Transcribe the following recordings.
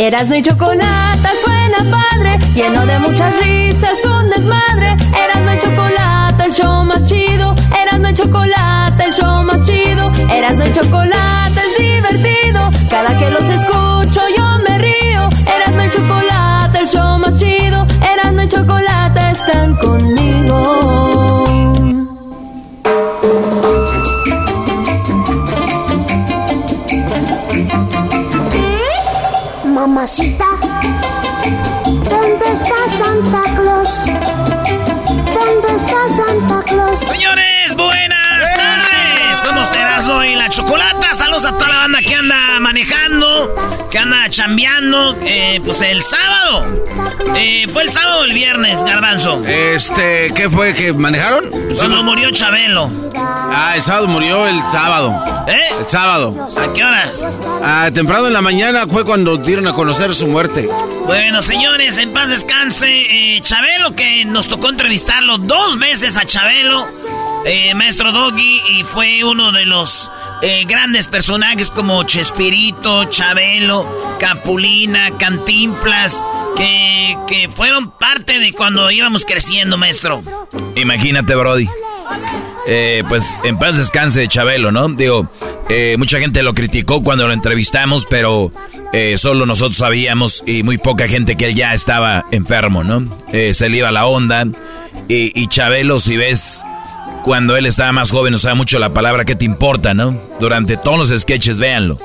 Erasno y chocolate suena padre, lleno de muchas risas, un desmadre. Erasno y chocolate, el show más chido. Erasno y chocolate, el show más chido. Erasno y chocolate es divertido. Cada que los escucho yo me río. Erasno y chocolate, el show más chido. Erasno y chocolate están conmigo. Mamacita, ¿dónde está Santa Claus? ¿Dónde está Santa Claus? Señores, buenas tardes. Somos Erasmo y la Chocolata. Saludos a toda la banda que anda manejando, que anda chambeando. Eh, pues el sábado. Eh, ¿Fue el sábado o el viernes, Garbanzo? Este, ¿qué fue? ¿Que manejaron? Cuando murió Chabelo. Ah, el sábado murió el sábado. ¿Eh? El sábado. ¿A qué horas? Ah, temprano en la mañana fue cuando dieron a conocer su muerte. Bueno, señores, en paz descanse. Eh, Chabelo, que nos tocó entrevistarlo dos veces a Chabelo, eh, maestro Doggy, y fue uno de los eh, grandes personajes como Chespirito, Chabelo, Capulina, Cantinflas, que, que fueron parte de cuando íbamos creciendo, maestro. Imagínate, Brody. Eh, pues en paz descanse Chabelo, ¿no? Digo, eh, mucha gente lo criticó cuando lo entrevistamos, pero eh, solo nosotros sabíamos y muy poca gente que él ya estaba enfermo, ¿no? Eh, se le iba la onda. Y, y Chabelo, si ves, cuando él estaba más joven usaba mucho la palabra ¿qué te importa, no? Durante todos los sketches, véanlo.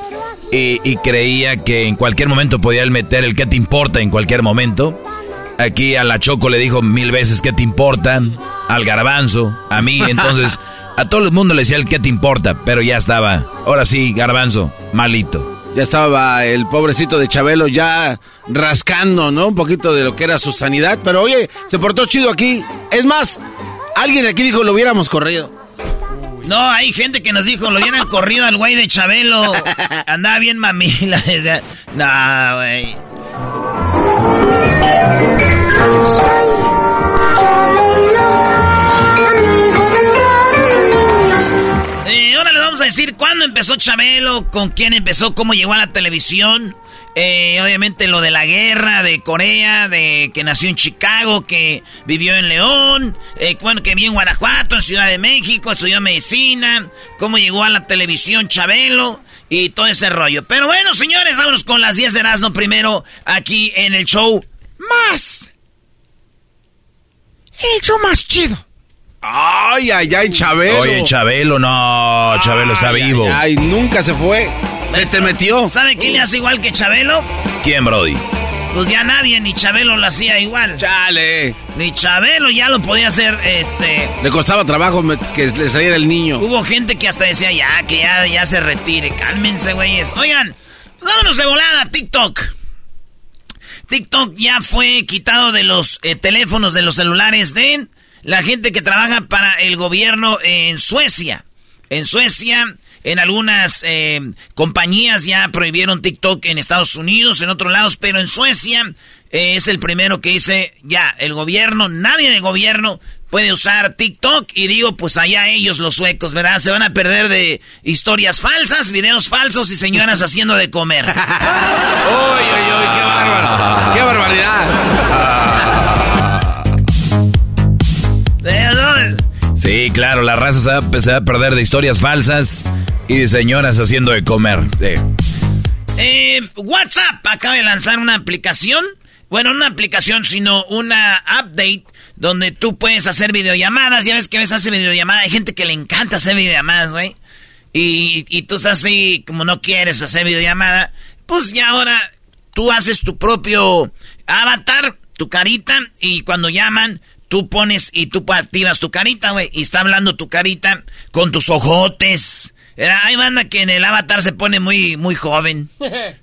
Y, y creía que en cualquier momento podía él meter el ¿qué te importa en cualquier momento. Aquí a la Choco le dijo mil veces ¿qué te importa? Al garbanzo, a mí, entonces a todo el mundo le decía el ¿qué te importa? Pero ya estaba, ahora sí, garbanzo, malito. Ya estaba el pobrecito de Chabelo ya rascando, ¿no? Un poquito de lo que era su sanidad. Pero oye, se portó chido aquí. Es más, alguien aquí dijo lo hubiéramos corrido. No, hay gente que nos dijo, lo hubieran corrido al güey de Chabelo. Andaba bien mamila. No, güey. Eh, ahora les vamos a decir cuándo empezó Chabelo, con quién empezó, cómo llegó a la televisión. Eh, obviamente lo de la guerra de Corea, de que nació en Chicago, que vivió en León, eh, bueno, que vivió en Guanajuato, en Ciudad de México, estudió medicina, cómo llegó a la televisión Chabelo y todo ese rollo. Pero bueno, señores, vámonos con las 10 de Erasmo primero aquí en el show más. El show más chido. Ay, ay, ay, Chabelo. Oye, Chabelo, no, Chabelo está vivo. Ay, ay, nunca se fue. Se te metió. ¿Sabe quién le hace igual que Chabelo? ¿Quién, Brody? Pues ya nadie, ni Chabelo lo hacía igual. Chale. Ni Chabelo ya lo podía hacer, este... Le costaba trabajo que le saliera el niño. Hubo gente que hasta decía, ya, que ya, ya se retire. Cálmense, güeyes. Oigan, vámonos de volada, TikTok. TikTok ya fue quitado de los eh, teléfonos, de los celulares de la gente que trabaja para el gobierno en Suecia. En Suecia En algunas eh, compañías ya prohibieron TikTok en Estados Unidos, en otros lados, pero en Suecia eh, es el primero que dice, ya, el gobierno, nadie del gobierno puede usar TikTok y digo, pues allá ellos los suecos, ¿verdad? Se van a perder de historias falsas, videos falsos y señoras haciendo de comer. ¡Uy, uy, uy! ¡Qué bárbaro! ¡Qué barbaridad! Sí, claro, la raza se va, a perder de historias falsas y de señoras haciendo de comer. Eh, WhatsApp acaba de lanzar una aplicación. Bueno, no una aplicación, sino una update donde tú puedes hacer videollamadas. Ya ves que a veces hace videollamadas. Hay gente que le encanta hacer videollamadas, güey. Y, y tú estás así, como no quieres hacer videollamada. Pues ya ahora tú haces tu propio avatar, tu carita, y cuando llaman, tú pones y tú activas tu carita, güey. Y está hablando tu carita con tus ojotes. Hay banda que en el avatar se pone muy, muy joven.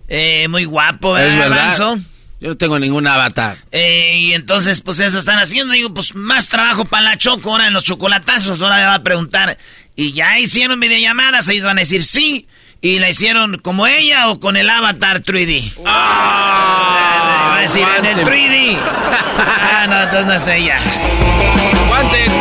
Eh, muy guapo, ¿verdad? Es verdad. Yo no tengo ningún avatar. Eh, y entonces, pues eso están haciendo. Digo, pues más trabajo para la Choco ahora en los chocolatazos. Ahora le va a preguntar. ¿Y ya hicieron videollamadas? Ellos van a decir sí. ¿Y la hicieron como ella o con el avatar 3D? ¡Ah! va a decir en el 3D. ah, no, entonces no es ella. ¡Guanten!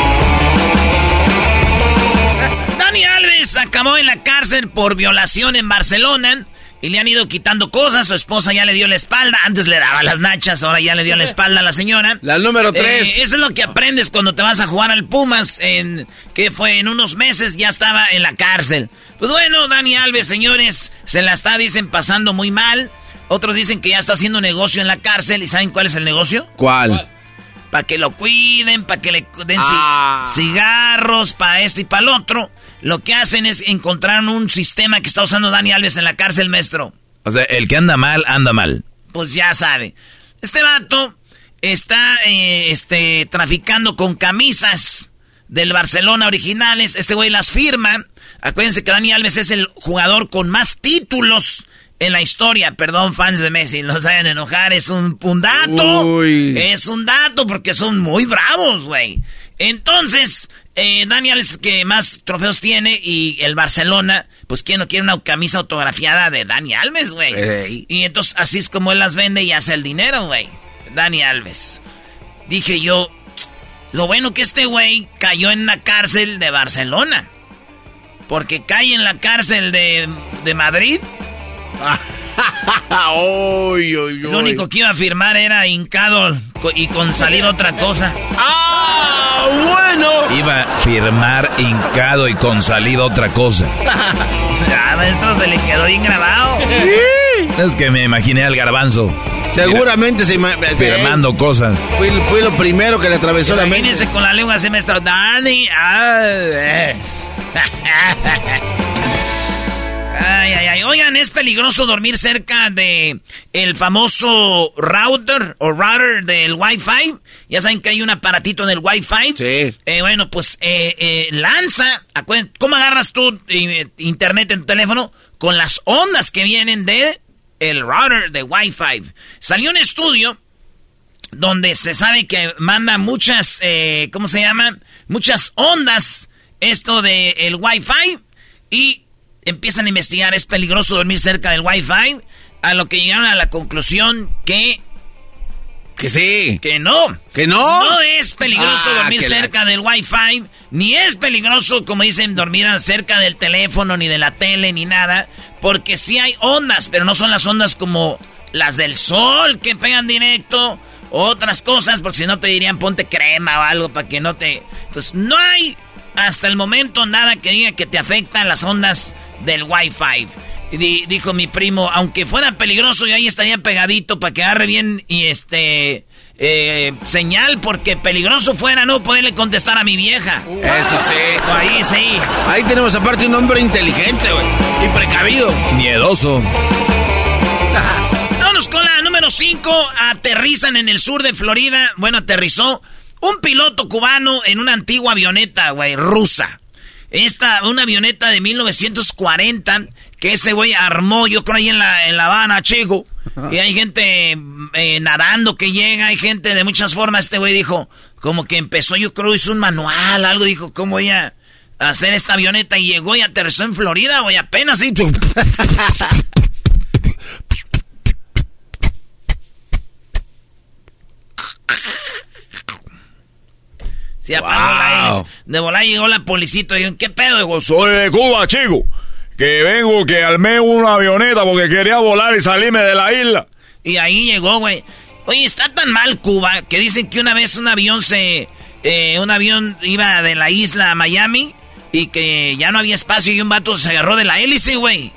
Dani Alves acabó en la cárcel por violación en Barcelona. Y le han ido quitando cosas. Su esposa ya le dio la espalda. Antes le daba las nachas, ahora ya le dio la espalda a la señora. La número tres. Eh, eso es lo que aprendes cuando te vas a jugar al Pumas. En, que fue en unos meses, ya estaba en la cárcel. Pues bueno, Dani Alves, señores, se la está, dicen, pasando muy mal. Otros dicen que ya está haciendo negocio en la cárcel. ¿Y saben cuál es el negocio? ¿Cuál? Para que lo cuiden, para que le den ah. cigarros, para este y para el otro. Lo que hacen es encontrar un sistema que está usando Dani Alves en la cárcel, maestro. O sea, el que anda mal, anda mal. Pues ya sabe. Este vato está eh, este, traficando con camisas del Barcelona originales. Este güey las firma. Acuérdense que Dani Alves es el jugador con más títulos en la historia. Perdón, fans de Messi, no se vayan a enojar. Es un, un dato. Uy. Es un dato porque son muy bravos, güey. Entonces, eh, Daniel es que más trofeos tiene y el Barcelona, pues quién no quiere una camisa autografiada de Dani Alves, güey. Y entonces así es como él las vende y hace el dinero, güey. Dani Alves. Dije yo, lo bueno que este güey cayó en la cárcel de Barcelona. Porque cae en la cárcel de, de Madrid. Lo único que iba a firmar era hincado y con salir otra cosa. ¡Ah! ¡Bueno! Iba a firmar hincado y con salida otra cosa. ah, maestro, se le quedó bien grabado. Es que me imaginé al garbanzo. Seguramente se firmando cosas. Fue, lo primero que le atravesó la mente. Imagínese con la lengua así, maestro. Dani. Ah, eh. Ay, ay, ay. Oigan, es peligroso dormir cerca de el famoso router o router del Wi-Fi. Ya saben que hay un aparatito del Wi-Fi. Sí. Eh, bueno, pues eh, eh, lanza. ¿Cómo agarras tú internet en tu teléfono? Con las ondas que vienen de el router de Wi-Fi. Salió un estudio donde se sabe que manda muchas, ¿cómo se llama? Muchas ondas esto de el Wi-Fi y empiezan a investigar, es peligroso dormir cerca del Wi-Fi, a lo que llegaron a la conclusión que... Que sí. Que no. Que no. No es peligroso ah, dormir cerca del Wi-Fi, ni es peligroso, como dicen, dormir cerca del teléfono, ni de la tele, ni nada, porque sí hay ondas, pero no son las ondas como las del sol que pegan directo, otras cosas, porque si no te dirían ponte crema o algo para que no te... Entonces, no hay hasta el momento nada que diga que te afectan las ondas del Wi-Fi. dijo mi primo, aunque fuera peligroso, yo ahí estaría pegadito para que agarre bien y este eh, señal, porque peligroso fuera no poderle contestar a mi vieja. Eso sí. Ahí sí. Ahí tenemos aparte un hombre inteligente, güey. Y precavido. Miedoso. Vámonos con la número 5. Aterrizan en el sur de Florida. Bueno, aterrizó un piloto cubano en una antigua avioneta, güey, rusa. Esta, una avioneta de 1940 que ese güey armó, yo creo, ahí en La, en la Habana, chico. Y hay gente eh, nadando que llega, hay gente de muchas formas. Este güey dijo, como que empezó, yo creo, hizo un manual, algo, dijo, cómo voy a, hacer esta avioneta y llegó y aterrizó en Florida, güey, apenas y... Se apagó la hélice. De volar llegó la policita y dijo, ¿qué pedo? Digo, Soy de Cuba, chico. Que vengo que armé una avioneta porque quería volar y salirme de la isla. Y ahí llegó, güey. Oye, está tan mal Cuba que dicen que una vez un avión se... eh, un avión iba de la isla a Miami y que ya no había espacio y un vato se agarró de la hélice, güey.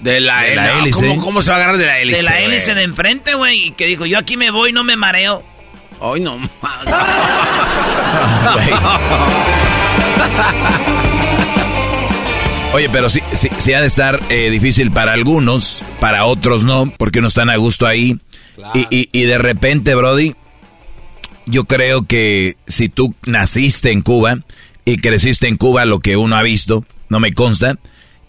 De la, De la no, hélice. ¿cómo, cómo se va a agarrar de la hélice? De la hélice de enfrente, güey. Y que dijo, yo aquí me voy, no me mareo. Ay, no. Oye, pero sí, sí, sí ha de estar eh, difícil para algunos, para otros no, porque no están a gusto ahí. Y, y- y de repente, Brody, yo creo que si tú naciste en Cuba y creciste en Cuba, lo que uno ha visto, no me consta,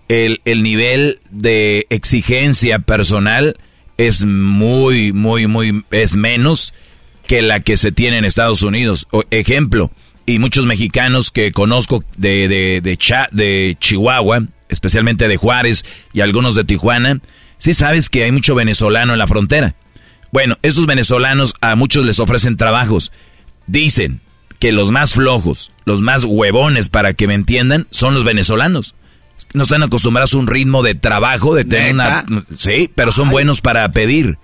el, el nivel de exigencia personal es muy, muy, muy, es menos que la que se tiene en Estados Unidos. O- ejemplo, y muchos mexicanos que conozco de, de, de, Cha- de Chihuahua, especialmente de Juárez y algunos de Tijuana, sí sabes que hay mucho venezolano en la frontera. Bueno, esos venezolanos a muchos les ofrecen trabajos. Dicen que los más flojos, los más huevones, para que me entiendan, son los venezolanos. No están acostumbrados a un ritmo de trabajo, de tener ¿Neta? una... Sí, pero son buenos para pedir.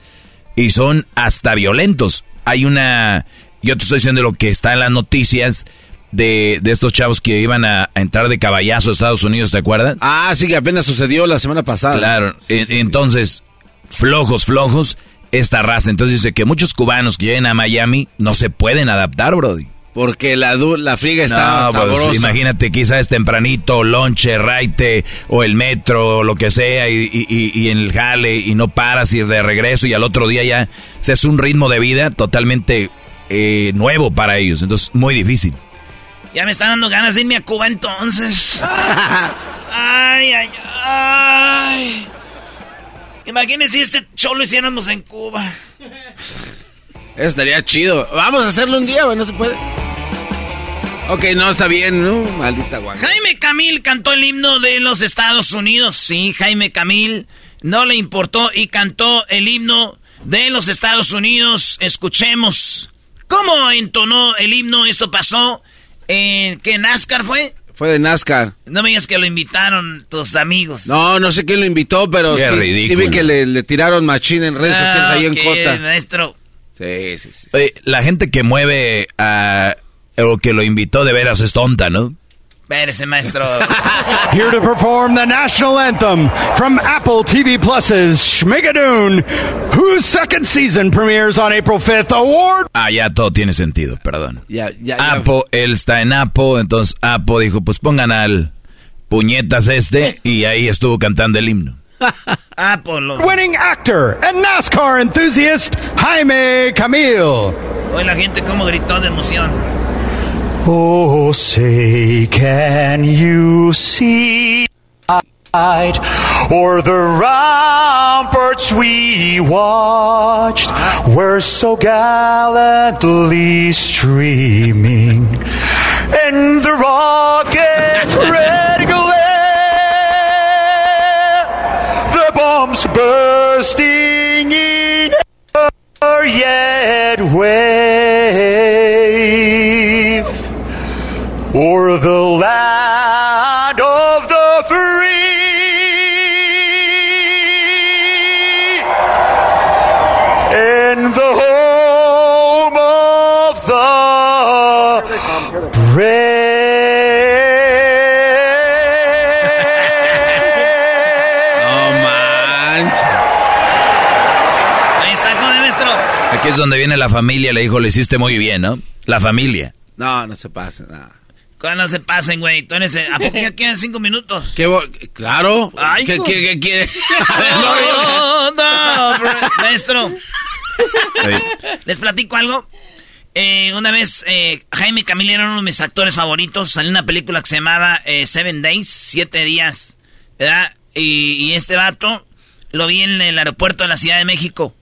Y son hasta violentos. Hay una... Yo te estoy diciendo lo que está en las noticias de, de estos chavos que iban a, a entrar de caballazo a Estados Unidos, ¿te acuerdas? Ah, sí, que apenas sucedió la semana pasada. Claro, Sí, e- sí, sí. entonces, flojos, flojos, esta raza. Entonces dice que muchos cubanos que lleguen a Miami no se pueden adaptar, Brody. Porque la, la friga está No, pues, sabrosa. imagínate, quizás tempranito, lonche, raite, o el metro, o lo que sea, y, y- y- y en el jale, y no paras, y de regreso, y al otro día ya, o sea, es un ritmo de vida totalmente eh, nuevo para ellos, entonces muy difícil. Ya me están dando ganas de irme a Cuba entonces. Ay, ay, ay. Imagínense si este show lo hiciéramos en Cuba. Eso estaría chido. Vamos a hacerlo un día, güey, no se puede. Ok, no, está bien, ¿no? Maldita guaja. Jaime Camil cantó el himno de los Estados Unidos. Sí, Jaime Camil no le importó y cantó el himno de los Estados Unidos. Escuchemos cómo entonó el himno. Esto pasó en... ¿Qué NASCAR fue? Fue de NASCAR. No me digas que lo invitaron tus amigos. No, no sé quién lo invitó, pero Qué sí, ridículo. sí vi que le, le tiraron machín en redes sociales Ah, ahí en Cota. maestro. Sí, sí, sí. Oye, la gente que mueve a, o que lo invitó de veras es tonta, ¿no? Espérese, maestro. Here to perform the national anthem from Apple TV Plus's Schmigadoon, whose second season premieres on April 5th. Award Ah, ya todo tiene sentido, perdón. Ya, ya, ya. Apo, él está en Apo, entonces Apo dijo, pues pongan al puñetas este y ahí estuvo cantando el himno. ah, por lo... winning actor and NASCAR enthusiast Jaime Camil. Hoy la gente como gritó de emoción. Oh, say, can you see light or the ramparts we watched were so gallantly streaming in the rocket red glare, the bombs bursting in air yet wave or the land of the free and the home of the brave. No manches. Ahí está, con el maestro. Aquí es donde viene la familia, le dijo, le hiciste muy bien, ¿no? La familia. No, no se pase, nada. Cuando se pasen, güey. ¿A poco ya quedan cinco minutos? ¿Qué claro. Ay, ¿Qué, qué, qué quiere? No, no, bro. Maestro, ¿les platico algo? Eh, una vez, eh, Jaime Camil era uno de mis actores favoritos. Salió una película que se llamaba eh, Seven Days, Siete Días, ¿verdad? Y, y este vato lo vi en el aeropuerto de la Ciudad de México.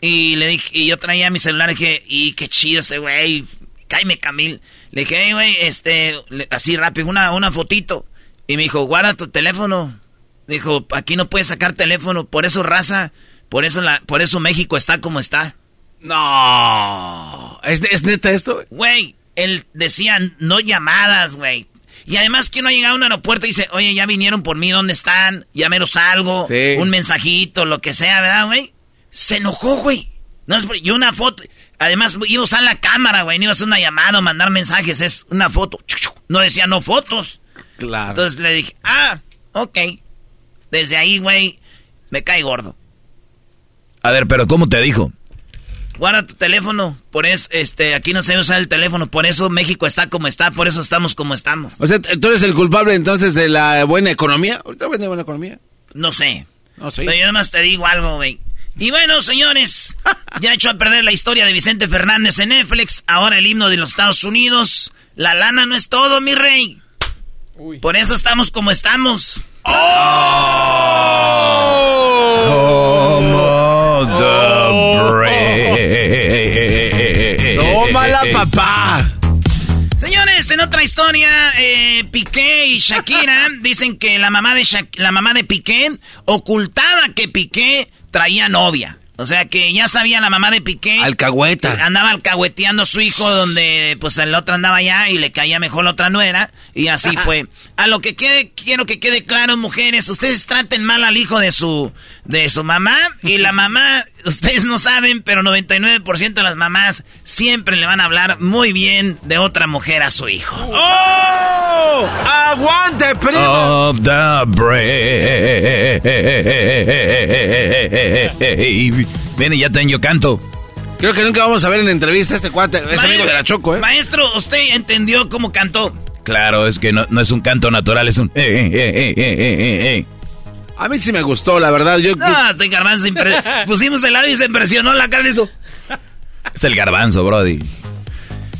Y le dije, y yo traía mi celular y dije, y qué chido ese güey. Jaime Camil. Le dije, hey, güey, este, así rápido, una, una fotito. Y me dijo, guarda tu teléfono. Dijo, aquí no puedes sacar teléfono, por eso raza, por eso la, por eso México está como está. No. ¿Es, es neta esto? Güey, él decía no llamadas, güey. Y además que no ha llegado a un aeropuerto y dice, oye, ya vinieron por mí, ¿dónde están? Ya menos algo, un mensajito, lo que sea, ¿verdad, güey? Se enojó, güey. No es y una foto. Además, iba a usar la cámara, güey. No iba a hacer una llamada o mandar mensajes. Es una foto. No decía no fotos. Claro. Entonces le dije, ah, ok. Desde ahí, güey, me cae gordo. A ver, pero ¿cómo te dijo? Guarda tu teléfono. Por eso, este, aquí no se usa el teléfono. Por eso México está como está. Por eso estamos como estamos. O sea, ¿tú eres el culpable entonces de la buena economía? ¿Ahorita vende buena economía? No sé. No sé. Pero yo más te digo algo, güey. Y bueno, señores, ya he hecho a perder la historia de Vicente Fernández en Netflix. Ahora el himno de los Estados Unidos. La lana no es todo, mi rey. Por eso estamos como estamos. ¡Oh! ¡Tómala, papá! Señores, en otra historia, eh, Piqué y Shakira dicen que la mamá de la mamá de Piqué ocultaba que Piqué traía novia. O sea que ya sabía la mamá de Piqué. Alcahueta. Andaba alcahueteando a su hijo donde pues el otro andaba allá y le caía mejor la otra nuera. Y así fue. A lo que quede, quiero que quede claro, mujeres, ustedes traten mal al hijo de su, de su mamá. Y la mamá, ustedes no saben, pero 99% de las mamás siempre le van a hablar muy bien de otra mujer a su hijo. ¡Oh! ¡Aguante, primo! Of the brave. Ven, ya tengo yo canto. Creo que nunca vamos a ver en entrevista a este cuate. Es amigo de la Choco, ¿eh? Maestro, ¿usted entendió cómo cantó? Claro, es que no, no es un canto natural, es un... Eh, eh, eh, a mí sí me gustó, la verdad. Yo... No, estoy garbanzo. Pusimos el lado y se impresionó la cara eso. Es el garbanzo, Brody.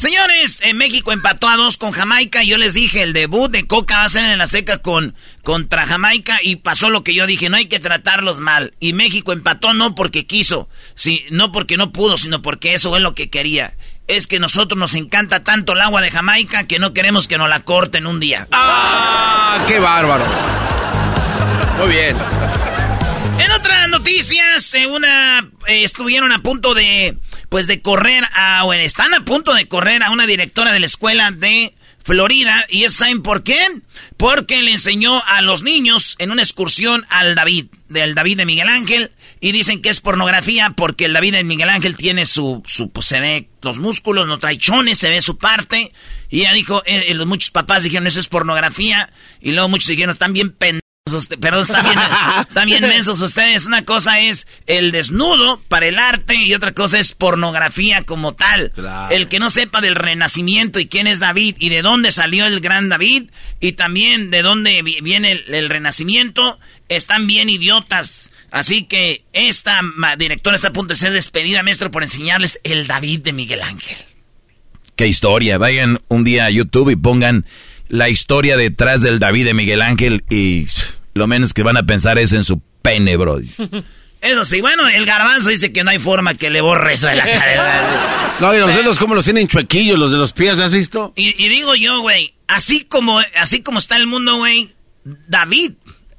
Señores, México empató a dos con Jamaica. Yo les dije, el debut de Coca va a ser en la seca con, contra Jamaica y pasó lo que yo dije, no hay que tratarlos mal. Y México empató no porque quiso, sí, no porque no pudo, sino porque eso es lo que quería. Es que nosotros nos encanta tanto el agua de Jamaica que no queremos que nos la corten un día. ¡Ah! ¡Qué bárbaro! Muy bien. En otras noticias, eh, una eh, estuvieron a punto de pues de correr a, o están a punto de correr a una directora de la escuela de Florida. ¿Y saben por qué? Porque le enseñó a los niños en una excursión al David, del David de Miguel Ángel. Y dicen que es pornografía porque el David de Miguel Ángel tiene su, su pues se ve los músculos, no trae chones, se ve su parte. Y ella dijo, eh, eh, los muchos papás dijeron, eso es pornografía. Y luego muchos dijeron, están bien pendejos Perdón, están bien, mensos ustedes. Una cosa es el desnudo para el arte y otra cosa es pornografía como tal. El que no sepa del renacimiento y quién es David y de dónde salió el gran David y también de dónde viene el, renacimiento, están bien idiotas. Así que esta directora está a punto de ser despedida, maestro, por enseñarles el David de Miguel Ángel. Qué historia. Vayan un día a YouTube y pongan la historia detrás del David de Miguel Ángel y lo menos que van a pensar es en su pene, bro. Eso sí, bueno, el garbanzo dice que no hay forma que le borre eso de la cara. no, y los dedos como los tienen chuequillos, los de los pies, ¿has visto? Y, digo yo, güey, así como, así como está el mundo, güey, David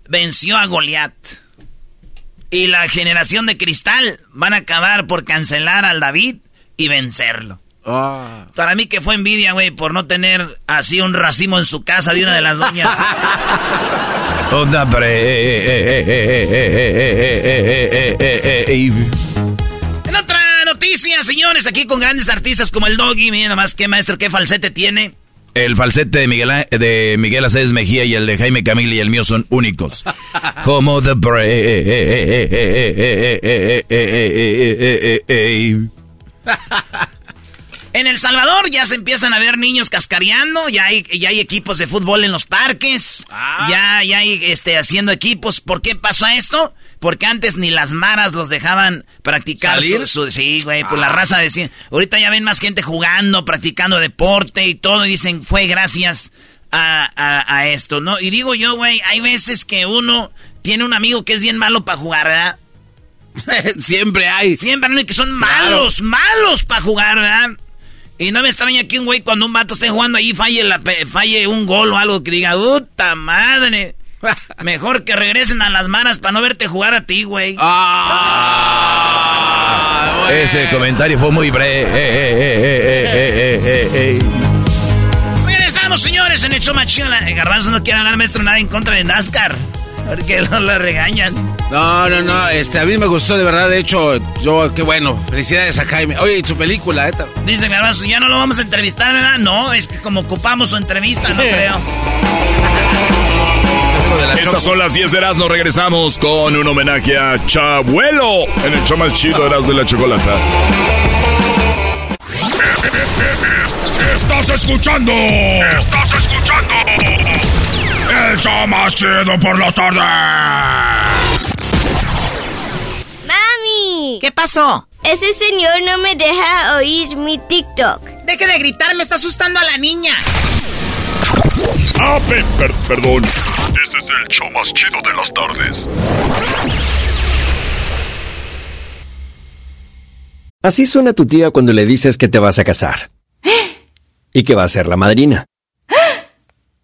venció a Goliat. Y la generación de cristal van a acabar por cancelar al David y vencerlo. Ah. Para mí que fue envidia, güey, por no tener así un racimo en su casa de una de las doñas. en otra noticia, señores, aquí con grandes artistas como el Doggy, miren nomás qué maestro, qué falsete tiene. El falsete de Miguel, de Miguel Aceves Mejía y el de Jaime Camil y el mío son únicos. Como The Brave. En El Salvador ya se empiezan a ver niños cascareando, ya hay, ya hay equipos de fútbol en los parques, ah. ya, ya hay este, haciendo equipos. ¿Por qué pasó esto? Porque antes ni las maras los dejaban practicar Su, Sí, güey, pues la ah. raza decía. Ahorita ya ven más gente jugando, practicando deporte y todo, y dicen, fue gracias a, a, esto, ¿no? Y digo yo, güey, hay veces que uno tiene un amigo que es bien malo para jugar, ¿verdad? Siempre hay. Siempre hay que son malos, malos para jugar, ¿verdad? Y no me extraña que un güey cuando un vato esté jugando ahí falle, la, falle un gol o algo que diga, puta madre. Mejor que regresen a las maras para no verte jugar a ti, güey. Ah, Ese comentario fue muy breve. Regresamos, señores, en hecho machiola. Garbanzo no quiere hablar, maestro, nada en contra de NASCAR. Porque no lo regañan. No, no, no. Este, a mí me gustó de verdad. De hecho, yo, qué bueno. Felicidades a Jaime. Oye, y su película, ¿eh? Dice Garbanzo, ya no lo vamos a entrevistar, ¿verdad? No, es que como ocupamos su entrevista, no creo. Estas son las 10 de Erasmo. Regresamos con un homenaje a Chabuelo en el show más chido de Erasmo de la Chocolata. Estás escuchando. Estás escuchando. El show más chido por la tarde. ¡Mami! ¿Qué pasó? Ese señor no me deja oír mi TikTok. Deje de gritar, me está asustando a la niña. Ah, perdón. Este es el show más chido de las tardes. Así suena tu tía cuando le dices que te vas a casar. Y que va a ser la madrina.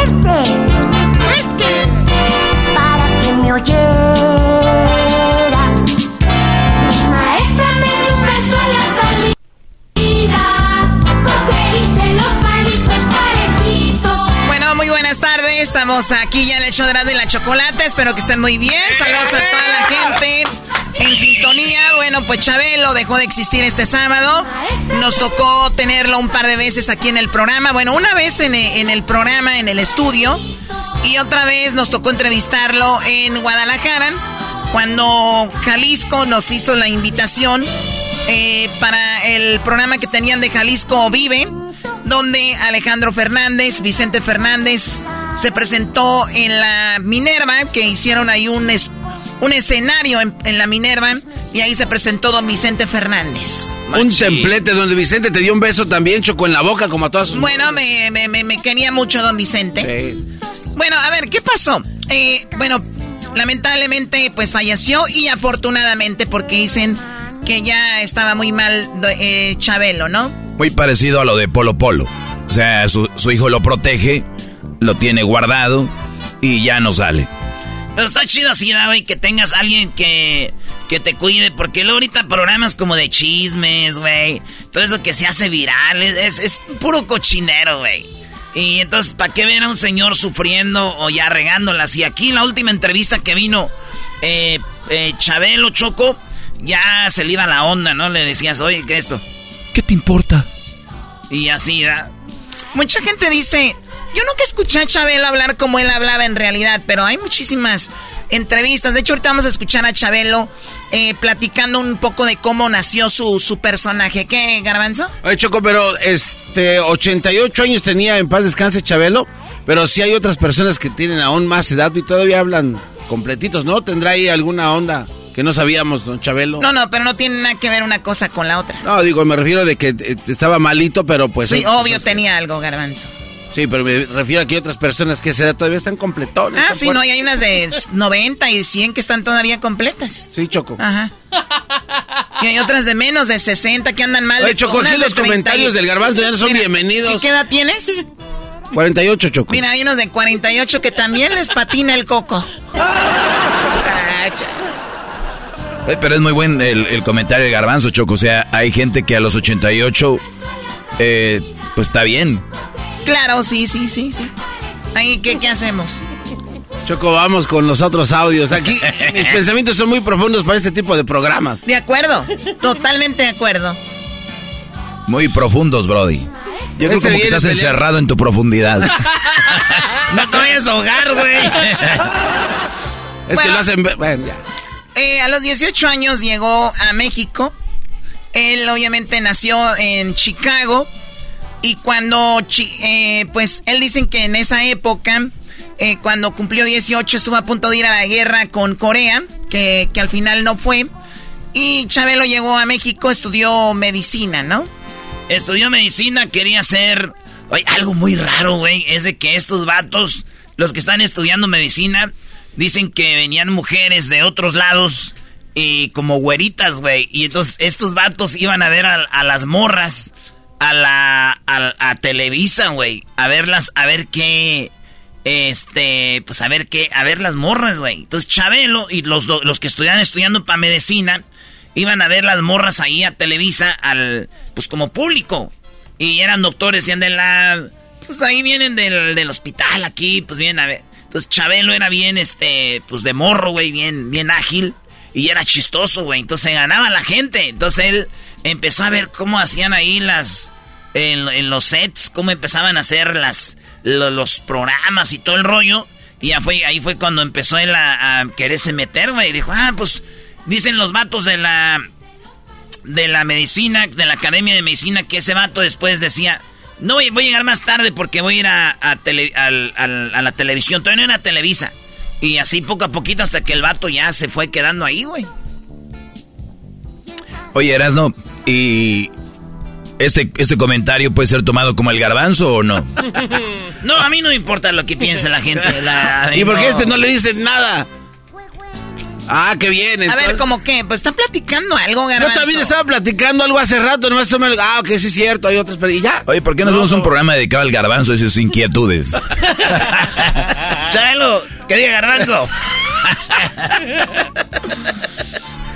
Fuerte, fuerte, para que me oyera. Aquí ya en el show de y la chocolate, espero que estén muy bien, saludos a toda la gente en sintonía. Bueno, pues Chabelo dejó de existir este sábado. Nos tocó tenerlo un par de veces aquí en el programa. Bueno, una vez en, el programa, en el estudio. Y otra vez nos tocó entrevistarlo en Guadalajara. Cuando Jalisco nos hizo la invitación eh, para el programa que tenían de Jalisco Vive. Donde Alejandro Fernández, Vicente Fernández se presentó en la Minerva, que hicieron ahí un un escenario en, la Minerva y ahí se presentó don Vicente Fernández. Un templete donde Vicente te dio un beso también, chocó en la boca como a todas sus Bueno, me, me, quería mucho don Vicente. Bueno, a ver, ¿qué pasó? Eh, bueno, lamentablemente pues falleció y afortunadamente porque dicen que ya estaba muy mal eh, Chabelo, ¿no? Muy parecido a lo de Polo Polo. O sea, su, su hijo lo protege, lo tiene guardado y ya no sale. Pero está chido así, güey, que tengas alguien que, que te cuide, porque luego ahorita programas como de chismes, güey. Todo eso que se hace viral, es, es puro cochinero, güey. Y entonces, ¿para qué ver a un señor sufriendo o ya regándolas? Y aquí en la última entrevista que vino eh, eh, Chabelo Choco, ya se le iba la onda, ¿no? Le decías, oye, ¿qué es esto? ¿Qué te importa? Y así, ¿da? Mucha gente dice, yo nunca escuché a Chabelo hablar como él hablaba en realidad, pero hay muchísimas entrevistas. De hecho, ahorita vamos a escuchar a Chabelo eh, platicando un poco de cómo nació su, su personaje. ¿Qué, Garbanzo? Oye, Choco, pero este, 88 años tenía en paz descanse Chabelo, pero sí hay otras personas que tienen aún más edad y todavía hablan completitos, ¿no? ¿Tendrá ahí alguna onda? Que no sabíamos, don Chabelo. No, no, pero no tiene nada que ver una cosa con la otra. No, digo, me refiero de que eh, estaba malito, pero pues... Sí, obvio tenía algo, garbanzo. Sí, pero me refiero a que hay otras personas que a edad todavía están completones. Ah, sí, fuertes. no, y hay unas de 90 y 100 que están todavía completas. Sí, Choco. Ajá. Y hay otras de menos de 60 que andan mal. Oye, de Choco, aquí de los comentarios del garbanzo ya no son Mira, bienvenidos. ¿y ¿Qué edad tienes? 48, Choco. Mira, hay unos de 48 que también les patina el coco. Eh, Pero es muy buen el, el comentario de Garbanzo, Choco. O sea, hay gente que a los 88, eh, pues está bien. Claro, sí, sí, sí, sí. Ahí, ¿qué, qué hacemos? Choco, vamos con los otros audios. Aquí mis pensamientos son muy profundos para este tipo de programas. De acuerdo, totalmente de acuerdo. Muy profundos, Brody. Yo creo Este como que estás encerrado en tu profundidad. No te vayas a ahogar, güey. Es que lo hacen... Bueno, ya. Eh, a los 18 años llegó a México. Él obviamente nació en Chicago. Y cuando, eh, pues, él dicen que en esa época, eh, cuando cumplió 18, estuvo a punto de ir a la guerra con Corea, que, que al final no fue. Y Chabelo llegó a México, estudió medicina, ¿no? Estudió medicina, quería ser... Oye, algo muy raro, güey, es de que estos vatos, los que están estudiando medicina, dicen que venían mujeres de otros lados y como güeritas, güey. Y entonces estos vatos iban a ver a, las morras a la a, a Televisa, güey, a verlas, a ver qué este, pues a ver qué, a ver las morras, güey. Entonces Chabelo y los, los que estudian estudiando para medicina iban a ver las morras ahí a Televisa al pues como público. Y eran doctores y de la pues ahí vienen del, del hospital aquí, pues vienen a ver. Entonces Chabelo era bien este, pues de morro, güey, bien bien ágil y era chistoso, güey. Entonces ganaba la gente. Entonces él empezó a ver cómo hacían ahí las en, los sets, cómo empezaban a hacer las lo- los programas y todo el rollo. Y fue, ahí fue cuando empezó él a, a quererse meter, güey. Dijo, ah, pues dicen los vatos de la de la medicina, de la academia de medicina, que ese vato después decía, no voy, voy a llegar más tarde porque voy a ir a, a tele- al- al- a la televisión. Todavía no era Televisa. Y así poco a poquito hasta que el vato ya se fue quedando ahí, güey. Oye, Erasno, ¿y este, este comentario puede ser tomado como el garbanzo o no? No, a mí no me importa lo que piense la gente. la- ¿Y por qué no. este no le dicen nada? Ah, qué bien. A ver, entonces- ¿cómo qué? Pues está platicando algo, Yo garbanzo. también estaba platicando algo hace rato, nomás tomé el... Ah, ok, sí es cierto, hay otras... Pero y ya. Oye, ¿por qué no hacemos un programa dedicado al garbanzo y sus inquietudes? Chabelo, que diga garbanzo.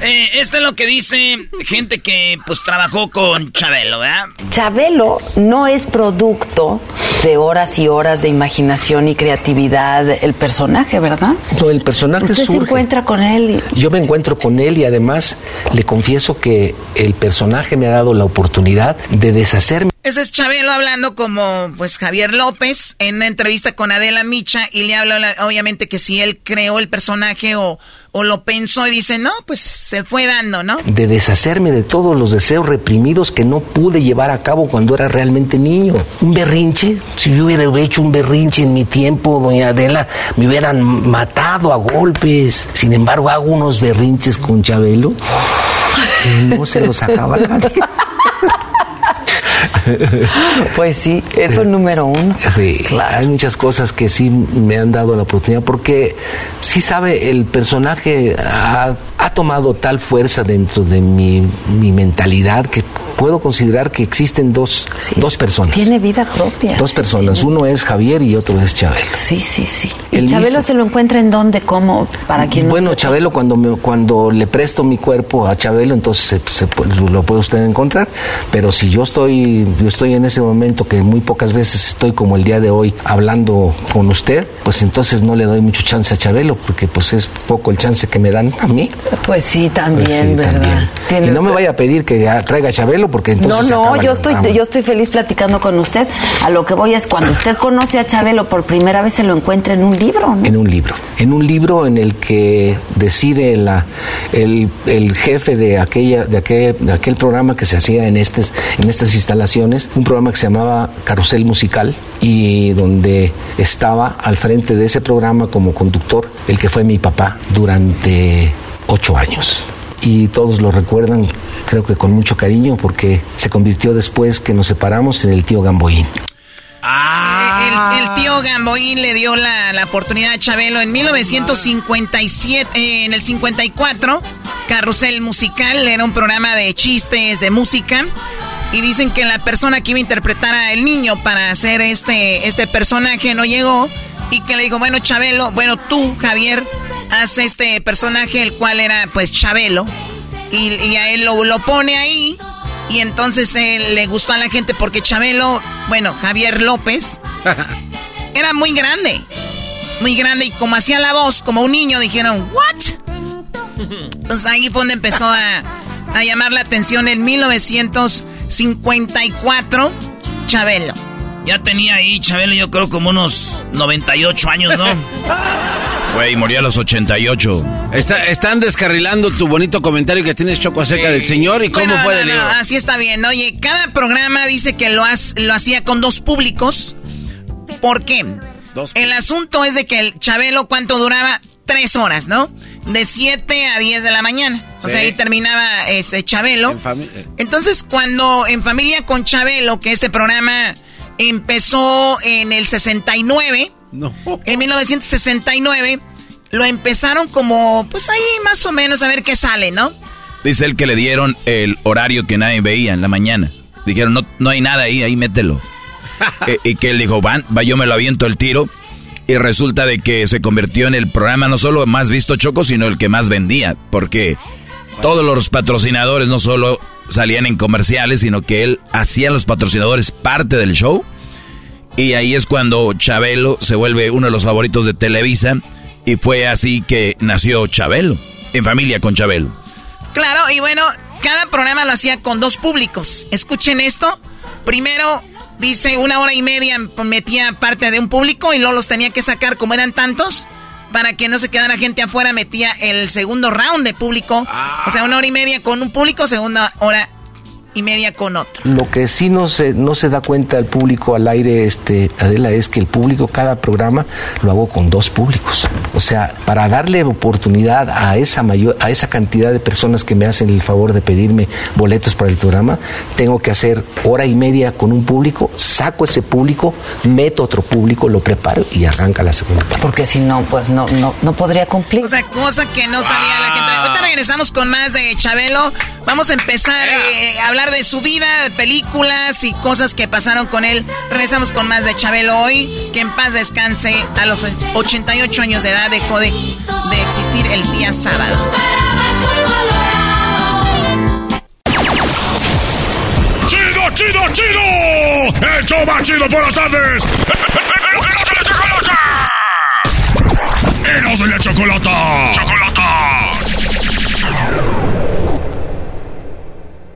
Eh, esto es lo que dice gente que pues trabajó con Chabelo, ¿verdad? Chabelo no es producto de horas y horas de imaginación y creatividad el personaje, ¿verdad? No, el personaje Usted se encuentra con él y Yo me encuentro con él y además le confieso que el personaje me ha dado la oportunidad de deshacerme. Ese es Chabelo hablando como pues Javier López en una entrevista con Adela Micha y le habla la- obviamente que si él creó el personaje o, o lo pensó y dice, no, pues se fue dando, ¿no? de deshacerme de todos los deseos reprimidos que no pude llevar a cabo cuando era realmente niño. Un berrinche, si yo hubiera hecho un berrinche en mi tiempo, doña Adela, me hubieran matado a golpes. Sin embargo, hago unos berrinches con Chabelo. y No se los acaba nadie. Pues sí, eso es número uno. Sí, hay muchas cosas que sí me han dado la oportunidad porque sí sabe, el personaje ha, ha tomado tal fuerza dentro de mi, mi mentalidad que puedo considerar que existen dos, dos personas. Tiene vida propia. Dos personas, uno es Javier y otro es Chabelo. Sí, sí, sí. El ¿Y Chabelo mismo. se lo encuentra en dónde? ¿Cómo? Para quien no bueno. Chabelo, cuando, me- cuando le presto mi cuerpo a Chabelo, entonces se- se lo puede usted encontrar. Pero si yo estoy, yo estoy en ese momento que muy pocas veces estoy como el día de hoy hablando con usted, pues entonces no le doy mucho chance a Chabelo, porque pues es poco el chance que me dan a mí. Pues sí, también, Pues sí, ¿verdad? también. Y no me vaya a pedir que traiga a Chabelo, porque entonces. No, no, yo estoy, yo estoy feliz platicando con usted. A lo que voy es cuando usted conoce a Chabelo por primera vez se lo encuentra en un libro, ¿no? En un libro. En un libro en el que decide la, el, el jefe de, aquella, de, aquel, de aquel programa que se hacía en, estes, en estas instalaciones, un programa que se llamaba Carrusel Musical, y donde estaba al frente de ese programa como conductor el que fue mi papá durante ocho años. Y todos lo recuerdan, creo que con mucho cariño, porque se convirtió después que nos separamos en el tío Gamboín. Ah. El, tío Gamboín le dio la, oportunidad a Chabelo en 1957, eh, en el 54. Carrusel Musical era un programa de chistes, de música. Y dicen que la persona que iba a interpretar a el niño para hacer este, este personaje no llegó. Y que le dijo, bueno, Chabelo, bueno, tú, Javier, haz este personaje, el cual era pues Chabelo. Y, a él lo, lo pone ahí. Y entonces él le gustó a la gente porque Chabelo, bueno, Javier López, era muy grande. Muy grande. Y como hacía la voz, como un niño, dijeron, ¿what? Entonces ahí fue donde empezó a, a llamar la atención en 1954, Chabelo. Ya tenía ahí Chabelo, yo creo, como unos 98 años, ¿no? Güey, moría a los 88. Está, están descarrilando tu bonito comentario que tienes, Choco, acerca del señor y cómo puede no, así está bien. Oye, cada programa dice que lo, lo hacía con dos públicos. ¿Por qué? el asunto es de que el Chabelo, ¿cuánto duraba? Tres horas, ¿no? De 7 a 10 de la mañana. O sea, ahí terminaba ese Chabelo. Eh. Entonces, cuando en Familia con Chabelo, que este programa empezó en el 69 no. En 1969 lo empezaron como, pues ahí más o menos a ver qué sale, ¿no? Dice él que le dieron el horario que nadie veía en la mañana. Dijeron, no, no hay nada ahí, ahí mételo. y, que él dijo, van, va, yo me lo aviento el tiro. Y resulta de que se convirtió en el programa no solo más visto Choco, sino el que más vendía. Porque todos los patrocinadores no solo salían en comerciales, sino que él hacía a los patrocinadores parte del show y ahí es cuando Chabelo se vuelve uno de los favoritos de Televisa. Y fue así que nació Chabelo, en familia con Chabelo. Claro, y bueno, cada programa lo hacía con dos públicos. Escuchen esto. Primero, dice una hora y media metía parte de un público y luego los tenía que sacar como eran tantos. Para que no se quedara gente afuera, metía el segundo round de público. O sea, una hora y media con un público, segunda hora y media con otro. Lo que sí no se, no se da cuenta el público al aire, este, Adela, es que el público, cada programa, lo hago con dos públicos. O sea, para darle oportunidad a esa mayor, a esa cantidad de personas que me hacen el favor de pedirme boletos para el programa, tengo que hacer hora y media con un público, saco ese público, meto otro público, lo preparo y arranca la segunda parte. Porque si no, pues no, no, no podría cumplir. O sea, cosa que no sabía la gente. Ahorita regresamos con más de Chabelo. Vamos a empezar eh, a hablar de su vida, de películas y cosas que pasaron con él. Regresamos con más de Chabelo hoy. Que en paz descanse. A los 88 años de edad dejó de, de existir el día sábado. ¡Chido, chido, chido! ¡El más chido por las tardes! ¡Eros de la chocolata! ¡Chocolata!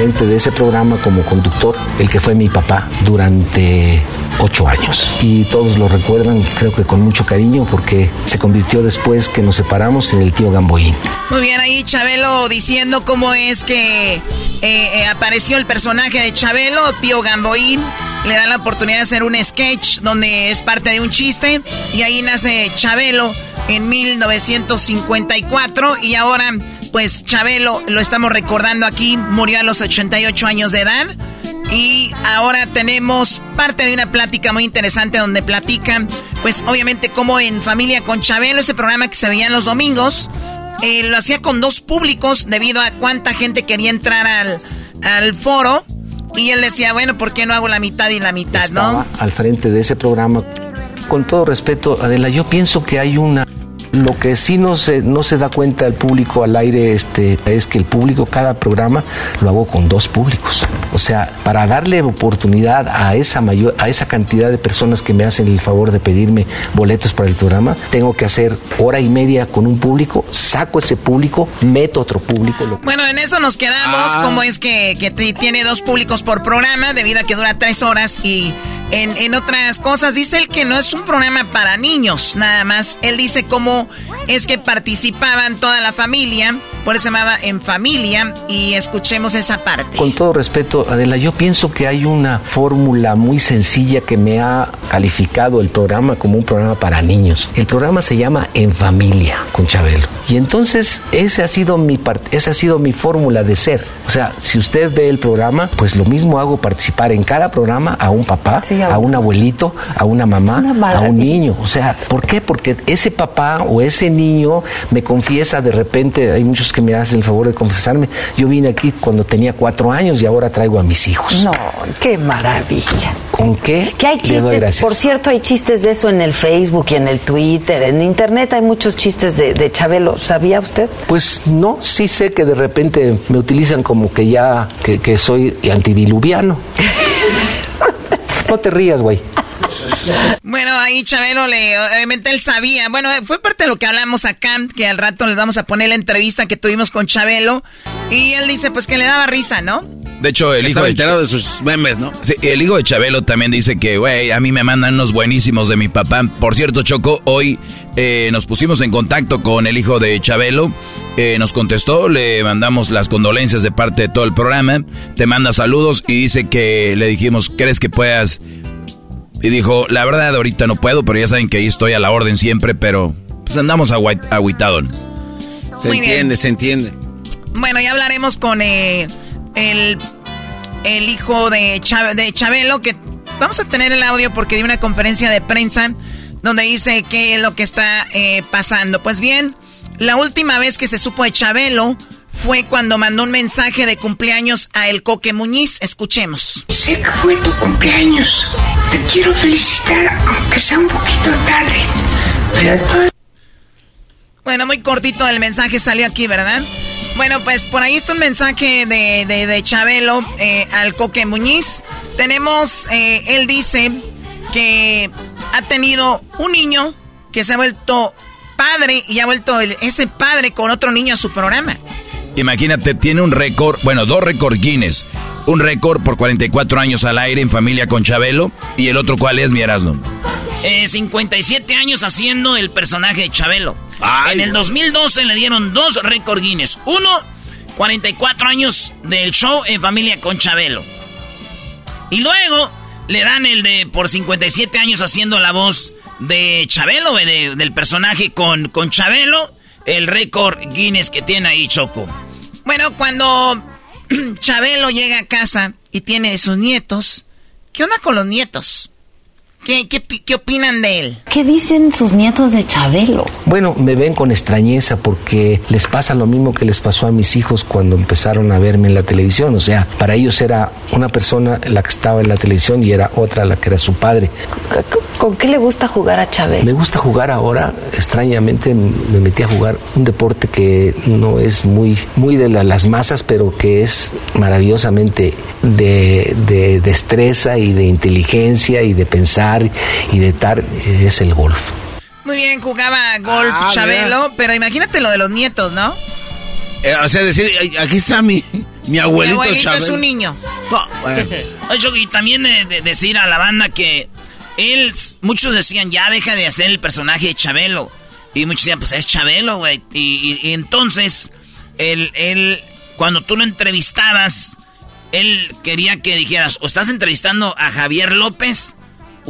De ese programa como conductor, el que fue mi papá durante ocho años. Y todos lo recuerdan, creo que con mucho cariño, porque se convirtió después que nos separamos en el tío Gamboín. Muy bien, ahí Chabelo diciendo cómo es que eh, eh, apareció el personaje de Chabelo, tío Gamboín. Le da la oportunidad de hacer un sketch donde es parte de un chiste. Y ahí nace Chabelo en 1954 y ahora pues Chabelo lo estamos recordando aquí, murió a los 88 años de edad. Y ahora tenemos parte de una plática muy interesante donde platican, pues obviamente como en Familia con Chabelo, ese programa que se veía en los domingos, eh, lo hacía con dos públicos debido a cuánta gente quería entrar al, al foro. Y él decía, bueno, ¿por qué no hago la mitad y la mitad, no? al frente de ese programa. Con todo respeto, Adela, yo pienso que hay una lo que sí no se, no se da cuenta el público al aire este, es que el público, cada programa, lo hago con dos públicos. O sea, para darle oportunidad a esa, mayor, a esa cantidad de personas que me hacen el favor de pedirme boletos para el programa, tengo que hacer hora y media con un público, saco ese público, meto otro público. Lo... Bueno, en eso nos quedamos. Ah. ¿Cómo es que, que tiene dos públicos por programa debido a que dura tres horas? Y en, en otras cosas dice él que no es un programa para niños, nada más. Él dice cómo es que participaban toda la familia, por eso se llamaba En Familia, y escuchemos esa parte. Con todo respeto, Adela, yo pienso que hay una fórmula muy sencilla que me ha calificado el programa como un programa para niños. El programa se llama En Familia con Chabelo. Y entonces ese ha sido mi esa ha sido mi fórmula de ser. O sea, si usted ve el programa, pues lo mismo hago participar en cada programa a un papá, sí, a, un abuelito, a una mamá, una a un niño. O sea, ¿por qué? Porque ese papá o ese niño me confiesa de repente, hay muchos que me hacen el favor de confesarme, yo vine aquí cuando tenía cuatro años y ahora traigo a mis hijos. No, qué maravilla. ¿Con qué? Que hay chistes, por cierto, hay chistes de eso en el Facebook y en el Twitter, en Internet hay muchos chistes de, de Chabelo, ¿sabía usted? Pues no, sí sé que de repente me utilizan como que ya, que, que soy antidiluviano. no te rías, güey. Bueno, ahí Chabelo le, obviamente él sabía. Bueno, fue parte de lo que hablamos acá, que al rato les vamos a poner la entrevista que tuvimos con Chabelo. Y él dice, pues que le daba risa, ¿no? De hecho, el hijo de, enterado de sus memes, ¿no? Sí, el hijo de Chabelo también dice que, güey, a mí me mandan unos buenísimos de mi papá. Por cierto, Choco, hoy eh, nos pusimos en contacto con el hijo de Chabelo. Eh, nos contestó, le mandamos las condolencias de parte de todo el programa. Te manda saludos y dice que le dijimos, ¿crees que puedas y dijo, la verdad ahorita no puedo, pero ya saben que ahí estoy a la orden siempre, pero pues andamos agüitados. Se Muy entiende, bien. se entiende. Bueno, ya hablaremos con eh, el, el hijo de, Chab de Chabelo, que vamos a tener el audio porque dio una conferencia de prensa donde dice qué es lo que está eh, pasando. Pues bien, la última vez que se supo de Chabelo fue cuando mandó un mensaje de cumpleaños a El Coque Muñiz. Escuchemos. Sé que fue tu cumpleaños. Te quiero felicitar, aunque sea un poquito tarde. Pero. Bueno, muy cortito el mensaje salió aquí, ¿verdad? Bueno, pues por ahí está un mensaje de, de, de Chabelo eh, al Coque Muñiz. Tenemos, eh, él dice que ha tenido un niño que se ha vuelto padre y ha vuelto el, ese padre con otro niño a su programa. Imagínate, tiene un récord, bueno, dos récord Guinness. Un récord por 44 años al aire en familia con Chabelo. ¿Y el otro cuál es, mi Erasmo? Eh, 57 años haciendo el personaje de Chabelo. Ay, en el 2012 le dieron dos récord Guinness. Uno, 44 años del show en familia con Chabelo. Y luego le dan el de por 57 años haciendo la voz de Chabelo, de, del personaje con, con Chabelo el récord Guinness que tiene ahí Choco. Bueno, cuando Chabelo llega a casa y tiene sus nietos, ¿qué onda con los nietos? ¿Qué, qué, qué opinan de él? ¿Qué dicen sus nietos de Chabelo? Bueno, me ven con extrañeza porque les pasa lo mismo que les pasó a mis hijos cuando empezaron a verme en la televisión. O sea, para ellos era una persona la que estaba en la televisión y era otra la que era su padre. ¿Con qué le gusta jugar a Chabelo? Me gusta jugar ahora, extrañamente me metí a jugar un deporte que no es muy, muy de la, las masas, pero que es maravillosamente de, de destreza y de inteligencia y de pensar y de tal, es el golf. Muy bien, jugaba golf ah, Chabelo, mira. pero imagínate lo de los nietos, ¿no? Eh, o sea, decir, aquí está mi, mi abuelito, mi abuelito Chabelo. es un niño. No, bueno. y también de, de decir a la banda que él, muchos decían, ya deja de hacer el personaje de Chabelo. Y muchos decían, pues es Chabelo, güey. Y, y, y, entonces, él, él, cuando tú lo entrevistabas, él quería que dijeras, o estás entrevistando a Javier López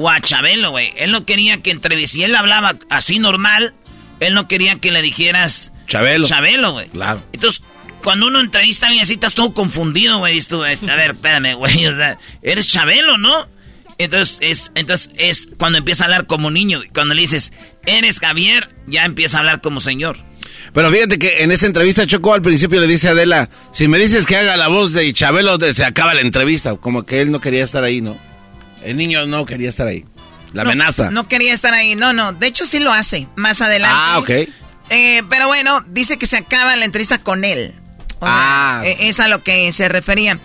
o a Chabelo, güey. Él no quería que entrevistara, si él hablaba así normal, él no quería que le dijeras Chabelo. Chabelo, güey. Claro. Entonces, cuando uno entrevista a alguien así, estás todo confundido, güey. A ver, espérame, güey. O sea, eres Chabelo, ¿no? Entonces es, entonces es cuando empieza a hablar como niño. Cuando le dices, eres Javier, ya empieza a hablar como señor. Pero fíjate que en esa entrevista Choco al principio le dice a Adela, si me dices que haga la voz de Chabelo, se acaba la entrevista. Como que él no quería estar ahí, ¿no? El niño no quería estar ahí. La amenaza. No quería estar ahí, no, no. De hecho sí lo hace, más adelante. Ah, ok. Eh, pero bueno, dice que se acaba la entrevista con él. ah. Eh, es a lo que se refería.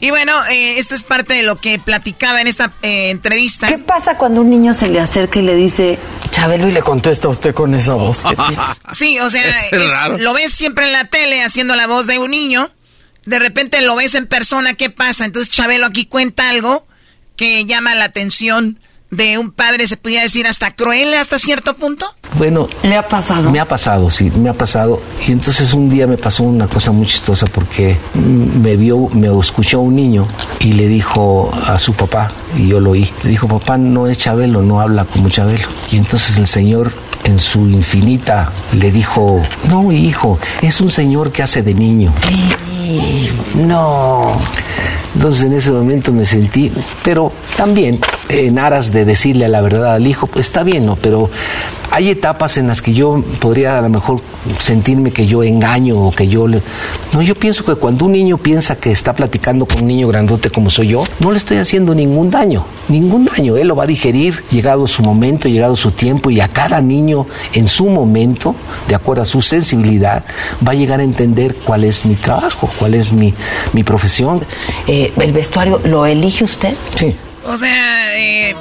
Y bueno, eh, esto es parte de lo que platicaba en esta eh, entrevista. ¿Qué pasa cuando un niño se le acerca y le dice Chabelo y le contesta a usted con esa voz? sí, o sea, lo ves siempre en la tele haciendo la voz de un niño. De repente lo ves en persona, ¿qué pasa? Entonces Chabelo aquí cuenta algo que llama la atención de un padre, se podría decir hasta cruel hasta cierto punto? Bueno, ¿le ha pasado? Me ha pasado, sí, me ha pasado. Y entonces un día me pasó una cosa muy chistosa porque me vio, me escuchó un niño y le dijo a su papá, y yo lo oí, le dijo, papá no es Chabelo, no habla como Chabelo. Y entonces el señor en su infinita le dijo, no hijo, es un señor que hace de niño. No. Entonces en ese momento me sentí, pero también en aras de decirle la verdad al hijo, pues está bien, ¿no? Pero hay etapas en las que yo podría a lo mejor sentirme que yo engaño o que yo le... No, yo pienso que cuando un niño piensa que está platicando con un niño grandote como soy yo, no le estoy haciendo ningún daño, ningún daño. Él lo va a digerir llegado su momento, llegado su tiempo y a cada niño en su momento, de acuerdo a su sensibilidad, va a llegar a entender cuál es mi trabajo, cuál es mi, mi profesión. Eh, ¿El vestuario lo elige usted? Sí. O sea, eh,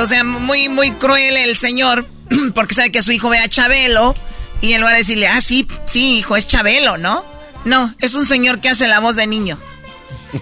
o sea, muy, muy cruel el señor, porque sabe que su hijo ve a Chabelo y él va a decirle, ah, sí, sí, hijo, es Chabelo, ¿no? No, es un señor que hace la voz de niño.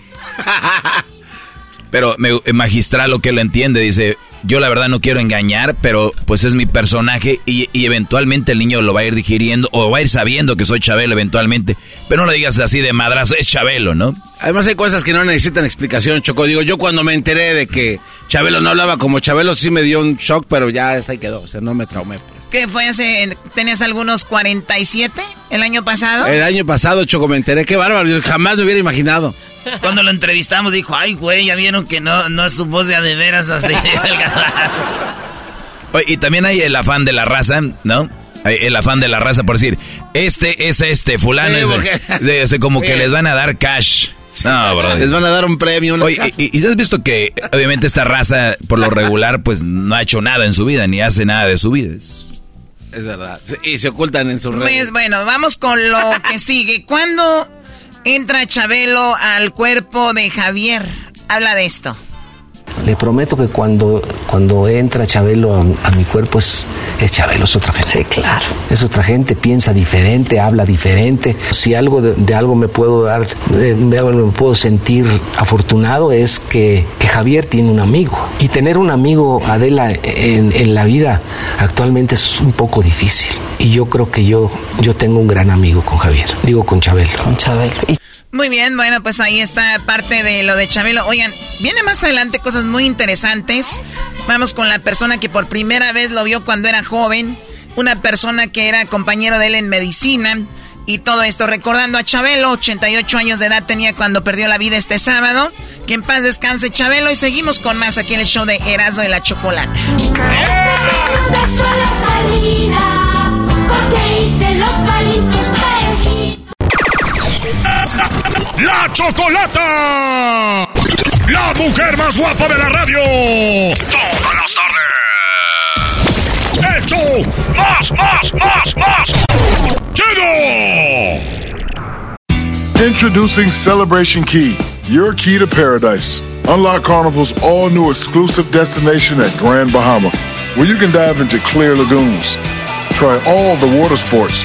Pero me, magistral lo que lo entiende, dice, yo la verdad no quiero engañar, pero pues es mi personaje y, eventualmente el niño lo va a ir digiriendo o va a ir sabiendo que soy Chabelo eventualmente. Pero no lo digas así de madrazo, es Chabelo, ¿no? Además hay cosas que no necesitan explicación, Choco. Digo, yo cuando me enteré de que Chabelo no hablaba como Chabelo sí me dio un shock, pero ya ahí quedó, o sea, no me traumé. Pues. ¿Qué fue hace, tenías algunos 47 el año pasado? El año pasado, Choco, me enteré, qué bárbaro, yo jamás me hubiera imaginado. Cuando lo entrevistamos dijo, ay, güey, ya vieron que no, no es su voz de a de veras así. y también hay el afán de la raza, ¿no? El afán de la raza por decir, este es este, fulano es como que les van a dar cash. No, bro. Les van a dar un premio. Oye, y, y, has visto que obviamente esta raza, por lo regular, pues no ha hecho nada en su vida, ni hace nada de su vida. Es, verdad. Y se ocultan en sus redes. Pues bueno, vamos con lo que sigue. ¿Cuándo entra Chabelo al cuerpo de Javier? Habla de esto. Le prometo que cuando, cuando entra Chabelo a, mi cuerpo es, es, Chabelo, es otra gente. Sí, claro. Es otra gente, piensa diferente, habla diferente. Si algo de, algo me puedo dar, de, me puedo sentir afortunado es que, que, Javier tiene un amigo. Y tener un amigo, Adela, en, en, la vida actualmente es un poco difícil. Y yo creo que yo, yo tengo un gran amigo con Javier, digo con Chabelo. Con Chabelo. Muy bien, bueno, pues ahí está parte de lo de Chabelo. Oigan, viene más adelante cosas muy interesantes. Vamos con la persona que por primera vez lo vio cuando era joven, una persona que era compañero de él en medicina y todo esto. Recordando a Chabelo, 88 años de edad tenía cuando perdió la vida este sábado. Que en paz descanse Chabelo y seguimos con más aquí en el show de Erasmo y la Chocolata. ¡La ¡La chocolata! ¡La mujer más guapa de la radio! ¡Todas las tardes! ¡Hecho! ¡Más, más, más, más! ¡Chido! Introducing Celebration Key, your key to paradise. Unlock Carnival's all new exclusive destination at Grand Bahama, where you can dive into clear lagoons, try all the water sports,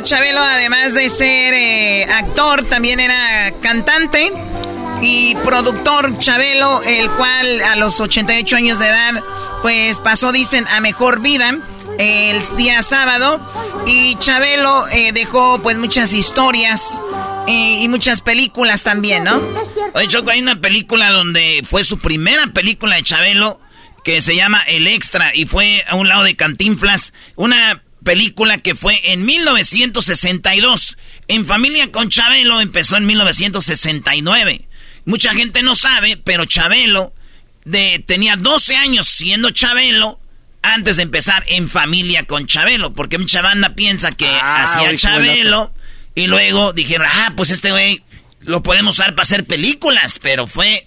Chabelo, además de ser eh, actor, también era cantante y productor Chabelo, el cual a los 88 años de edad, pues pasó, dicen, a mejor vida el día sábado. Y Chabelo eh, dejó pues muchas historias eh, y muchas películas también, ¿no? Oye, Choco, hay una película donde fue su primera película de Chabelo que se llama El Extra y fue a un lado de Cantinflas, una película que fue en 1962. En Familia con Chabelo empezó en 1969. Mucha gente no sabe, pero Chabelo de, tenía 12 años siendo Chabelo antes de empezar en familia con Chabelo, porque mucha banda piensa que ah, hacía Chabelo y luego dijeron, ah, pues este güey lo podemos usar para hacer películas, pero fue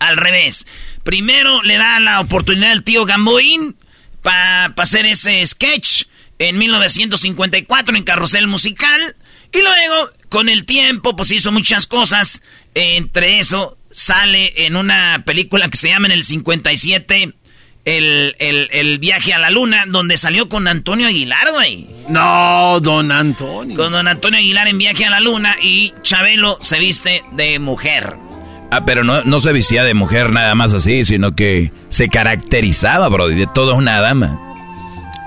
al revés. Primero le da la oportunidad al tío Gamboín para hacer ese sketch en 1954 en Carrusel Musical y luego con el tiempo pues hizo muchas cosas, entre eso sale en una película que se llama en el 57 el, el, viaje a la luna, donde salió con Antonio Aguilar, güey. No, don Antonio. Con don Antonio Aguilar en viaje a la luna y Chabelo se viste de mujer. Ah, pero no, no se vestía de mujer nada más así, sino que se caracterizaba, bro, de todo una dama.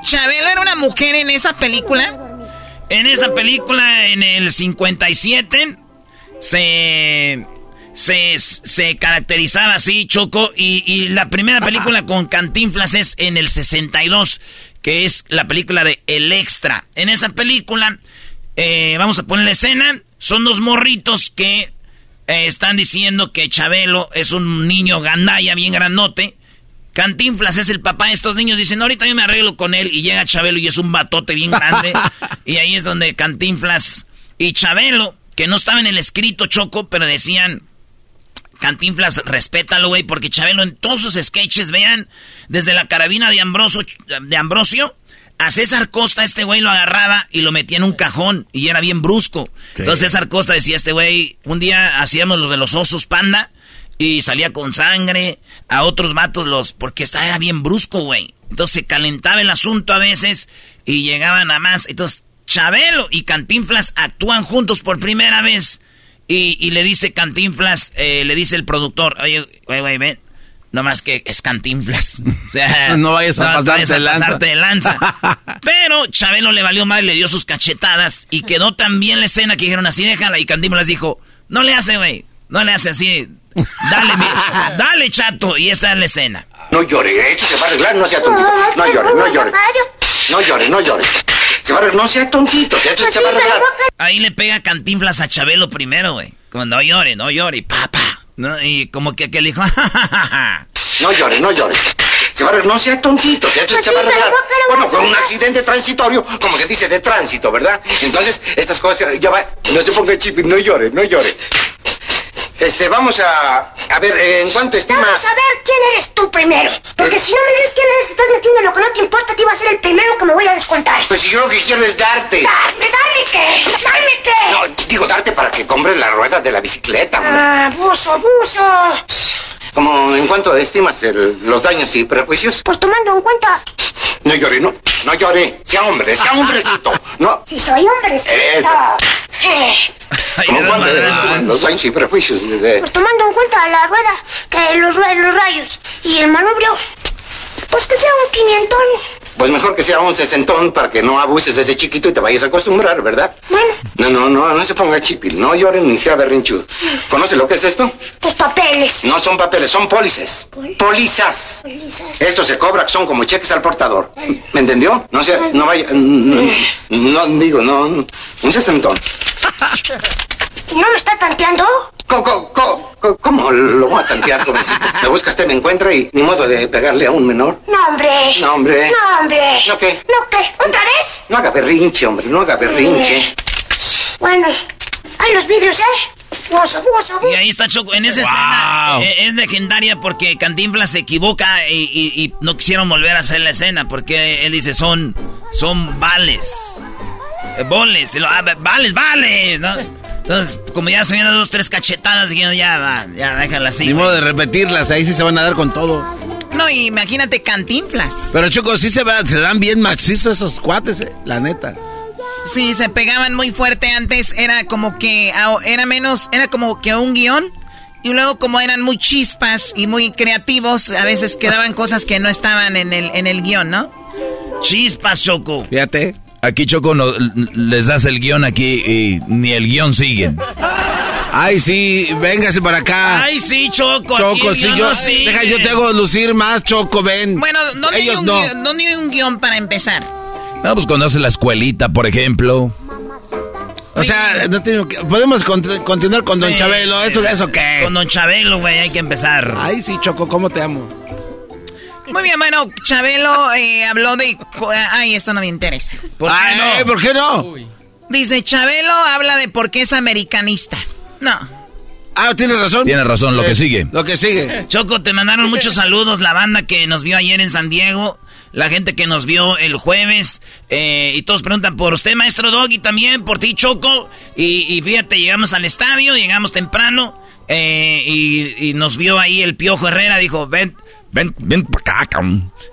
¿Chabelo era una mujer en esa película? En esa película, en el 57, se se, caracterizaba así, Choco, y, la primera película con Cantinflas es en el 62, que es la película de El Extra. En esa película, eh, vamos a poner la escena, son dos morritos que eh, están diciendo que Chabelo es un niño gandaya bien grandote. Cantinflas es el papá de estos niños. Dicen, ahorita yo me arreglo con él. Y llega Chabelo y es un batote bien grande. y ahí es donde Cantinflas y Chabelo, que no estaba en el escrito Choco, pero decían, Cantinflas, respétalo, güey, porque Chabelo en todos sus sketches, vean, desde la carabina de, de Ambrosio, a César Costa este güey lo agarraba y lo metía en un cajón y era bien brusco. Entonces César Costa decía, este güey, un día hacíamos los de los osos panda y salía con sangre, a otros matos los, porque esta era bien brusco, güey. Entonces se calentaba el asunto a veces y llegaban a más. Entonces Chabelo y Cantinflas actúan juntos por primera vez. Y, le dice Cantinflas, eh, le dice el productor, oye, güey, güey, ven. No más que es Cantinflas. O sea, no vayas a, pasarte, de lanza. Pero Chabelo le valió mal, le dio sus cachetadas y quedó tan bien la escena que dijeron así, déjala. Y Cantinflas dijo, no le hace, güey. No le hace así. Dale, dale, chato. Y esta es la escena. No llore, esto se va a arreglar, no sea tontito. No llore, no llore. No llore, no llore. Se va a arreglar, no sea tontito, esto se va a arreglar. Ahí le pega Cantinflas a Chabelo primero, güey. Como no llore, no llore, papá. ¿No? Y como que, que le dijo, No llore, no llore. Se va a arreglar, no sea tontito, esto se va a arreglar. Bueno, fue un accidente transitorio, como que dice de tránsito, ¿verdad? Entonces, estas cosas, ya va, no se ponga chip, no llore, no llore. Este, vamos a. A ver, ¿en cuánto estima? Vamos a ver quién eres tú primero. Porque si no me dices quién eres, estás metiendo lo que no te importa, te iba a ser el primero que me voy a descontar. Pues si yo lo que quiero es darte. Dame, dame qué. Dame qué. No, digo darte para que compres la rueda de la bicicleta, hombre. Ah, buzo, buzo. ¿Cómo, en cuánto estimas los daños y prejuicios? Pues tomando en cuenta no llore, no, no llore. Sea hombre, sea hombrecito. No. Si soy hombrecito. Eso. Eh. los daños y prejuicios de... Pues tomando en cuenta la rueda, que los, los rayos y el manubrio, pues que sea un quinientón. Pues mejor que sea un sesentón para que no abuses de ese chiquito y te vayas a acostumbrar, ¿verdad? Bueno. No, no, no, no se ponga chipil, no lloren ni sea berrinchudo. ¿Conoce lo que es esto? Pues papeles. No son papeles, son pólices. Pólizas. Pólizas. Esto se cobra, son como cheques al portador. ¿Me entendió? No sea, no vaya, no, no digo, no, un sesentón. ¿No me está tanteando? ¿Cómo, cómo, lo voy a tantear, jovencito? Me busca usted, me encuentra y ni modo de pegarle a un menor. No, hombre. No, hombre. No, hombre. ¿No qué? ¿No qué? ¿Otra vez? No haga berrinche, hombre, no haga berrinche. Bueno, hay los vídeos, ¿eh? Y ahí está Choco. En esa escena eh, es legendaria porque Cantinflas se equivoca y, no quisieron volver a hacer la escena porque él dice son, son vales. Eh, boles. Ah, vales, vales. ¿no? Entonces, como ya se vienen dos, tres cachetadas, ya va, ya déjala así. Ni modo de repetirlas, ahí sí se van a dar con todo. No, imagínate cantinflas. Pero Choco, sí se, se dan bien macizos esos cuates, eh, la neta. Sí, se pegaban muy fuerte antes, era como que era menos, era como que un guion. Y luego como eran muy chispas y muy creativos, a veces quedaban cosas que no estaban en el, en el guion, ¿no? Chispas, Choco. Fíjate. Aquí, Choco, no, les das el guion aquí y ni el guion siguen. Ay, sí, véngase para acá. Ay, sí, Choco. Choco, sí, yo, deja, yo te hago lucir más, Choco, ven. Bueno, no hay un, no. Guión, no ni un guion para empezar. No, pues conoce la escuelita, por ejemplo. O sea, no tengo que, podemos continuar con Don Chabelo. ¿Eso, ¿Eso qué? Con Don Chabelo, güey, hay que empezar. Ay, sí, Choco, ¿cómo te amo? Muy bien, bueno, Chabelo eh, habló de... Ay, esto no me interesa. ¿Por qué no? ¿Por qué no? Dice, Chabelo habla de por qué es americanista. No. Ah, tiene razón. Tiene razón, lo que eh, sigue. Lo que sigue. Choco, te mandaron muchos saludos, la banda que nos vio ayer en San Diego la gente que nos vio el jueves. Eh, y todos preguntan por usted, maestro Doggy, también por ti, Choco. Y, fíjate, llegamos al estadio, llegamos temprano. Eh, y, nos vio ahí el Piojo Herrera, dijo, ven, ven, ven para acá,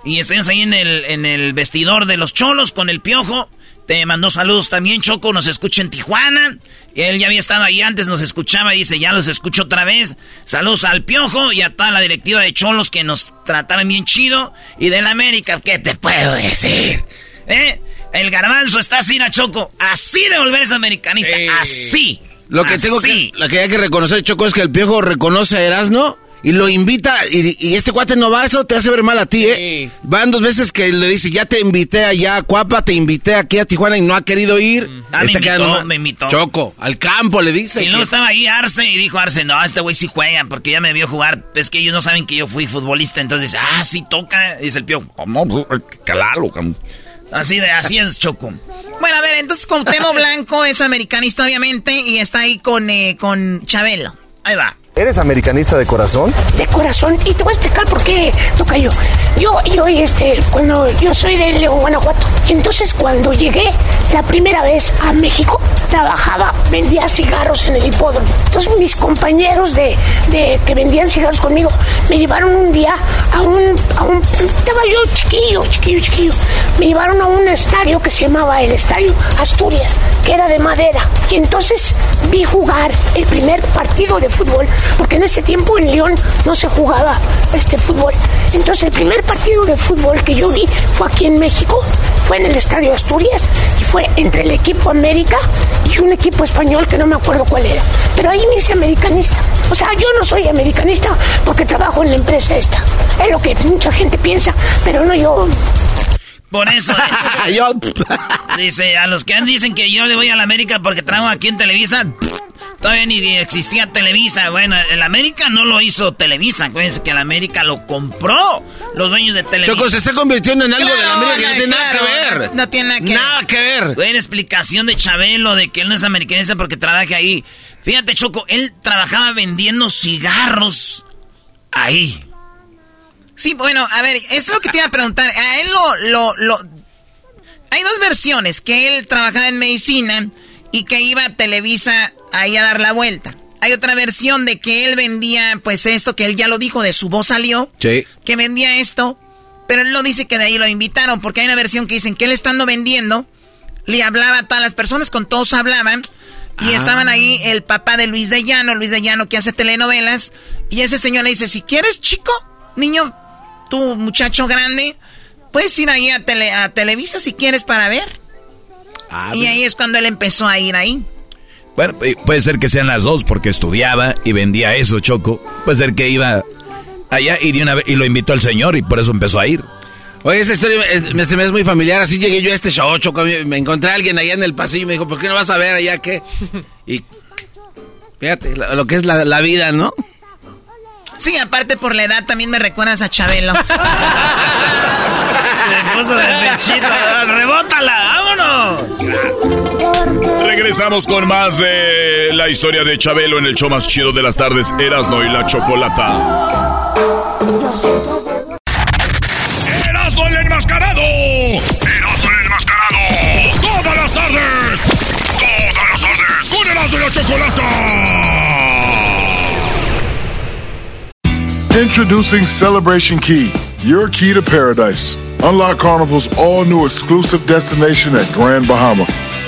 Y estamos ahí en el, en el vestidor de los cholos con el Piojo. Te mandó saludos también, Choco, nos escucha en Tijuana. Él ya había estado ahí antes, nos escuchaba y dice, ya los escucho otra vez. Saludos al Piojo y a toda la directiva de Cholos que nos trataron bien chido. Y del América, ¿qué te puedo decir? ¿Eh? El garbanzo está así, Choco. Así de volverse americanista. Así. Lo que tengo que, lo que hay que reconocer, Choco, es que el Piojo reconoce a Erasmo y lo invita, y, este cuate no va, eso te hace ver mal a ti, ¿eh? Van dos veces que le dice, ya te invité allá a Cuapa, te invité aquí a Tijuana y no ha querido ir. Ah, este me, invitó, me invitó. Choco, al campo le dice. Y luego estaba ahí Arce y dijo Arce, no, este güey sí juega porque ya me vio jugar. Es que ellos no saben que yo fui futbolista, entonces dice, ah, sí toca. Y dice el pío, no, pues, claro, Así de, así es, Choco. Bueno, a ver, entonces Temo Blanco es americanista, obviamente, y está ahí con, eh, con Chabelo. Ahí va. ¿Eres americanista de corazón? De corazón, y te voy a explicar por qué, Tocayo. Yo, yo, este, cuando yo soy de León, Guanajuato, entonces cuando llegué la primera vez a México, trabajaba, vendía cigarros en el hipódromo. Entonces mis compañeros de, de que vendían cigarros conmigo me llevaron un día a un, a un, estaba yo chiquillo, chiquillo, chiquillo. Me llevaron a un estadio que se llamaba el Estadio Asturias, que era de madera. Y entonces vi jugar el primer partido de fútbol porque en ese tiempo en León no se jugaba este fútbol. Entonces el primer partido de fútbol que yo vi fue aquí en México, fue en el Estadio Asturias y fue entre el equipo América y un equipo español que no me acuerdo cuál era. Pero ahí me hice americanista. O sea, yo no soy americanista porque trabajo en la empresa esta. Es lo que mucha gente piensa, pero no yo. Por eso Dice, a los que dicen que yo le voy a la América porque trabajo aquí en Televisa, Todavía ni existía Televisa. Bueno, el América no lo hizo Televisa. Acuérdense que el América lo compró los dueños de Televisa. Choco, se está convirtiendo en algo de la América que no tiene nada que ver. No, tiene nada que nada que ver. Buena explicación de Chabelo de que él no es americanista porque trabaja ahí. Fíjate, Choco, él trabajaba vendiendo cigarros ahí. Sí, bueno, a ver, es lo que te iba a preguntar. A él lo, lo, lo... Hay dos versiones, que él trabajaba en medicina y que iba a Televisa ahí a dar la vuelta. Hay otra versión de que él vendía, pues esto, que él ya lo dijo, de su voz salió. Sí. Que vendía esto, pero él no dice que de ahí lo invitaron, porque hay una versión que dicen que él estando vendiendo, le hablaba a todas las personas, con todos hablaban. Y ah. estaban ahí el papá de Luis de Llano, Luis de Llano que hace telenovelas. Y ese señor le dice, si quieres, chico, niño, tú muchacho grande, puedes ir ahí a, tele, a Televisa si quieres para ver. Ah, y ahí es cuando él empezó a ir ahí. Bueno, puede ser que sean las dos porque estudiaba y vendía eso, Choco. Puede ser que iba allá y, de una y lo invitó al señor y por eso empezó a ir. Oye, esa historia me, se me es muy familiar. Así llegué yo a este show, Choco. Me encontré a alguien allá en el pasillo y me dijo, ¿por qué no vas a ver allá qué? Y fíjate, lo, que es la, la, vida, ¿no? Sí, aparte por la edad también me recuerdas a Chabelo. Se puso de pechito. ¡Rebótala! ¡Vámonos! Regresamos con más de la historia de Chabelo en el show más chido de las tardes, Erasno y la Chocolata. ¡Erasno el enmascarado! ¡Erasno el enmascarado! ¡Todas las tardes! ¡Todas las tardes! ¡Con Erasno y la Chocolata! Introducing Celebration Key, your key to paradise. Unlock Carnival's all new exclusive destination at Grand Bahama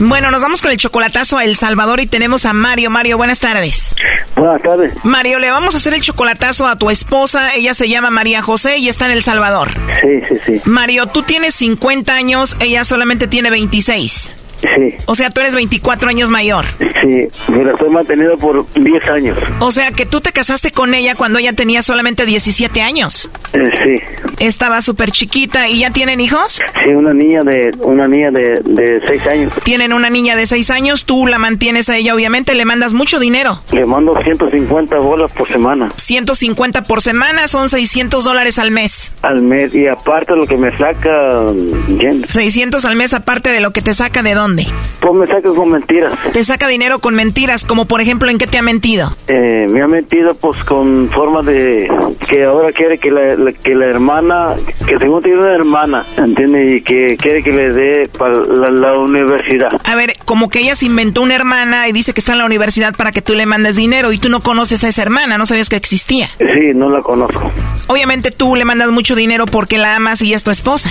Bueno, nos vamos con el chocolatazo a El Salvador y tenemos a Mario. Mario, buenas tardes. Buenas tardes. Mario, le vamos a hacer el chocolatazo a tu esposa. Ella se llama María José y está en El Salvador. Sí, sí, sí. Mario, tú tienes 50 años, ella solamente tiene 26. Sí. O sea, tú eres 24 años mayor. Sí, me la estoy manteniendo por 10 años. O sea, que tú te casaste con ella cuando ella tenía solamente 17 años. Eh, sí. Estaba súper chiquita. ¿Y ya tienen hijos? Sí, una niña de una niña de, de 6 años. Tienen una niña de 6 años. Tú la mantienes a ella, obviamente. Le mandas mucho dinero. Le mando 150 bolas por semana. 150 por semana son 600 dólares al mes. Al mes. Y aparte lo que me saca... Jen, 600 al mes aparte de lo que te saca de dónde. Pues me saca con mentiras. Te saca dinero con mentiras, como por ejemplo, ¿en qué te ha mentido? Eh, me ha metido pues con forma de que ahora quiere que la, la- que la hermana, que según tiene una hermana, ¿entiendes? Y que quiere que le dé para la, la universidad. A ver, como que ella se inventó una hermana y dice que está en la universidad para que tú le mandes dinero y tú no conoces a esa hermana, no sabías que existía. Sí, no la conozco. Obviamente tú le mandas mucho dinero porque la amas y es tu esposa.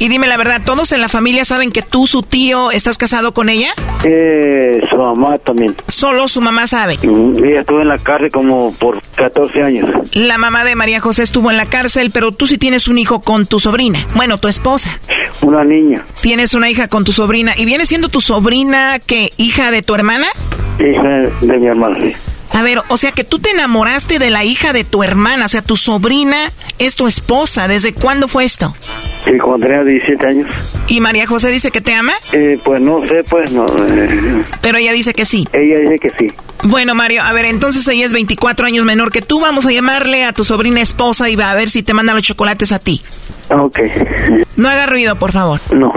Y dime la verdad, ¿todos en la familia saben que tú, su tío, estás casado con ella? Eh, su mamá también. Solo su mamá sabe. Mm, Ella estuvo en la cárcel como por 14 años. La mamá de María José estuvo en la cárcel, pero tú sí tienes un hijo con tu sobrina. Bueno, tu esposa. Una niña. Tienes una hija con tu sobrina. ¿Y viene siendo tu sobrina que hija de tu hermana? Hija de mi hermana, sí. A ver, o sea que tú te enamoraste de la hija de tu hermana, o sea, tu sobrina es tu esposa. ¿Desde cuándo fue esto? Sí, cuando tenía 17 años. ¿Y María José dice que te ama? Eh, pues no sé, pues no. eh, Pero ella dice que sí. ella dice que sí. Bueno, Mario, a ver, entonces ella es 24 años menor que tú. Vamos a llamarle a tu sobrina esposa y va a ver si te manda los chocolates a ti. Ok. No haga ruido, por favor. No.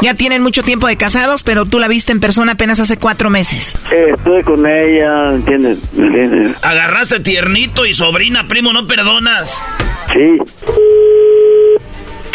Ya tienen mucho tiempo de casados, pero tú la viste en persona apenas hace cuatro meses. Eh, estuve con ella, ¿entiendes? ¿Entiendes? Agarraste tiernito y sobrina, primo, no perdonas. Sí.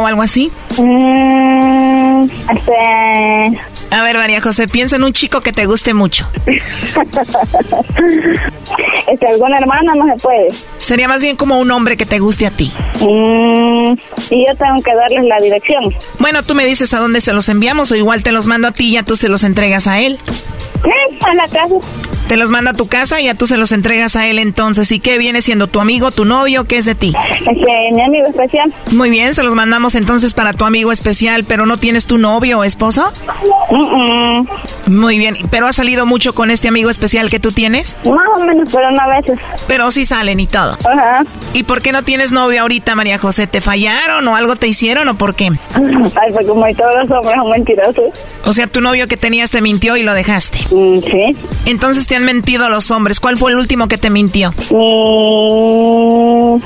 o algo así. Mm. A ver, María José, piensa en un chico que te guste mucho. este, alguna hermana no se puede. Sería más bien como un hombre que te guste a ti. Mm, y yo tengo que darles la dirección. Bueno, tú me dices a dónde se los enviamos o igual te los mando a ti y ya tú se los entregas a él. Mm, a la casa. Te los manda a tu casa y ya tú se los entregas a él entonces. ¿Y qué viene siendo tu amigo, tu novio? ¿Qué es de ti? Este, mi amigo especial. Muy bien, se los mandamos entonces para tu amigo especial, pero ¿no tienes tu novio o esposo? Mm, Muy bien, ¿pero has salido mucho con este amigo especial que tú tienes? Más o menos, pero no a veces. Pero sí salen y todo. Ajá. ¿Y por qué no tienes novio ahorita, María José? ¿Te fallaron o algo te hicieron o por qué? Ay, pues como todos los hombres son mentirosos. O sea, tu novio que tenías te mintió y lo dejaste. sí. Entonces te han mentido los hombres. ¿Cuál fue el último que te mintió? Mi...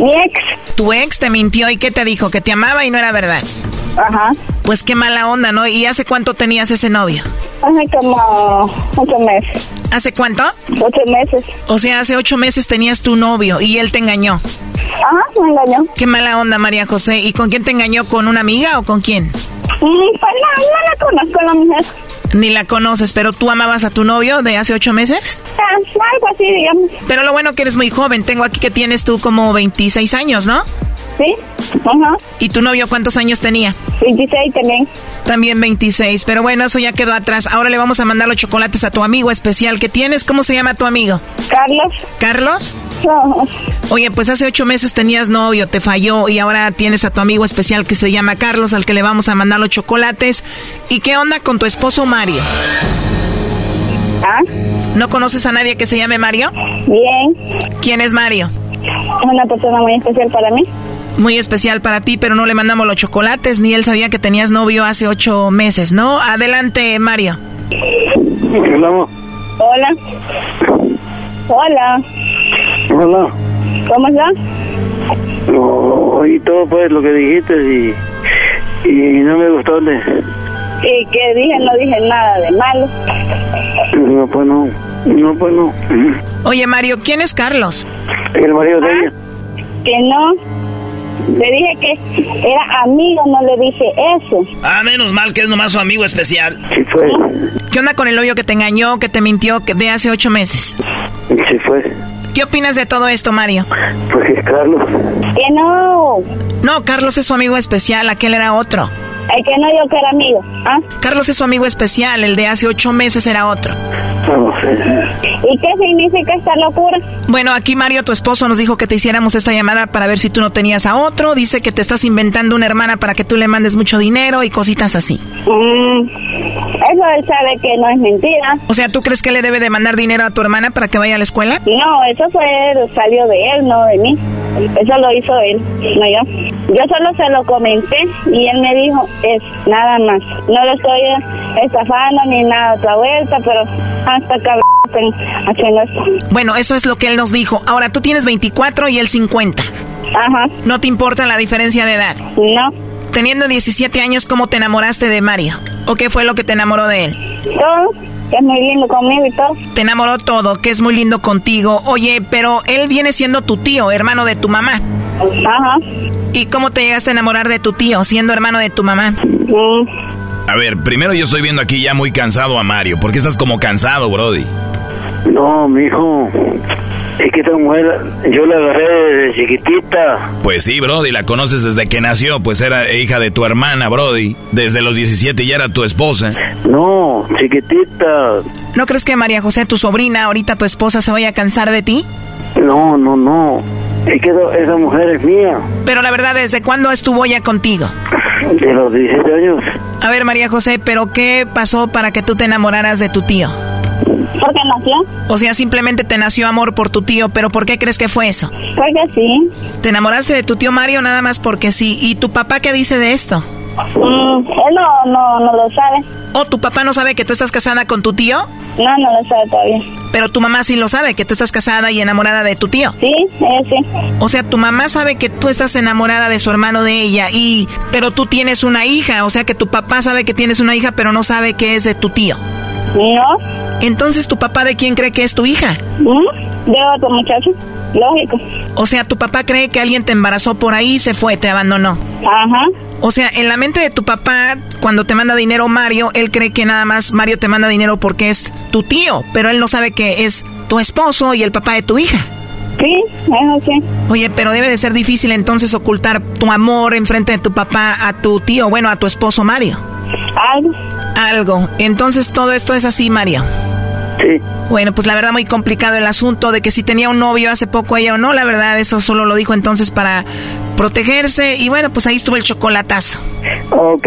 Mi ex. Tu ex te mintió y ¿qué te dijo? Que te amaba y no era verdad. Ajá. Pues qué mala onda, ¿no? ¿Y hace cuánto tenías ese novio? Hace como ocho meses. ¿Hace cuánto? Ocho meses. O sea, hace ocho meses tenías tu novio y él te engañó. Ajá, me engañó. Qué mala onda, María José. ¿Y con quién te engañó? ¿Con una amiga o con quién? Mm, pues no, no la conozco la mujer. Ni la conoces, pero tú amabas a tu novio de hace ocho meses? Ah, algo así, digamos. Pero lo bueno que eres muy joven. Tengo aquí que tienes tú como 26 años, ¿no? Sí, ajá. ¿Y tu novio cuántos años tenía? 26 también. También 26. Pero bueno, eso ya quedó atrás. Ahora le vamos a mandar los chocolates a tu amigo especial que tienes. ¿Cómo se llama tu amigo? Carlos. ¿Carlos? No. Oye, pues hace ocho meses tenías novio, te falló y ahora tienes a tu amigo especial que se llama Carlos, al que le vamos a mandar los chocolates. ¿Y qué onda con tu esposo Mario? ¿Ah? ¿No conoces a nadie que se llame Mario? Bien. ¿Quién es Mario? Es una persona muy especial para mí. Muy especial para ti, pero no le mandamos los chocolates, ni él sabía que tenías novio hace ocho meses, ¿no? Adelante, Mario. Hola. Hola. Hola. Hola. ¿Cómo estás? No, oí todo pues lo que dijiste y, y no me gustó. De, ¿Y qué dije? No dije nada de malo. no, pues no. No, pues no. Oye, Mario, ¿quién es Carlos? El marido de ella. Que no. Le dije que era amigo, no le dije eso. Ah, menos mal que es nomás su amigo especial. Sí fue. ¿Qué onda con el novio que te engañó, que te mintió que de hace ocho meses? Sí fue. ¿Qué opinas de todo esto, Mario? Pues es Carlos. Que no. No, Carlos es su amigo especial, aquel era otro. El que no yo que era amigo. ¿Ah? Carlos es su amigo especial, el de hace ocho meses era otro. Sé. ¿Y qué significa esta locura? Bueno, aquí Mario, tu esposo, nos dijo que te hiciéramos esta llamada para ver si tú no tenías a otro. Dice que te estás inventando una hermana para que tú le mandes mucho dinero y cositas así. Mm, eso él sabe que no es mentira. O sea, ¿tú crees que le debe de mandar dinero a tu hermana para que vaya a la escuela? No, eso fue, salió de él, no de mí. Eso lo hizo él, no yo. Yo solo se lo comenté y él me dijo, es nada más. No lo estoy estafando ni nada otra vuelta, pero hasta cabrón haciendo esto. Bueno, eso es lo que él nos dijo. Ahora, tú tienes 24 y él 50. Ajá. ¿No te importa la diferencia de edad? No. Teniendo 17 años, ¿cómo te enamoraste de Mario? ¿O qué fue lo que te enamoró de él? Todo, que es muy lindo conmigo y todo. Te enamoró todo, que es muy lindo contigo. Oye, pero él viene siendo tu tío, hermano de tu mamá. Ajá. ¿Y cómo te llegaste a enamorar de tu tío, siendo hermano de tu mamá? Mm, A ver, primero yo estoy viendo aquí ya muy cansado a Mario. ¿Por qué estás como cansado, Brody? No, mijo. Es que esta mujer, yo la agarré desde chiquitita. Pues sí, Brody, la conoces desde que nació, pues era hija de tu hermana, Brody. Desde los 17 ya era tu esposa. No, chiquitita. ¿No crees que María José, tu sobrina, ahorita tu esposa, se vaya a cansar de ti? No, no, no. Es que esa- esa mujer es mía. Pero la verdad, ¿desde cuándo estuvo ya contigo? De los 17 años. A ver, María José, ¿pero qué pasó para que tú te enamoraras de tu tío? ¿Por qué nació? O sea, simplemente te nació amor por tu tío, pero ¿por qué crees que fue eso? Porque sí. ¿Te enamoraste de tu tío Mario nada más porque sí? ¿Y tu papá qué dice de esto? Mm, él no, no, no lo sabe. ¿O tu papá no sabe que tú estás casada con tu tío? No, no lo sabe todavía. Pero tu mamá sí lo sabe, que tú estás casada y enamorada de tu tío. Sí, él sí. O sea, tu mamá sabe que tú estás enamorada de su hermano de ella y pero tú tienes una hija, o sea que tu papá sabe que tienes una hija, pero no sabe que es de tu tío. No. Entonces, ¿tu papá de quién cree que es tu hija? ¿Mm? De otro muchacho. Lógico. O sea, tu papá cree que alguien te embarazó por ahí y se fue, te abandonó. Ajá. O sea, en la mente de tu papá, cuando te manda dinero Mario, él cree que nada más Mario te manda dinero porque es tu tío, pero él no sabe que es tu esposo y el papá de tu hija. Sí, eso sí. Oye, pero debe de ser difícil entonces ocultar tu amor enfrente de tu papá a tu tío, bueno, a tu esposo Mario. Algo. Algo. Entonces todo esto es así, Mario. Sí. Bueno, pues la verdad muy complicado el asunto de que si tenía un novio hace poco ella o no, la verdad eso solo lo dijo entonces para protegerse y bueno, pues ahí estuvo el chocolatazo. Ok.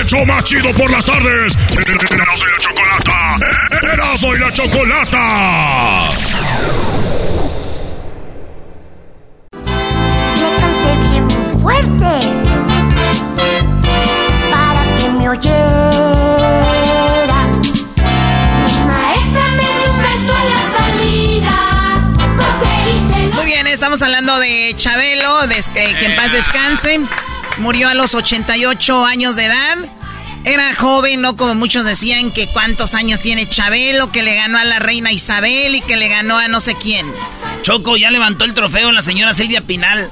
¡Hecho más chido por las tardes! ¡Erasmo y la chocolata! Erasmo y la Chocolata. Le canté bien fuerte para que me oyera. Mi maestra me dio un beso en la salida porque hice Muy bien, estamos hablando de Chabelo, de que, que en paz descanse. Murió a los 88 años de edad. Era joven, no como muchos decían que cuántos años tiene Chabelo, que le ganó a la reina Isabel y que le ganó a no sé quién. Choco, ya levantó el trofeo la señora Silvia Pinal.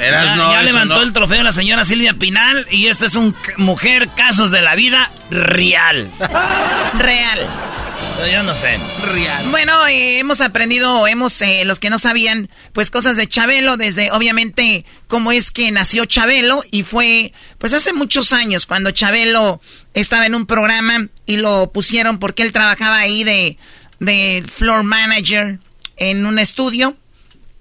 Eras ya no, ya eso levantó no. el trofeo la señora Silvia Pinal y esta es un mujer casos de la vida real. Real. Yo no sé. Real. Bueno, eh, hemos aprendido, hemos, eh, los que no sabían, pues cosas de Chabelo, desde obviamente cómo es que nació Chabelo y fue, pues hace muchos años, cuando Chabelo estaba en un programa y lo pusieron porque él trabajaba ahí de, de floor manager en un estudio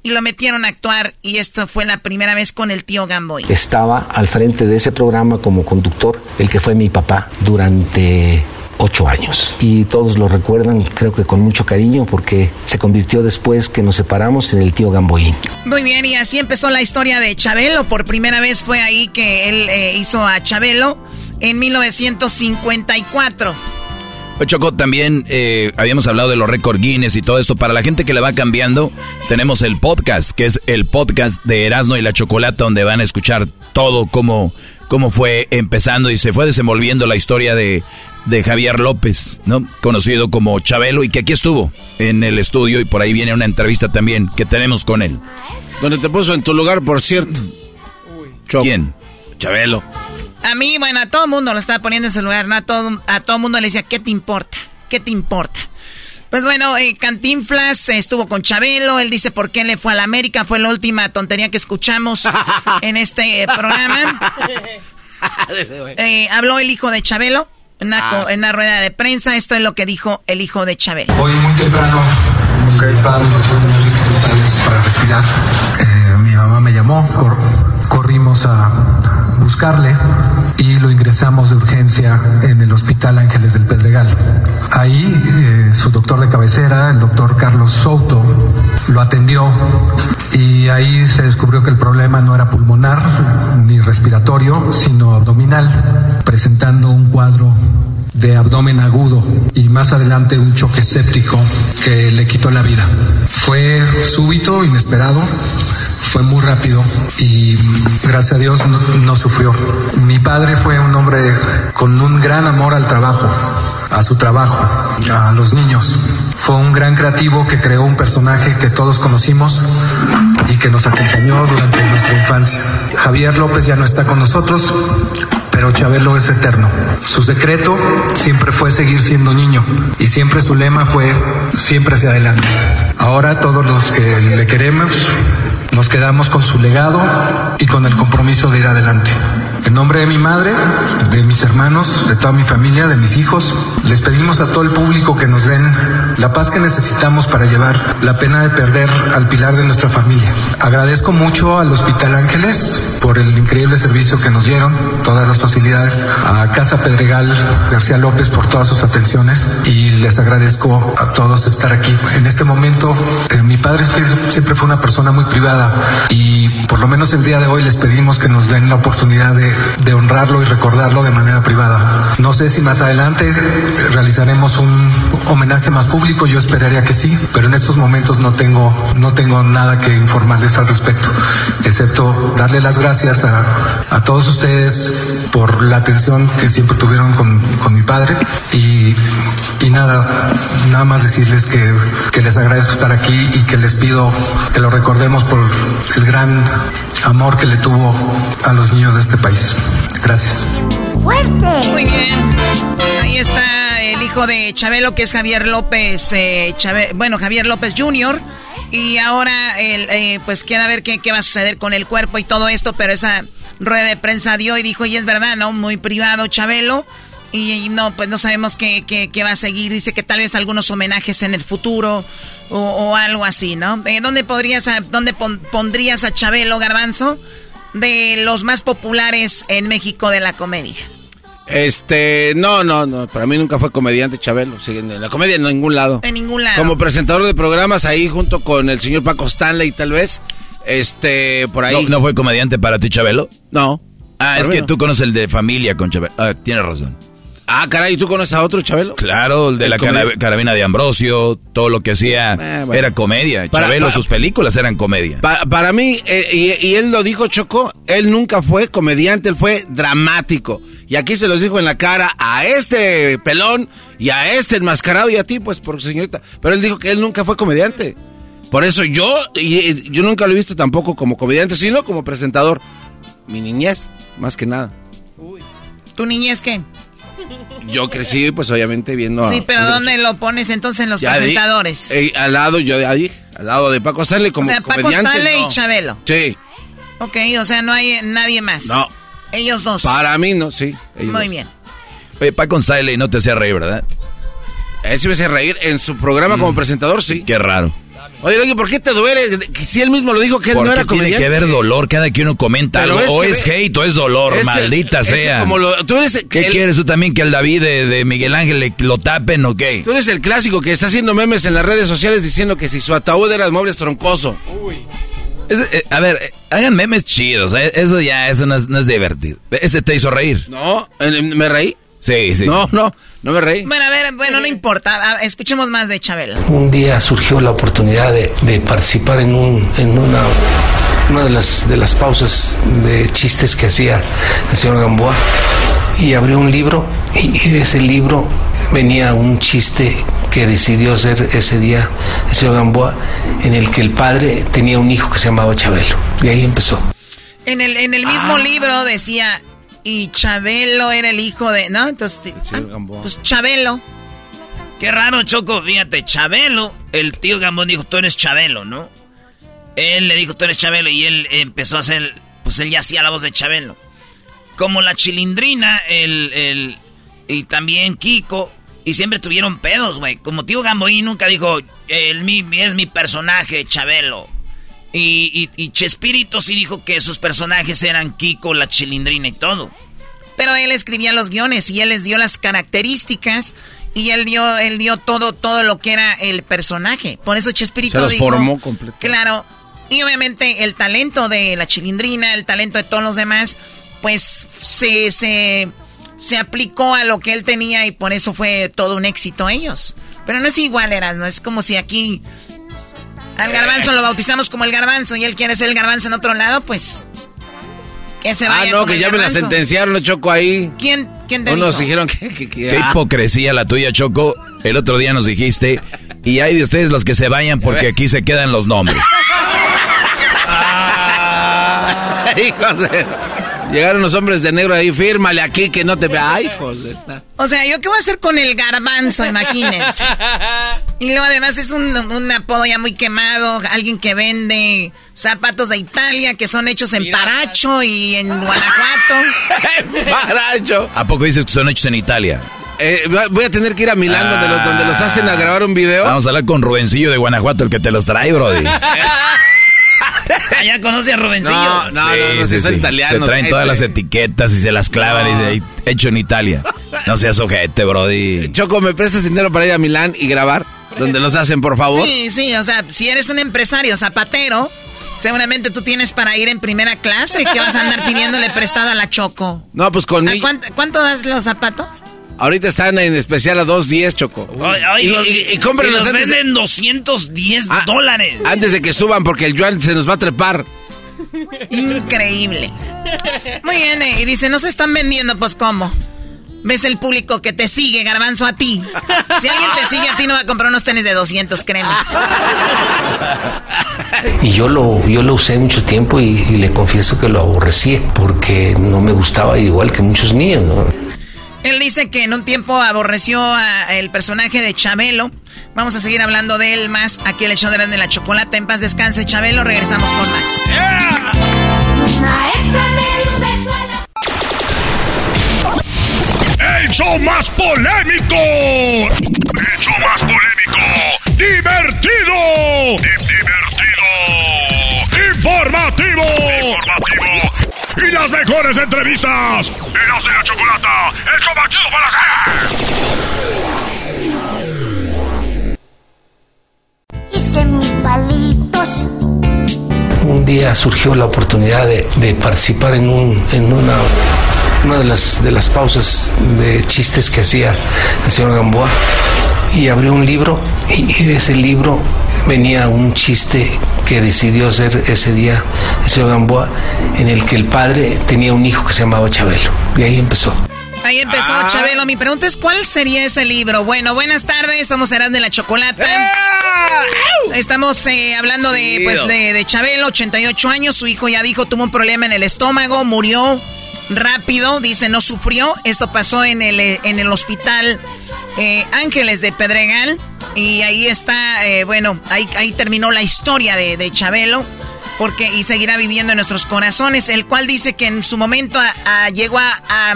y lo metieron a actuar y esto fue la primera vez con el tío Gamboy. Estaba al frente de ese programa como conductor, el que fue mi papá durante ocho años. Y todos lo recuerdan, creo que con mucho cariño, porque se convirtió después que nos separamos en el tío Gamboín. Muy bien, y así empezó la historia de Chabelo. Por primera vez fue ahí que él eh, hizo a Chabelo en 1954. Pues Choco, también eh, habíamos hablado de los récord Guinness y todo esto. Para la gente que le va cambiando, tenemos el podcast, que es el podcast de Erasmo y la Chocolata, donde van a escuchar todo cómo, cómo fue empezando y se fue desenvolviendo la historia de, de Javier López, ¿no? Conocido como Chabelo y que aquí estuvo en el estudio y por ahí viene una entrevista también que tenemos con él. Donde te puso en tu lugar, por cierto. ¿Quién? Chabelo. A mí, bueno, a todo mundo lo estaba poniendo en su lugar, ¿no? A todo, a todo mundo le decía, ¿qué te importa? ¿Qué te importa? Pues bueno, eh, Cantinflas estuvo con Chabelo, él dice por qué le fue a la América, fue la última tontería que escuchamos en este eh, programa. Eh, habló el hijo de Chabelo una, co- en una rueda de prensa, esto es lo que dijo el hijo de Chabelo. Hoy muy temprano, como que el padre empezó a tener dificultades para respirar. Eh, mi mamá me llamó, cor- corrimos a buscarle y lo ingresamos de urgencia en el Hospital Ángeles del Pedregal. Ahí eh, su doctor de cabecera, el doctor Carlos Souto, lo atendió y ahí se descubrió que el problema no era pulmonar ni respiratorio, sino abdominal, presentando un cuadro de abdomen agudo y más adelante un choque séptico que le quitó la vida. Fue súbito, inesperado, fue muy rápido y gracias a Dios no, no sufrió. Mi padre fue un hombre con un gran amor al trabajo, a su trabajo, a los niños. Fue un gran creativo que creó un personaje que todos conocimos y que nos acompañó durante nuestra infancia. Javier López ya no está con nosotros, pero Chabelo es eterno. Su secreto siempre fue seguir siendo niño y siempre su lema fue siempre hacia adelante. Ahora todos los que le queremos nos quedamos con su legado y con el compromiso de ir adelante. En nombre de mi madre, de mis hermanos, de toda mi familia, de mis hijos, les pedimos a todo el público que nos den la paz que necesitamos para llevar la pena de perder al pilar de nuestra familia. Agradezco mucho al Hospital Ángeles por el increíble servicio que nos dieron, todas las facilidades, a Casa Pedregal García López por todas sus atenciones y les agradezco a todos estar aquí. En este momento, eh, mi padre siempre fue una persona muy privada y por lo menos el día de hoy les pedimos que nos den la oportunidad de, de honrarlo y recordarlo de manera privada. No sé si más adelante realizaremos un homenaje más público, yo esperaría que sí, pero en estos momentos no tengo, no tengo nada que informarles al respecto, excepto darle las gracias a, a todos ustedes por la atención que siempre tuvieron con, con mi padre y, y nada, nada más decirles que, que les agradezco estar aquí y que les pido que lo recordemos por el gran amor que le tuvo a los niños de este país. Gracias. ¡Fuerte! Muy bien. Ahí está el hijo de Chabelo, que es Javier López, eh, bueno, Javier López Jr. Y ahora, el, eh, pues queda ver qué, qué va a suceder con el cuerpo y todo esto, pero esa rueda de prensa dio y dijo, y es verdad, ¿no? Muy privado Chabelo. Y, no, pues no sabemos qué, qué- qué va a seguir. Dice que tal vez algunos homenajes en el futuro o, algo así, ¿no? Eh, ¿Dónde podrías, a- dónde pon- pondrías a Chabelo Garbanzo? De los más populares en México de la comedia. Este, no, no, no, para mí nunca fue comediante Chabelo, sí, en la comedia en ningún lado. En ningún lado. Como presentador de programas ahí junto con el señor Paco Stanley tal vez, este, por ahí. ¿No, ¿no fue comediante para ti, Chabelo? No. Ah, es que no. tú conoces el de familia con Chabelo. Ah, tienes razón. Ah, caray, ¿tú conoces a otro Chabelo? Claro, el de El la carabina de Ambrosio, todo lo que hacía Eh, bueno. era comedia. Para- Chabelo, para- sus películas eran comedia. Pa- para mí, eh, y, y él lo dijo, Choco, él nunca fue comediante, él fue dramático. Y aquí se los dijo en la cara a este pelón y a este enmascarado y a ti, pues, por señorita. Pero él dijo que él nunca fue comediante. Por eso yo, y, yo nunca lo he visto tampoco como comediante, sino como presentador. Mi niñez, más que nada. ¿Tu niñez qué? Yo crecí, pues, obviamente, viendo a... Sí, pero ¿dónde lo pones entonces en los Ya di- presentadores? eh, al lado, yo de ahí, al lado de Paco Stanley como o sea, Paco comediante. Stanley no. y Chabelo. Sí, Ok, o sea, no hay nadie más. no. Ellos dos. Para mí no, sí. ellos Muy dos. bien. Oye, Paco Stanley no te hacía reír, ¿verdad? Él sí me hacía reír en su programa como presentador, sí. Qué raro. Oye, oye, ¿por qué te duele? Si él mismo lo dijo que él ¿Por no qué era tiene comediante. que haber dolor cada que uno comenta Pero algo? es o es ve- hate o es dolor, es que- maldita es que sea. como lo- tú eres ¿Qué el- quieres tú también que el David de, de Miguel Ángel le- lo tapen o qué? Tú eres el clásico que está haciendo memes en las redes sociales diciendo que si su ataúd era de muebles troncoso. Ese, eh, a ver, eh, hagan memes chidos, eh, eso ya, eso no es, no es divertido. Ese te hizo reír. No, ¿me reí? Sí, sí. No, no, no me reí. Bueno, a ver, bueno, no importa. Escuchemos más de Chabelo. Un día surgió la oportunidad de, de participar en, un, en una, una de, las, de las pausas de chistes que hacía el señor Gamboa y abrió un libro y, y de ese libro venía un chiste que decidió hacer ese día el señor Gamboa en el que el padre tenía un hijo que se llamaba Chabelo y ahí empezó. En el, en el Ah. mismo libro decía, y Chabelo era el hijo de, ¿no? Entonces, ah, pues Chabelo. Qué raro, Choco, fíjate, Chabelo, el tío Gambón dijo, tú eres Chabelo, ¿no? Él le dijo, tú eres Chabelo, y él empezó a hacer, pues él ya hacía la voz de Chabelo. Como la chilindrina, el, el, y también Kiko, y siempre tuvieron pedos, güey. Como tío Gamboín nunca dijo, el, mi, es mi personaje, Chabelo. Y, y, y Chespirito sí dijo que sus personajes eran Kiko, la chilindrina y todo. Pero él escribía los guiones y él les dio las características y él dio, él dio todo, todo lo que era el personaje. Por eso Chespirito Se los dijo, formó completo. Claro. Y obviamente el talento de la chilindrina, el talento de todos los demás, pues se, se, se aplicó a lo que él tenía y por eso fue todo un éxito ellos. Pero no es igual, eras, no es como si aquí al garbanzo lo bautizamos como el garbanzo y él quiere ser el garbanzo en otro lado, pues que se Ah, vaya no, como que ya me la garbanzo. sentenciaron, choco ahí. ¿Quién, quién te Unos dijo? dijeron que... que, que- Qué ah. hipocresía la tuya, Choco. El otro día nos dijiste, y hay de ustedes los que se vayan porque aquí se quedan los nombres. Hijos de- Llegaron los hombres de negro ahí, fírmale aquí que no te vea. Ay, de- O sea, ¿yo qué voy a hacer con el garbanzo? Imagínense. Y luego además es un, un apodo ya muy quemado, alguien que vende zapatos de Italia que son hechos en Paracho y en Guanajuato. Paracho. ¿A poco dices que son hechos en Italia? Eh, voy a tener que ir a Milán donde, los, donde los hacen a grabar un video. Vamos a hablar con Rubencillo de Guanajuato, el que te los trae, Brody. Allá conoce a Rubencillo. No, no, no, no, si son italianos. Se traen todas las etiquetas y se las clavan y dice, hecho en Italia. No seas ojete, Brody. Choco, ¿me prestas dinero para ir a Milán y grabar? Donde los hacen, por favor. Sí, sí, o sea, si eres un empresario zapatero, seguramente tú tienes para ir en primera clase. que vas a andar pidiéndole prestado a la Choco? No, pues ¿A conmigo. cuánto, cuánto das los zapatos? Ahorita están en especial a 2.10, Choco. Ay, ay, y, los- y, y cómprenlos y los antes, de- venden 210 Ah, dólares. antes de que suban porque el yuan se nos va a trepar. Increíble. Muy bien, eh, y dice, no se están vendiendo, pues ¿cómo? ¿Ves el público que te sigue, garbanzo, a ti? Si alguien te sigue a ti, no va a comprar unos tenis de 200, créeme. Y yo lo, yo lo usé mucho tiempo y, y le confieso que lo aborrecí porque no me gustaba igual que muchos niños, ¿no? Él dice que en un tiempo aborreció a el personaje de Chabelo. Vamos a seguir hablando de él más aquí en el show de la chocolate. En paz descanse, Chabelo. Regresamos con más. Maestra, me dio un beso a la... ¡El show más polémico! ¡El show más polémico! ¡Divertido! ¡Divertido! ¡Informativo! ¡Informativo! Y las mejores entrevistas. ¡Eras de la chocolate! chocolata! ¡El show más chido para hacer! Hice mis palitos. Un día surgió la oportunidad de, de participar en, un, en una una de las, de las pausas de chistes que hacía el señor Gamboa y abrió un libro y de ese libro venía un chiste que decidió hacer ese día el señor Gamboa en el que el padre tenía un hijo que se llamaba Chabelo y ahí empezó. Ahí empezó ah. Chabelo. Mi pregunta es, ¿cuál sería ese libro? Bueno, buenas tardes. Somos Eran de la Chocolata. ¡Eh! Estamos eh, hablando de, pues, de, de Chabelo, 88 años. Su hijo ya dijo, tuvo un problema en el estómago, murió rápido, dice, no sufrió. Esto pasó en el, en el hospital eh, Ángeles de Pedregal. Y ahí está, eh, bueno, ahí, ahí terminó la historia de, Chabelo. Porque, y seguirá viviendo en nuestros corazones. El cual dice que en su momento llegó a,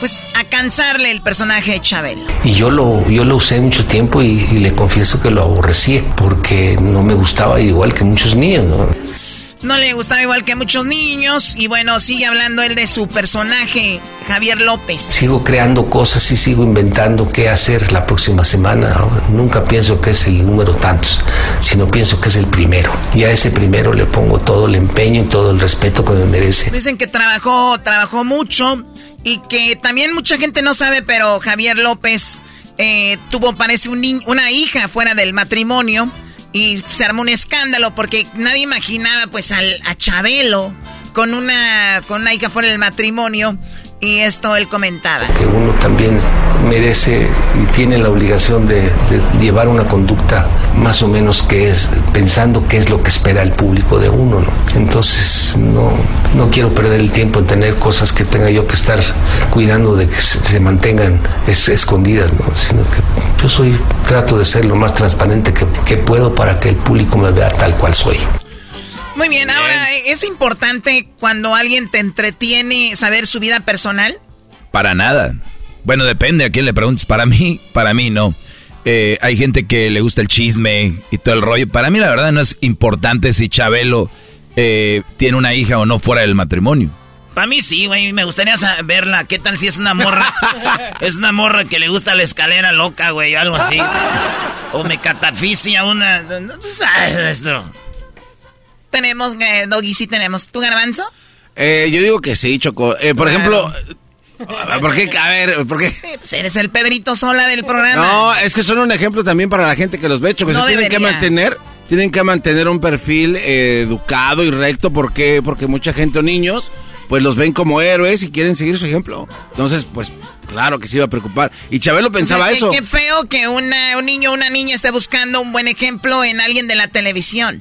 pues a cansarle el personaje de Chabelo. Y yo lo, yo lo usé mucho tiempo y, y, le confieso que lo aborrecí porque no me gustaba igual que muchos niños, ¿no? No le gustaba igual que muchos niños. Y bueno, sigue hablando él de su personaje, Javier López. Sigo creando cosas y sigo inventando qué hacer la próxima semana. nunca pienso que es el número tantos, sino pienso que es el primero. Y a ese primero le pongo todo el empeño y todo el respeto que me merece. Dicen que trabajó, trabajó mucho y que también mucha gente no sabe, pero Javier López eh, tuvo, parece, un una hija fuera del matrimonio y se armó un escándalo porque nadie imaginaba pues al, a Chabelo con una, con una hija fuera del matrimonio y esto él comentaba. Que uno también merece y tiene la obligación de, llevar una conducta más o menos que es pensando qué es lo que espera el público de uno, ¿no? Entonces no, no quiero perder el tiempo en tener cosas que tenga yo que estar cuidando de que se, mantengan escondidas, ¿no? Sino que yo soy, trato de ser lo más transparente que, que puedo para que el público me vea tal cual soy. Muy bien, ahora, ¿es importante cuando alguien te entretiene saber su vida personal? Para nada. Bueno, depende a quién le preguntes. Para mí, para mí no. Eh, hay gente que le gusta el chisme y todo el rollo. Para mí la verdad no es importante si Chabelo eh, tiene una hija o no fuera del matrimonio. Para mí sí, güey, me gustaría verla. ¿Qué tal si es una morra? es una morra que le gusta la escalera loca, güey, o algo así. O me catafisia una... No, sabes esto. Tenemos, eh, Doggy, sí tenemos. ¿Tú, Garbanzo? Eh, yo digo que sí, Choco. Eh, por ejemplo... ¿Por qué? A ver, ¿por qué? pues eres el Pedrito Sola del programa. No, es que son un ejemplo también para la gente que los ve, Choco. No tienen que mantener, tienen que mantener un perfil eh, educado y recto. ¿Por qué? Porque mucha gente o niños pues los ven como héroes y quieren seguir su ejemplo. Entonces, pues claro que se iba a preocupar. Y Chabelo pensaba eso. Qué feo que una, un niño o una niña esté buscando un buen ejemplo en alguien de la televisión.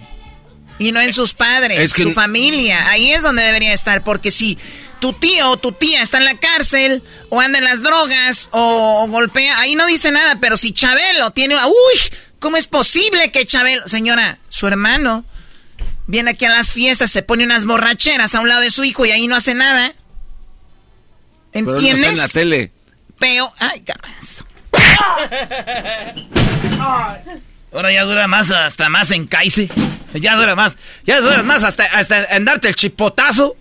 Y no en sus padres, su familia. Ahí es donde debería estar, porque si tu tío o tu tía está en la cárcel, o anda en las drogas, o, golpea, ahí no dice nada, pero si Chabelo tiene una... ¡Uy! ¿Cómo es posible que Chabelo... Señora, su hermano viene aquí a las fiestas, se pone unas borracheras a un lado de su hijo y ahí no hace nada. ¿Entiendes? Pero en la tele. Peo... Ay, garbanzo. Ahora ya dura más, hasta más en Kaise. Ya dura más. Ya dura más hasta, hasta en darte el chipotazo.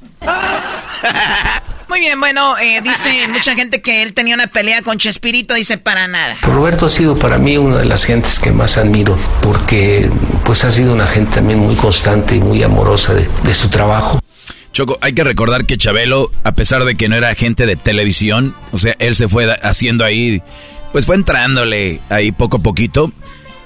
Muy bien, bueno, eh, dice mucha gente que él tenía una pelea con Chespirito, dice para nada. Roberto ha sido para mí una de las gentes que más admiro, porque pues ha sido una gente también muy constante y muy amorosa de, de su trabajo. Choco, hay que recordar que Chabelo, a pesar de que no era agente de televisión, o sea, él se fue haciendo ahí, pues fue entrándole ahí poco a poquito.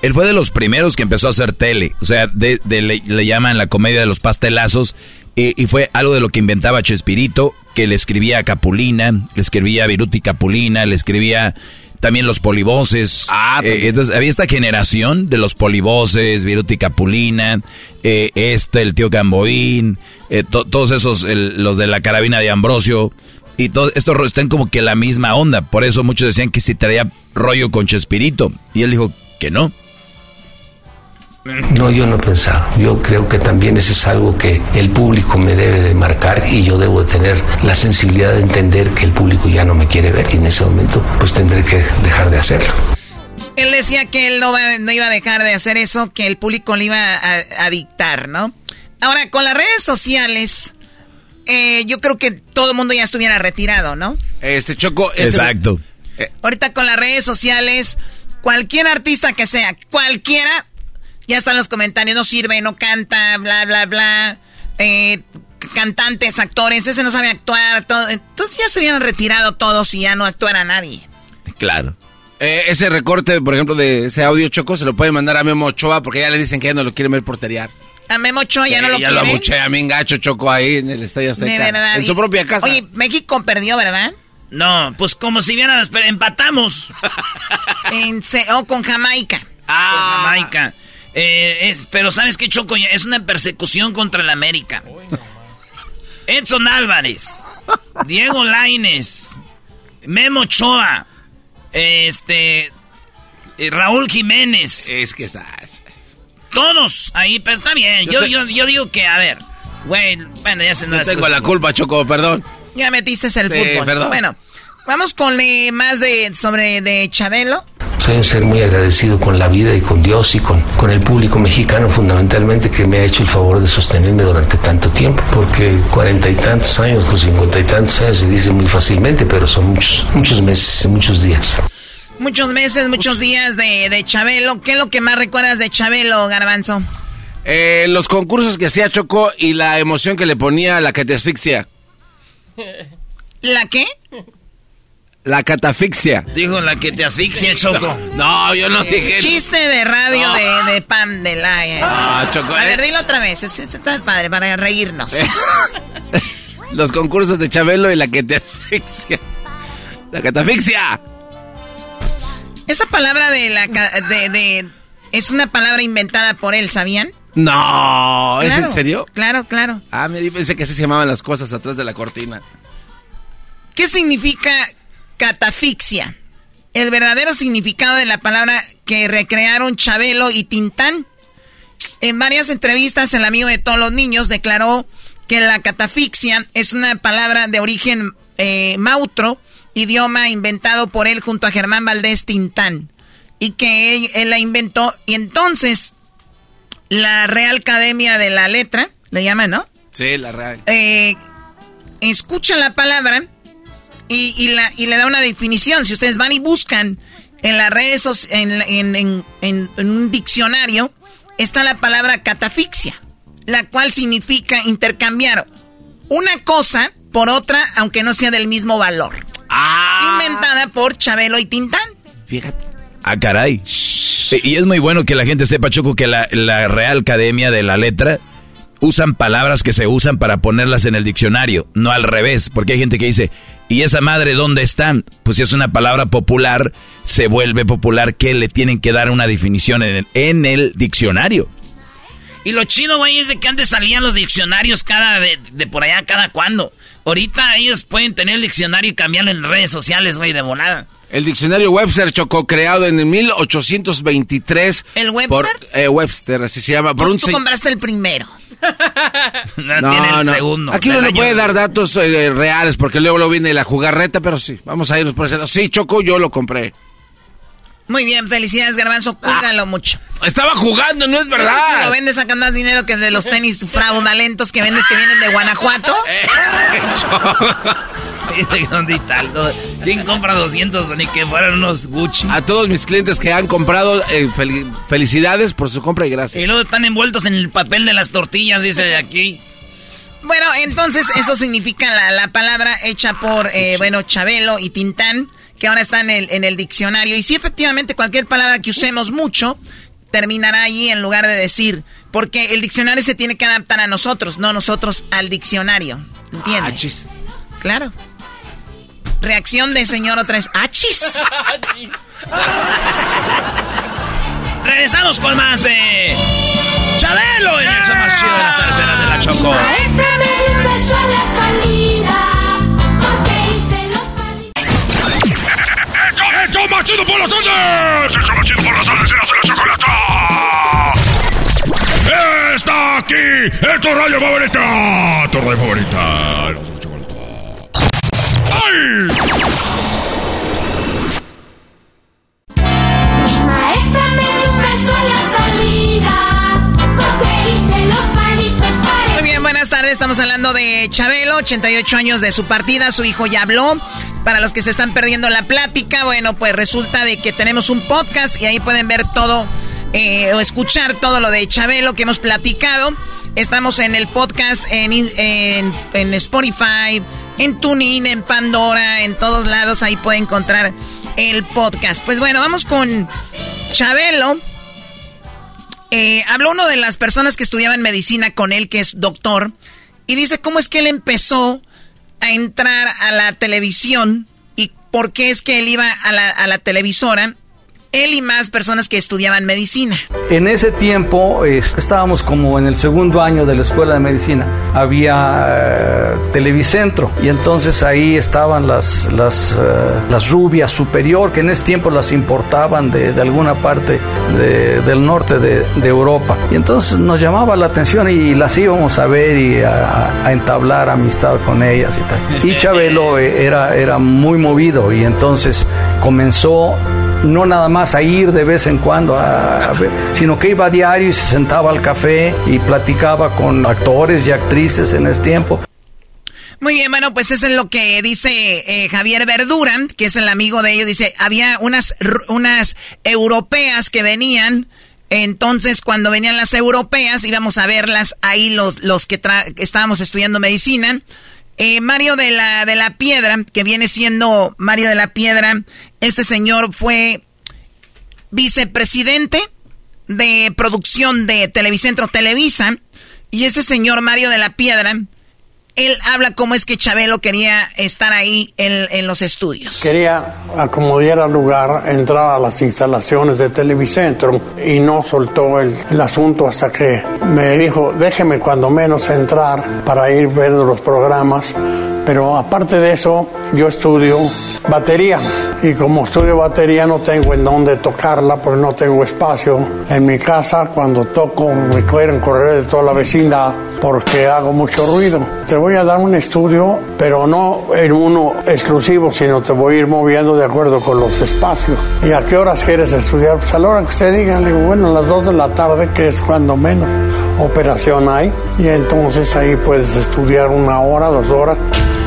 Él fue de los primeros que empezó a hacer tele, o sea, de, le, llaman la comedia de los pastelazos, y, fue algo de lo que inventaba Chespirito, que le escribía a Capulina, le escribía a Viruti Capulina, le escribía también los polivoces. Ah, eh, entonces había esta generación de los polivoces, Viruti Capulina, eh, este, el tío Camboín, eh, todos esos, los de la carabina de Ambrosio. Y todos estos están como que la misma onda. Por eso muchos decían que si traía rollo con Chespirito. Y él dijo que no. No, yo no he pensado. Yo creo que también eso es algo que el público me debe de marcar y yo debo de tener la sensibilidad de entender que el público ya no me quiere ver y en ese momento pues tendré que dejar de hacerlo. Él decía que él no, iba a dejar de hacer eso, que el público le iba a, dictar, ¿no? Ahora, con las redes sociales, eh, yo creo que todo el mundo ya estuviera retirado, ¿no? Este Choco. este- Exacto. Ahorita con las redes sociales, cualquier artista que sea, cualquiera, ya están los comentarios, no sirve, no canta, bla, bla, bla. Eh, cantantes, actores, ese no sabe actuar, todo. Entonces ya se hubieran retirado todos y ya no actuara nadie. Claro. Eh, ese recorte, por ejemplo, de ese audio Choco, se lo puede mandar a Memo Ochoa porque ya le dicen que ya no lo quieren ver porterear. A Memo Ochoa ya Sí, no lo ya quiere. lo abuché a mí gacho Choco ahí en el Estadio Azteca. De verdad. En su propia casa. Oye, México perdió, ¿verdad? No, pues como si vieran, pero empatamos. En oh, con Jamaica. Ah. Con Jamaica. Eh, es, pero ¿sabes qué, Choco? Es una persecución contra el América. Edson Álvarez, Diego Laines, Memo Ochoa, este, eh, Raúl Jiménez. Es que está... Todos ahí, pero está bien. Yo Yo, te- yo, yo digo que, a ver, güey, bueno, ya se No tengo la culpa, Choco, perdón. Ya metiste el Sí, fútbol. perdón. Bueno, vamos con eh, más de sobre de Chabelo. Soy un ser muy agradecido con la vida y con Dios y con, con el público mexicano fundamentalmente que me ha hecho el favor de sostenerme durante tanto tiempo, porque cuarenta y tantos años, con cincuenta y tantos años se dice muy fácilmente, pero son muchos, muchos meses, muchos días. Muchos meses, muchos días de, de Chabelo. ¿Qué es lo que más recuerdas de Chabelo, Garbanzo? Eh, los concursos que hacía Choco y la emoción que le ponía a la que te asfixia. ¿La qué? La catafixia. Dijo la que te asfixia, Choco. No, yo no dije. Chiste de radio No. de, de Pam de la... eh. Ah, Choco, A eh. ver, dilo otra vez. Es, es- está padre para reírnos. Los concursos de Chabelo y la que te asfixia. La catafixia. Esa palabra de la... De, de- es una palabra inventada por él, ¿sabían? No, ¿es Claro, en serio? Claro, claro. Ah, mira, yo pensé que así se llamaban las cosas atrás de la cortina. ¿Qué significa catafixia? El verdadero significado de la palabra que recrearon Chabelo y Tintán. En varias entrevistas, el amigo de todos los niños declaró que la catafixia es una palabra de origen eh, mautro, idioma inventado por él junto a Germán Valdés Tintán, y que él, él la inventó. Y entonces, la Real Academia de la Letra, le llaman, ¿no? Sí, la real. eh, escucha la palabra y, y la, y le da una definición. Si ustedes van y buscan en las redes, en, en- en- en- en un diccionario, está la palabra catafixia, la cual significa intercambiar una cosa por otra, aunque no sea del mismo valor. Inventada por Chabelo y Tintán. Fíjate. Ah, caray. Y es muy bueno que la gente sepa, Choco, que la, la Real Academia de la Letra usan palabras que se usan para ponerlas en el diccionario, no al revés, porque hay gente que dice, ¿y esa madre dónde está? Pues si es una palabra popular, se vuelve popular que le tienen que dar una definición en el, diccionario. Y lo chido, güey, es de que antes salían los diccionarios cada de, de por allá, cada cuando. Ahorita ellos pueden tener el diccionario y cambiarlo en redes sociales, güey, de volada. El diccionario Webster Chocó, creado en el 1823. ¿El Webster? Por, eh, Webster, así se llama. Por Tú, un tú se- compraste el primero. No, tiene el segundo. Aquí no año puede de- dar datos eh, reales porque luego lo viene la jugarreta, pero sí, vamos a irnos por ese lado. Sí, Choco, yo lo compré. Muy bien, felicidades, Garbanzo. Cuídalo mucho. Estaba jugando, no es Si verdad. lo vendes, sacan más dinero que de los tenis fraudulentos que vendes que vienen de Guanajuato. ¿Dónde está? ¿Quién compra 200 ni que fueran unos Gucci? A todos mis clientes que han comprado, eh, fel- felicidades por su compra y gracias. Y luego están envueltos en el papel de las tortillas, dice aquí. Bueno, entonces eso significa la, la palabra hecha por, eh, bueno, Chabelo y Tintán, que ahora está en el, en el diccionario. Y sí, efectivamente, cualquier palabra que usemos mucho terminará allí en lugar de decir, porque el diccionario se tiene que adaptar a nosotros, no nosotros al diccionario. ¿Entiendes? Claro. Reacción de señor otra vez. ¡Achis! Regresamos con más de Chabelo en el show más chido de las terceras de la Choco. Maestra me dio un beso a la salida. Porque hice los palitos. ¡Hecho más chido por las tardes! ¡Hecho más chido por las tardes! ¡Eras de la chocolata! ¡Está aquí! ¡Es tu radio favorita! ¡Tu radio favorita! Maestra la salida. Muy bien, buenas tardes. Estamos hablando de Chabelo, 88 años de su partida, su hijo ya habló. Para los que se están perdiendo la plática, bueno, pues resulta de que tenemos un podcast y ahí pueden ver todo eh, o escuchar todo lo de Chabelo que hemos platicado. Estamos en el podcast en, en Spotify, en TuneIn, en Pandora, en todos lados. Ahí pueden encontrar el podcast. Pues bueno, vamos con Chabelo. Eh, habló uno de las personas que estudiaban medicina con él, que es doctor, y dice cómo es que él empezó a entrar a la televisión y por qué es que él iba a la, a la televisora él y más personas que estudiaban medicina. En ese tiempo estábamos como en el segundo año de la escuela de medicina. Había eh, Televicentro y entonces ahí estaban las, las, eh, las rubias superior que en ese tiempo las importaban de, de alguna parte del norte de, de, Europa. Y entonces nos llamaba la atención y las íbamos a ver y a, a entablar amistad con ellas y tal. Y Chabelo eh, era, era muy movido y entonces comenzó no nada más a ir de vez en cuando a, ver, sino que iba a diario y se sentaba al café y platicaba con actores y actrices en ese tiempo. Muy bien, bueno, pues eso es lo que dice eh, Javier Verdura, que es el amigo de ellos. Dice, había unas, unas europeas que venían, entonces cuando venían las europeas íbamos a verlas ahí los, los que estábamos estudiando medicina. Eh, Mario de la, de la Piedra, que viene siendo Mario de la Piedra, este señor fue vicepresidente de producción de Televicentro Televisa. Y ese señor Mario de la Piedra él habla cómo es que Chabelo quería estar ahí en, los estudios. Quería, como diera lugar, entrar a las instalaciones de Televicentro y no soltó el, el, asunto hasta que me dijo, déjeme cuando menos entrar para ir viendo los programas. Pero aparte de eso, yo estudio batería y como estudio batería no tengo en dónde tocarla porque no tengo espacio en mi casa. Cuando toco me quieren correr de toda la vecindad porque hago mucho ruido. Te voy a dar un estudio, pero no en uno exclusivo, sino te voy a ir moviendo de acuerdo con los espacios. ¿Y a qué horas quieres estudiar? Pues a la hora que usted diga, le digo, bueno, a las 2 de la tarde, que es cuando menos operación hay, y entonces ahí puedes estudiar una hora, dos horas.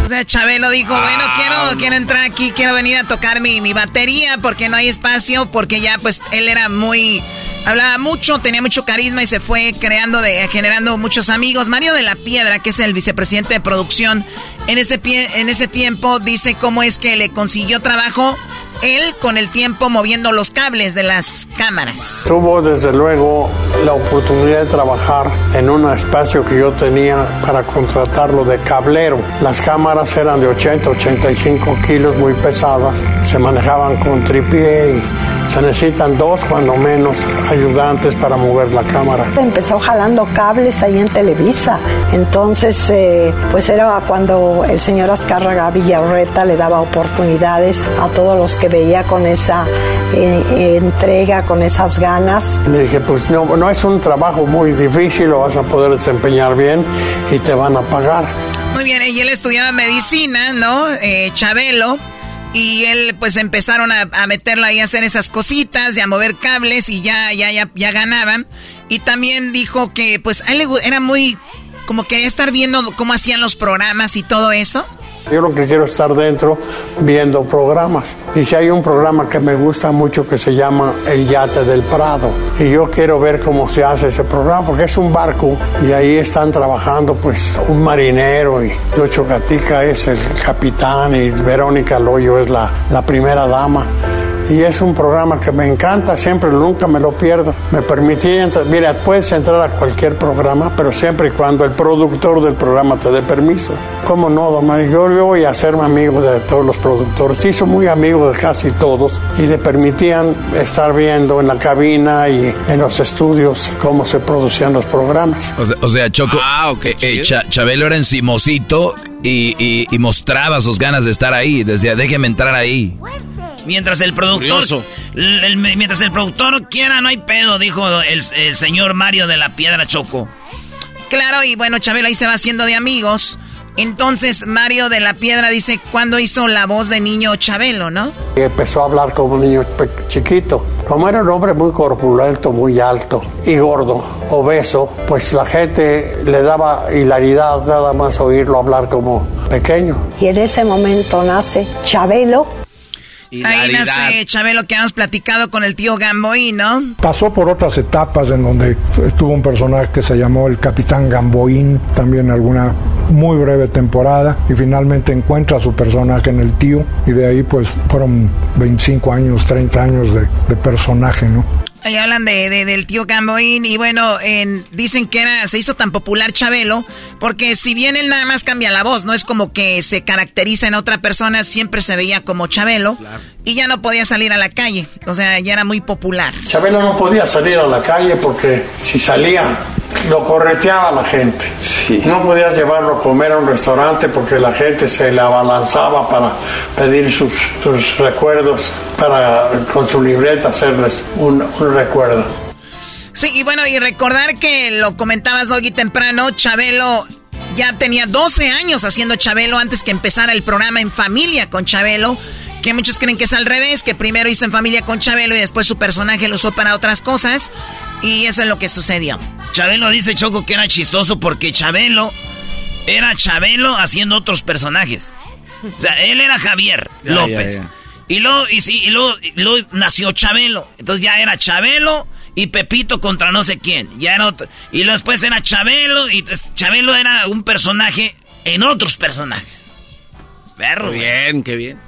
O sea, Chabelo dijo, bueno, quiero, quiero entrar aquí, quiero venir a tocar mi, mi batería porque no hay espacio, porque ya pues él era muy hablaba mucho, tenía mucho carisma y se fue creando, de, generando muchos amigos. Mario de la Piedra, que es el vicepresidente de producción, en ese, pie, en ese tiempo dice cómo es que le consiguió trabajo él con el tiempo moviendo los cables de las cámaras. Tuvo desde luego la oportunidad de trabajar en un espacio que yo tenía para contratarlo de cablero. Las cámaras eran de 80, 85 kilos, muy pesadas, se manejaban con tripié y se necesitan dos, cuando menos, ayudantes para mover la cámara. Empezó jalando cables ahí en Televisa. Entonces, eh, pues era cuando el señor Azcárraga Villarreta le daba oportunidades a todos los que veía con esa eh, entrega, con esas ganas. Le dije, pues no, no es un trabajo muy difícil, lo vas a poder desempeñar bien y te van a pagar. Muy bien, y él estudiaba medicina, ¿no? Eh, Chabelo y él pues empezaron a, a, meterlo ahí a hacer esas cositas y a mover cables y ya, ya, ya, ya ganaban. Y también dijo que pues a él era muy como quería estar viendo cómo hacían los programas y todo eso. Yo lo que quiero es estar dentro viendo programas. Y si hay un programa que me gusta mucho que se llama El Yate del Prado. Y yo quiero ver cómo se hace ese programa, porque es un barco y ahí están trabajando pues un marinero y Lucho Gatica es el capitán y Verónica Loyo es la, la primera dama y es un programa que me encanta, siempre, nunca me lo pierdo. Me permitiría entrar, mira, puedes entrar a cualquier programa, pero siempre y cuando el productor del programa te dé permiso. ¿Cómo no, don Mario? Yo, yo voy a hacerme amigo de todos los productores, hizo muy amigo de casi todos y le permitían estar viendo en la cabina y en los estudios cómo se producían los programas. O sea, o sea Choco, ah, okay, eh, Ch Chabelo era encimosito y, y, y, mostraba sus ganas de estar ahí, decía, déjeme entrar ahí. Mientras el productor. El, el, mientras el productor quiera, no hay pedo, dijo el, el, señor Mario de la Piedra Choco. Claro, y bueno, Chabelo ahí se va haciendo de amigos Entonces, Mario de la Piedra dice, ¿cuándo hizo la voz de niño Chabelo, no? Y empezó a hablar como un niño chiquito. Como era un hombre muy corpulento, muy alto y gordo, obeso, pues la gente le daba hilaridad nada más oírlo hablar como pequeño. Y en ese momento nace Chabelo. Ahí nace Chabelo que hemos platicado con el tío Gamboí, ¿no? Pasó por otras etapas en donde estuvo un personaje que se llamó el Capitán Gamboín, también alguna muy breve temporada, y finalmente encuentra a su personaje en el tío, y de ahí pues fueron 25 años, 30 años de, de personaje, ¿no? Ahí hablan de, de- del tío Gamboín y bueno, en- dicen que era, se hizo tan popular Chabelo porque si bien él nada más cambia la voz, no es como que se caracteriza en otra persona, siempre se veía como Chabelo y ya no podía salir a la calle, o sea, ya era muy popular. Chabelo no podía salir a la calle porque si salía lo correteaba la gente. No podías llevarlo a comer a un restaurante porque la gente se le abalanzaba para pedir sus, sus recuerdos, para con su libreta hacerles un, un recuerdo. Sí, y bueno, y recordar que lo comentabas, Doggy, temprano, Chabelo ya tenía 12 años haciendo Chabelo antes que empezara el programa En Familia con Chabelo, que muchos creen que es al revés, que primero hizo En Familia con Chabelo y después su personaje lo usó para otras cosas, y eso es lo que sucedió. Chabelo dice Choco que era chistoso porque Chabelo era Chabelo haciendo otros personajes. O sea, él era Javier Ya, López. ya, ya. Y luego, y sí, y luego, y luego nació Chabelo. Entonces ya era Chabelo y Pepito contra no sé quién. Ya era otro- Y luego después era Chabelo y Chabelo era un personaje en otros personajes. Perro. Muy bien, qué bien.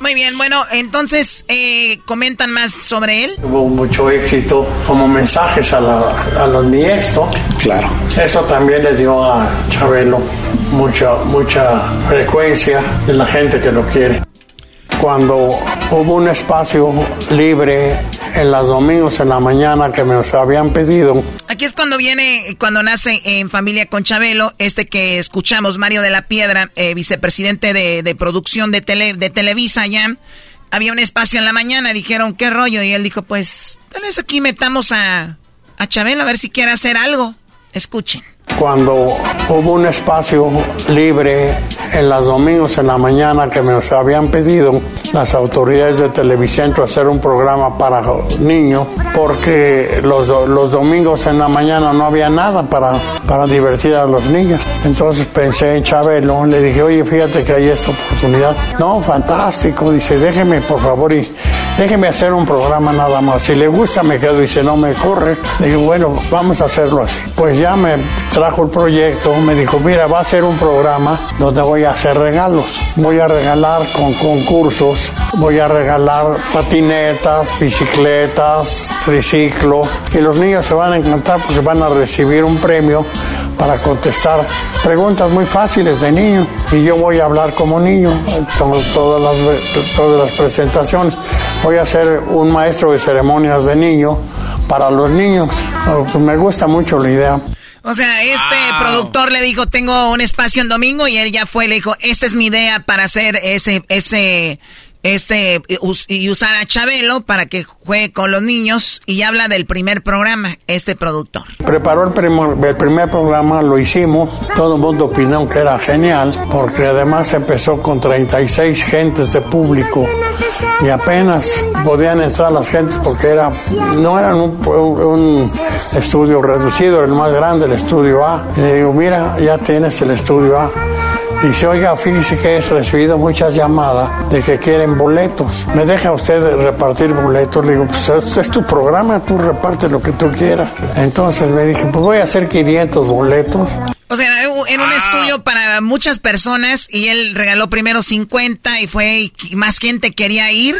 Muy bien, bueno, entonces, eh, comentan más sobre él. Hubo mucho éxito como mensajes a, la- a los nietos. Claro. Eso también le dio a Chabelo mucha, mucha frecuencia de la gente que lo quiere. Cuando hubo un espacio libre en los domingos en la mañana que me habían pedido, Aquí es cuando viene, cuando nace en familia con Chabelo, este que escuchamos, Mario de la Piedra, eh, vicepresidente de, de producción de, tele, de Televisa ya. Había un espacio en la mañana, dijeron, ¿qué rollo? Y él dijo, pues, tal vez aquí metamos a, a Chabelo a ver si quiere hacer algo. Escuchen. cuando hubo un espacio libre en los domingos en la mañana que me habían pedido las autoridades de Televicentro hacer un programa para niños porque los, los domingos en la mañana no había nada para, para divertir a los niños. Entonces pensé en Chabelo, le dije, oye, fíjate que hay esta oportunidad. No, fantástico, dice, déjeme por favor y déjeme hacer un programa nada más. Si le gusta me quedo y si no me corre. Le digo, bueno, vamos a hacerlo así. Pues ya me trajo el proyecto, me dijo, mira, va a ser un programa donde voy a hacer regalos. Voy a regalar con concursos, voy a regalar patinetas, bicicletas, triciclos. Y los niños se van a encantar porque van a recibir un premio para contestar preguntas muy fáciles de niño. Y yo voy a hablar como niño, to- todas todas las presentaciones. Voy a ser un maestro de ceremonias de niño para los niños. Oh, pues Me gusta mucho la idea. O sea, este productor le dijo, tengo un espacio en domingo y él ya fue y le dijo, esta es mi idea para hacer ese, ese, este, us- y usar a Chabelo para que juegue con los niños y habla del primer programa, este productor. Preparó el, primer- el primer programa, lo hicimos, todo el mundo opinó que era genial, porque además empezó con 36 gentes de público y apenas podían entrar las gentes porque era, no era un, un estudio reducido, el más grande, el estudio A. Y le digo, mira, ya tienes el estudio A. Dice, oiga, fíjese que he recibido muchas llamadas de que quieren boletos. ¿Me deja usted repartir boletos? Le digo, pues es, es tu programa, tú reparte lo que tú quieras. Entonces me dije, pues voy a hacer 500 boletos. O sea, en un estudio para muchas personas y él regaló primero 50 y fue y más gente quería ir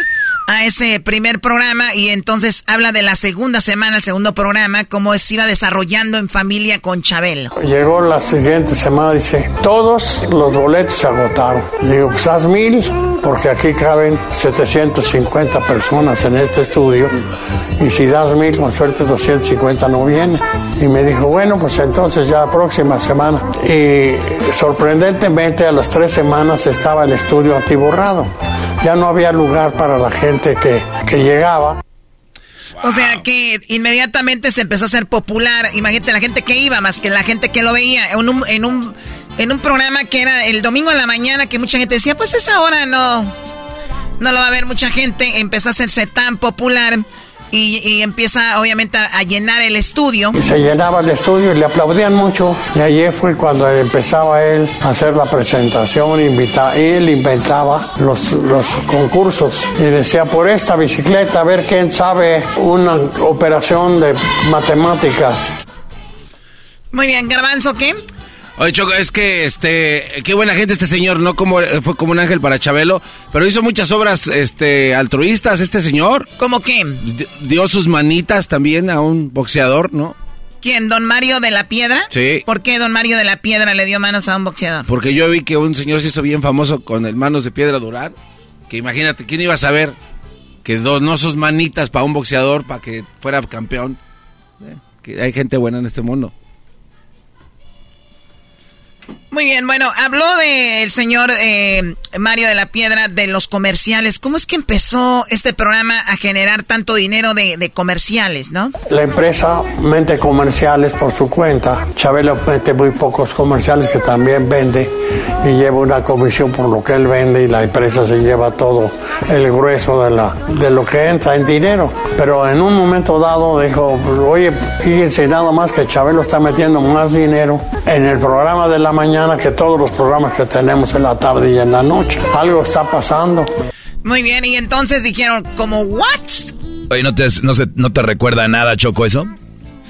a ese primer programa y entonces habla de la segunda semana, el segundo programa, cómo se iba desarrollando en familia con Chabelo. Llegó la siguiente semana, dice, todos los boletos se agotaron. Le digo, pues haz mil, porque aquí caben 750 personas en este estudio, y si das mil, con suerte 250 no vienen. Y me dijo, bueno, pues entonces ya la próxima semana. Y sorprendentemente a las tres semanas estaba el estudio atiborrado. Ya no había lugar para la gente que, que llegaba. O sea que inmediatamente se empezó a hacer popular. Imagínate la gente que iba más que la gente que lo veía. En un, en un en un programa que era el domingo en la mañana, que mucha gente decía, pues esa hora no, no lo va a ver mucha gente. Empezó a hacerse tan popular y, empieza obviamente a, llenar el estudio. Y se llenaba el estudio y le aplaudían mucho. Y allí fue cuando empezaba él a hacer la presentación, invita, él inventaba los, los concursos y decía, por esta bicicleta, a ver quién sabe una operación de matemáticas. Muy bien, Garbanzo, ¿qué? Oye, Choco, es que este, qué buena gente este señor, no como fue como un ángel para Chabelo, pero hizo muchas obras este altruistas este señor. ¿Cómo qué? dio sus manitas también a un boxeador, ¿no? ¿Quién? ¿Don Mario de la Piedra? Sí. ¿Por qué Don Mario de la Piedra le dio manos a un boxeador? Porque yo vi que un señor se hizo bien famoso con el manos de piedra Durán. Que imagínate, ¿quién iba a saber que donó sus manitas para un boxeador para que fuera campeón? Eh, que hay gente buena en este mundo. Thank you. Muy bien, bueno, habló del señor eh, Mario de la Piedra de los comerciales. ¿Cómo es que empezó este programa a generar tanto dinero de, comerciales, no? La empresa mente comerciales por su cuenta. Chabelo mete muy pocos comerciales que también vende y lleva una comisión por lo que él vende y la empresa se lleva todo el grueso de, la, de lo que entra en dinero. Pero en un momento dado dijo, oye, fíjense nada más que Chabelo está metiendo más dinero en el programa de la mañana que todos los programas que tenemos en la tarde y en la noche. Algo está pasando. Muy bien, y entonces dijeron, como, ¿what? Oye, ¿no te, no, no te recuerda nada, Choco, eso?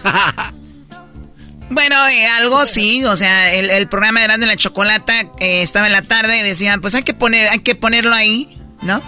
bueno, eh, algo sí, o sea, el, programa de Grande la Chocolata eh, estaba en la tarde y decían, pues hay que, poner, hay que ponerlo ahí, ¿no?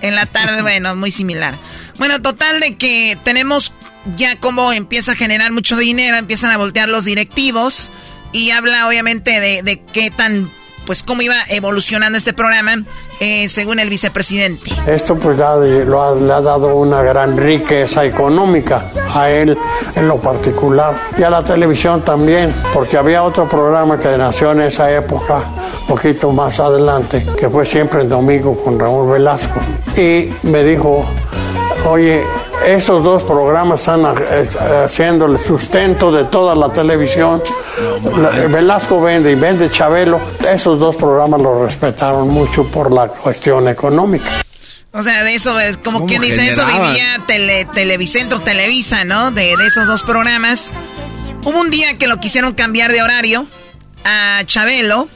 En la tarde, bueno, muy similar. Bueno, total de que tenemos ya como empieza a generar mucho dinero, empiezan a voltear los directivos y habla obviamente de, qué tan pues cómo iba evolucionando este programa eh, según el vicepresidente. Esto pues le ha, dado una gran riqueza económica a él en lo particular y a la televisión también, porque había otro programa que nació en esa época, poquito más adelante, que fue siempre el domingo con Raúl Velasco. Y me dijo, oye, esos dos programas están haciendo el sustento de toda la televisión. Velasco vende y vende Chabelo. Esos dos programas los respetaron mucho por la cuestión económica. O sea, de eso, es como quien dice eso, vivía tele, Televicentro, Televisa, ¿no? De, de esos dos programas. Hubo un día que lo quisieron cambiar de horario a Chabelo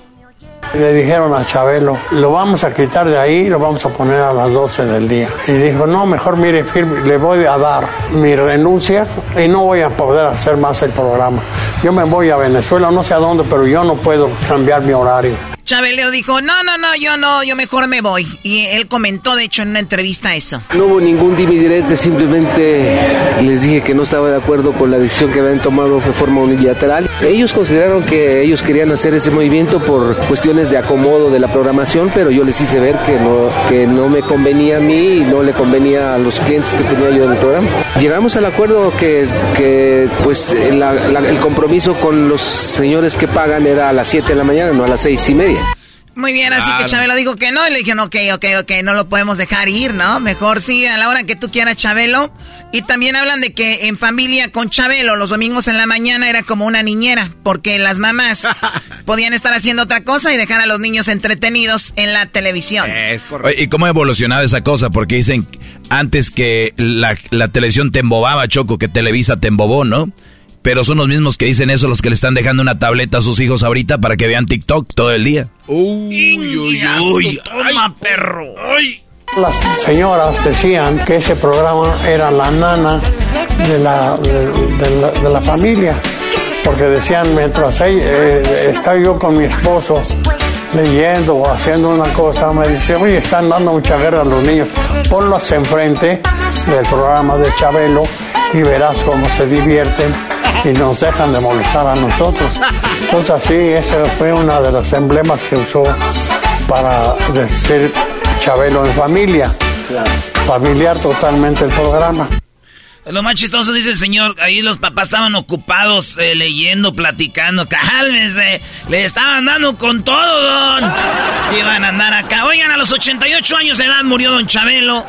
le dijeron a Chabelo, lo vamos a quitar de ahí lo vamos a poner a las 12 del día. Y dijo, no, mejor mire, le voy a dar mi renuncia y no voy a poder hacer más el programa. Yo me voy a Venezuela, no sé a dónde, pero yo no puedo cambiar mi horario. Chabeleo dijo, no, no, no, yo no, yo mejor me voy. Y él comentó, de hecho, en una entrevista eso. No hubo ningún dimi simplemente les dije que no estaba de acuerdo con la decisión que habían tomado de forma unilateral. Ellos consideraron que ellos querían hacer ese movimiento por cuestiones de acomodo de la programación, pero yo les hice ver que no, que no me convenía a mí y no le convenía a los clientes que tenía yo en el programa. Llegamos al acuerdo que, que pues el compromiso con los señores que pagan era a las 7 de la mañana, no a las seis y media. Muy bien, así que Chabelo dijo que no. Y le dijeron, ok, ok, ok, no lo podemos dejar ir, ¿no? Mejor sí, a la hora que tú quieras, Chabelo. Y también hablan de que en familia con Chabelo, los domingos en la mañana era como una niñera, porque las mamás podían estar haciendo otra cosa y dejar a los niños entretenidos en la televisión. Es correcto. ¿Y cómo ha evolucionado esa cosa? Porque dicen antes que la, la televisión te embobaba, Choco, que Televisa te embobó, ¿no? Pero son los mismos que dicen eso los que le están dejando una tableta a sus hijos ahorita para que vean TikTok todo el día. Uy, uy, uy. Toma, perro. Las señoras decían que ese programa era la nana de la, de, la, familia. Porque decían, mientras eh, está yo con mi esposo leyendo o haciendo una cosa, me dice, oye, están dando mucha guerra a los niños. Ponlos enfrente del programa de Chabelo y verás cómo se divierten y nos dejan de molestar a nosotros. Entonces así, ese fue uno de los emblemas que usó para decir Chabelo en familia. Familiar totalmente el programa. Lo más chistoso dice el señor, ahí los papás estaban ocupados eh, leyendo, platicando, cálmense, le estaban dando con todo, don. Iban a andar acá. Oigan, a los 88 años de edad murió don Chabelo.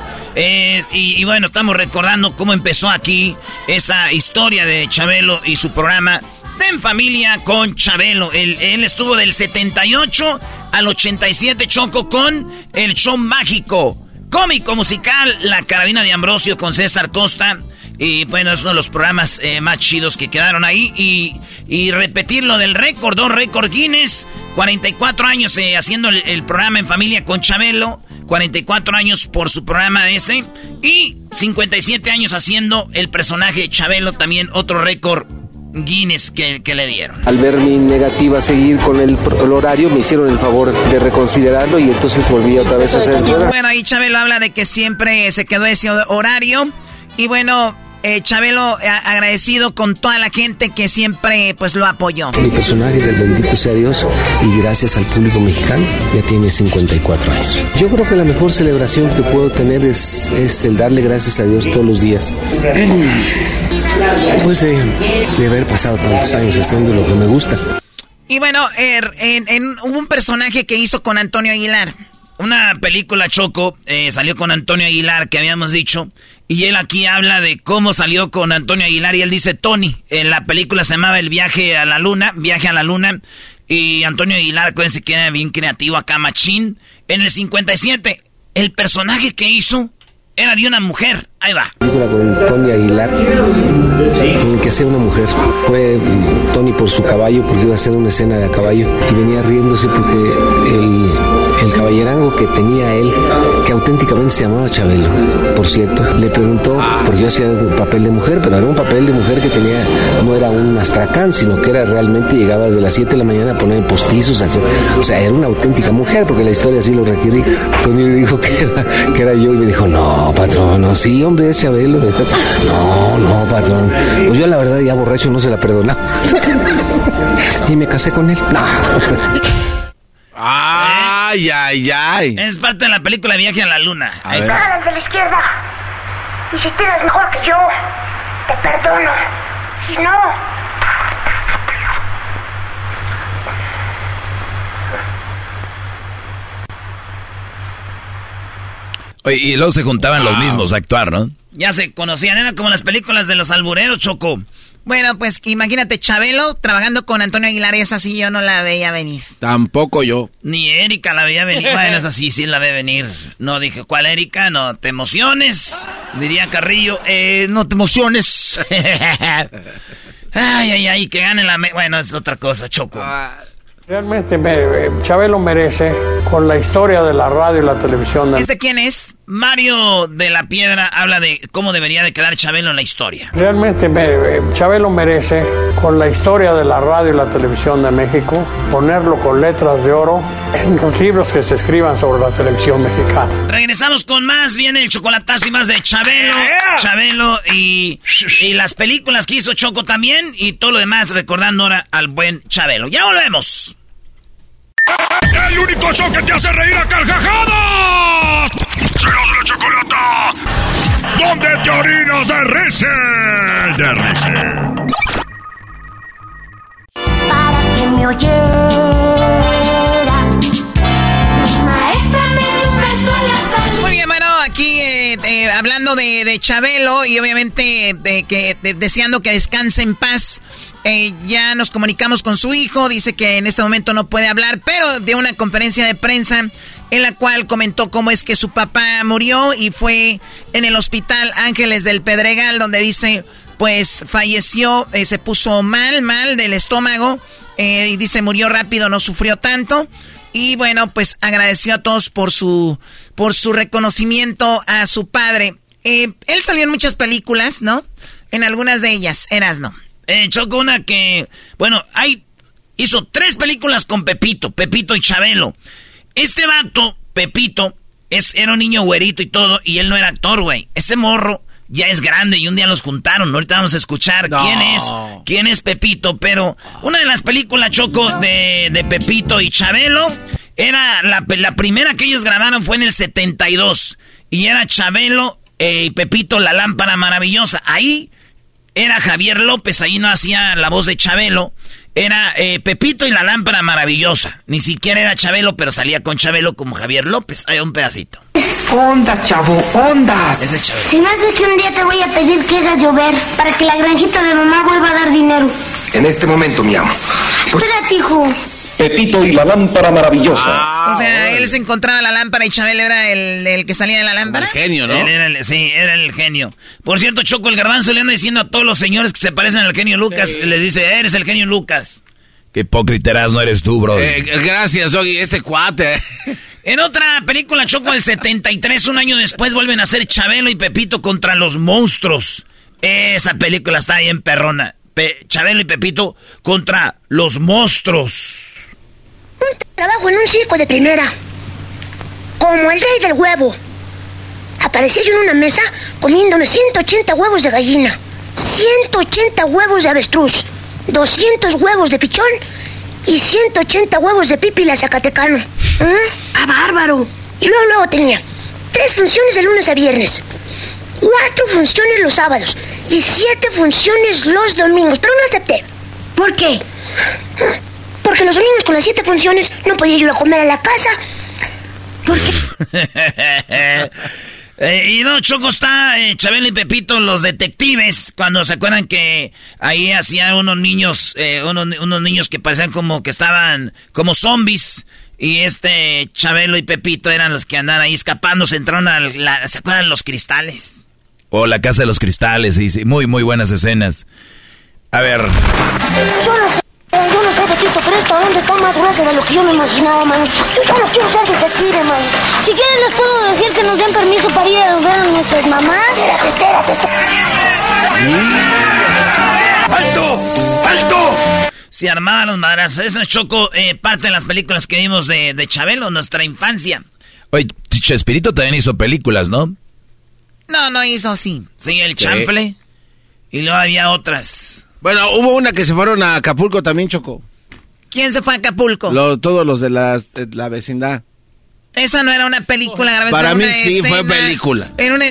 Y, bueno, estamos recordando cómo empezó aquí esa historia de Chabelo y su programa de En Familia con Chabelo. Él, él estuvo del 78 al 87 Choco con El Show Mágico. Cómico musical, La Carabina de Ambrosio con César Costa. Y bueno, es uno de los programas eh, más chidos que quedaron ahí. Y, y repetir lo del récord, dos récord Guinness. 44 años eh, haciendo el, programa en familia con Chabelo. 44 años por su programa ese. Y 57 años haciendo el personaje de Chabelo, también otro récord Guinness que, que, le dieron. Al ver mi negativa a seguir con el, el, horario, me hicieron el favor de reconsiderarlo y entonces volví otra vez a hacer. Bueno, ahí Chabelo habla de que siempre se quedó ese horario. Y bueno, eh, Chabelo eh, agradecido con toda la gente que siempre pues lo apoyó. Mi personaje del bendito sea Dios y gracias al público mexicano ya tiene 54 años. Yo creo que la mejor celebración que puedo tener es, es el darle gracias a Dios todos los días. Después de, de haber pasado tantos años haciendo lo que me gusta. Y bueno, er, en, en, hubo un personaje que hizo con Antonio Aguilar. Una película Choco eh, salió con Antonio Aguilar, que habíamos dicho, y él aquí habla de cómo salió con Antonio Aguilar, y él dice Tony. En la película se llamaba El viaje a la luna, viaje a la luna, y Antonio Aguilar, acuérdense que era bien creativo acá, machín. En el 57, el personaje que hizo era de una mujer. Ahí va. Con Tony Aguilar. Tiene que ser una mujer. Fue Tony por su caballo, porque iba a hacer una escena de a caballo. Y venía riéndose porque el, el caballerango que tenía él, que auténticamente se llamaba Chabelo, por cierto, le preguntó, porque yo hacía un papel de mujer, pero era un papel de mujer que tenía, no era un astracán, sino que era realmente, llegaba desde las 7 de la mañana a poner postizos, o sea, era una auténtica mujer, porque la historia así lo requería. Le dijo que era, que era yo y me dijo, no, patrón, no, sí, hombre, es Chabelo. No, no, patrón. Pues yo la verdad ya borracho no se la perdonaba. y me casé con él. No. Ay, ay, ay. Es parte de la película Viaje a la Luna. A ver. de la izquierda. Y si tienes mejor que yo, te perdono. Si no... Oye, y luego se juntaban wow. los mismos a actuar, ¿no? Ya se conocían, era como las películas de los albureros, Choco. Bueno, pues imagínate, Chabelo trabajando con Antonio Aguilar, esa sí yo no la veía venir. Tampoco yo. Ni Erika la veía venir. bueno, esa sí, sí la ve venir. No dije, ¿cuál Erika? No te emociones. Diría Carrillo, eh, no te emociones. ay, ay, ay, que gane la... Me bueno, es otra cosa, Choco. Ah. Realmente me, Chabelo merece con la historia de la radio y la televisión. ¿Este quién es? Mario de la Piedra habla de cómo debería de quedar Chabelo en la historia. Realmente me, Chabelo merece con la historia de la radio y la televisión de México ponerlo con letras de oro en los libros que se escriban sobre la televisión mexicana. Regresamos con más, viene el chocolatazo y más de Chabelo, yeah. Chabelo y, y las películas que hizo Choco también y todo lo demás recordando ahora al buen Chabelo. Ya volvemos. El único show que te hace reír a carcajadas. ¡Serás la chocolata! ¿Dónde te orinas de risa? De risa. Para que me oyera. Mi maestra me dio un beso en la salida. Muy bien, bueno, aquí eh, eh, hablando de, de, Chabelo y obviamente de que de, deseando que descanse en paz. Eh, ya nos comunicamos con su hijo, dice que en este momento no puede hablar, pero de una conferencia de prensa en la cual comentó cómo es que su papá murió y fue en el hospital Ángeles del Pedregal, donde dice, pues falleció, eh, se puso mal, mal del estómago, eh, y dice murió rápido, no sufrió tanto. Y bueno, pues agradeció a todos por su, por su reconocimiento a su padre. él salió en muchas películas, ¿no? En algunas de ellas, eras no. Eh, Choco, una que, bueno, hay, hizo tres películas con Pepito, Pepito y Chabelo. Este vato, Pepito, es, era un niño güerito y todo, y él no era actor, güey. Ese morro ya es grande y un día los juntaron. Ahorita vamos a escuchar no. quién es, quién es Pepito, pero una de las películas, Choco, de, de Pepito y Chabelo, era la, la primera que ellos grabaron fue en el 72, y era Chabelo eh, y Pepito, la lámpara maravillosa. Ahí era Javier López, ahí no hacía la voz de Chabelo. Era eh, Pepito y la lámpara maravillosa. Ni siquiera era Chabelo, pero salía con Chabelo como Javier López. Hay un pedacito. Ondas, chavo, ondas. Ese Chabelo. Se me hace que un día te voy a pedir que haga llover para que la granjita de mamá vuelva a dar dinero. En este momento, mi amo. Espérate, hijo. Pepito y la lámpara maravillosa. o sea, él se encontraba la lámpara y Chabelo era el, el que salía de la lámpara. El genio, ¿no? Él era el- sí, era el genio. Por cierto, Choco, el garbanzo le anda diciendo a todos los señores que se parecen al genio Lucas. Le dice, eres el genio Lucas. Qué hipócrita no eres tú, bro. Eh, gracias, Doggy, este cuate. En otra película, Choco, el 73, un año después, vuelven a ser Chabelo y Pepito contra los monstruos. Esa película está bien perrona. Pe- Chabelo y Pepito contra los monstruos. Trabajo en un circo de primera. Como el rey del huevo. Aparecí yo en una mesa comiéndome 180 huevos de gallina, 180 huevos de avestruz, 200 huevos de pichón y 180 huevos de pípila zacatecano. ¿Mm? ¡Ah, bárbaro! Y luego, luego tenía tres funciones de lunes a viernes, cuatro funciones los sábados y siete funciones los domingos, pero no acepté. ¿Por qué? Porque los domingos con las siete funciones no podía yo ir a comer a la casa. Eh, y no, Choco está eh, Chabelo y Pepito, los detectives, cuando se acuerdan que ahí hacían unos niños, eh, unos, unos niños que parecían como que estaban como zombies. Y este Chabelo y Pepito eran los que andaban ahí escapando, se entraron a la, ¿se acuerdan los cristales? O la casa de los cristales, sí, sí, muy, muy buenas escenas. A ver, Yo no sé, eh, yo no sé, Pepito, pero esta onda está más gruesa de lo que yo me imaginaba, man. Yo ya no quiero ser detective, man. Si quieren les puedo decir que nos den permiso para ir a ver a nuestras mamás. Espérate, espérate, ¡Alto! ¡Alto! Se armaban los madrazos. Eso es Choco, eh, parte de las películas que vimos de, de Chabelo, nuestra infancia. oye, Chespirito también hizo películas, ¿no? No, no hizo así. Sí, el Sí. chanfle. Y luego había otras. Bueno, hubo una que se fueron a Acapulco también, Choco. ¿Quién se fue a Acapulco? Lo- todos los de la, de la vecindad. Esa no era una película, Garbanzo, Para mí sí fue película. Era una...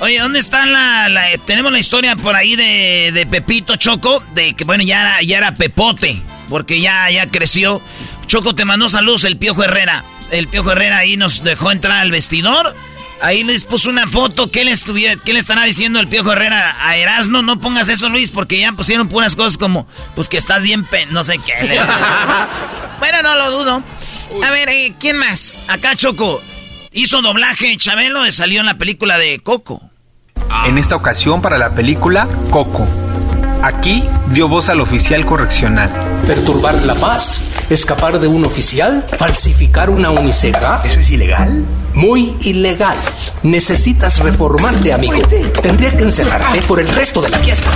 Oye, ¿dónde está la, la- Tenemos la historia por ahí de, de Pepito Choco, de que bueno, ya era, ya era Pepote, porque ya, ya creció. Choco te mandó saludos el Piojo Herrera. El Piojo Herrera ahí nos dejó entrar al vestidor. Ahí les puso una foto. ¿Qué le, estuviera, ¿Qué le estará diciendo el Piojo Herrera a Erasno? No pongas eso, Luis, porque ya pusieron puras cosas como, pues que estás bien, pe no sé qué. le- Bueno, no lo dudo. A ver, eh, ¿quién más? Acá Choco hizo doblaje Chabelo y salió en la película de Coco. En esta ocasión para la película Coco. Aquí dio voz al oficial correccional. Perturbar la paz, escapar de un oficial, falsificar una uniceja. ¿Eso es ilegal? Muy ilegal. Necesitas reformarte, amigo. Tendría que encerrarte por el resto de la fiesta.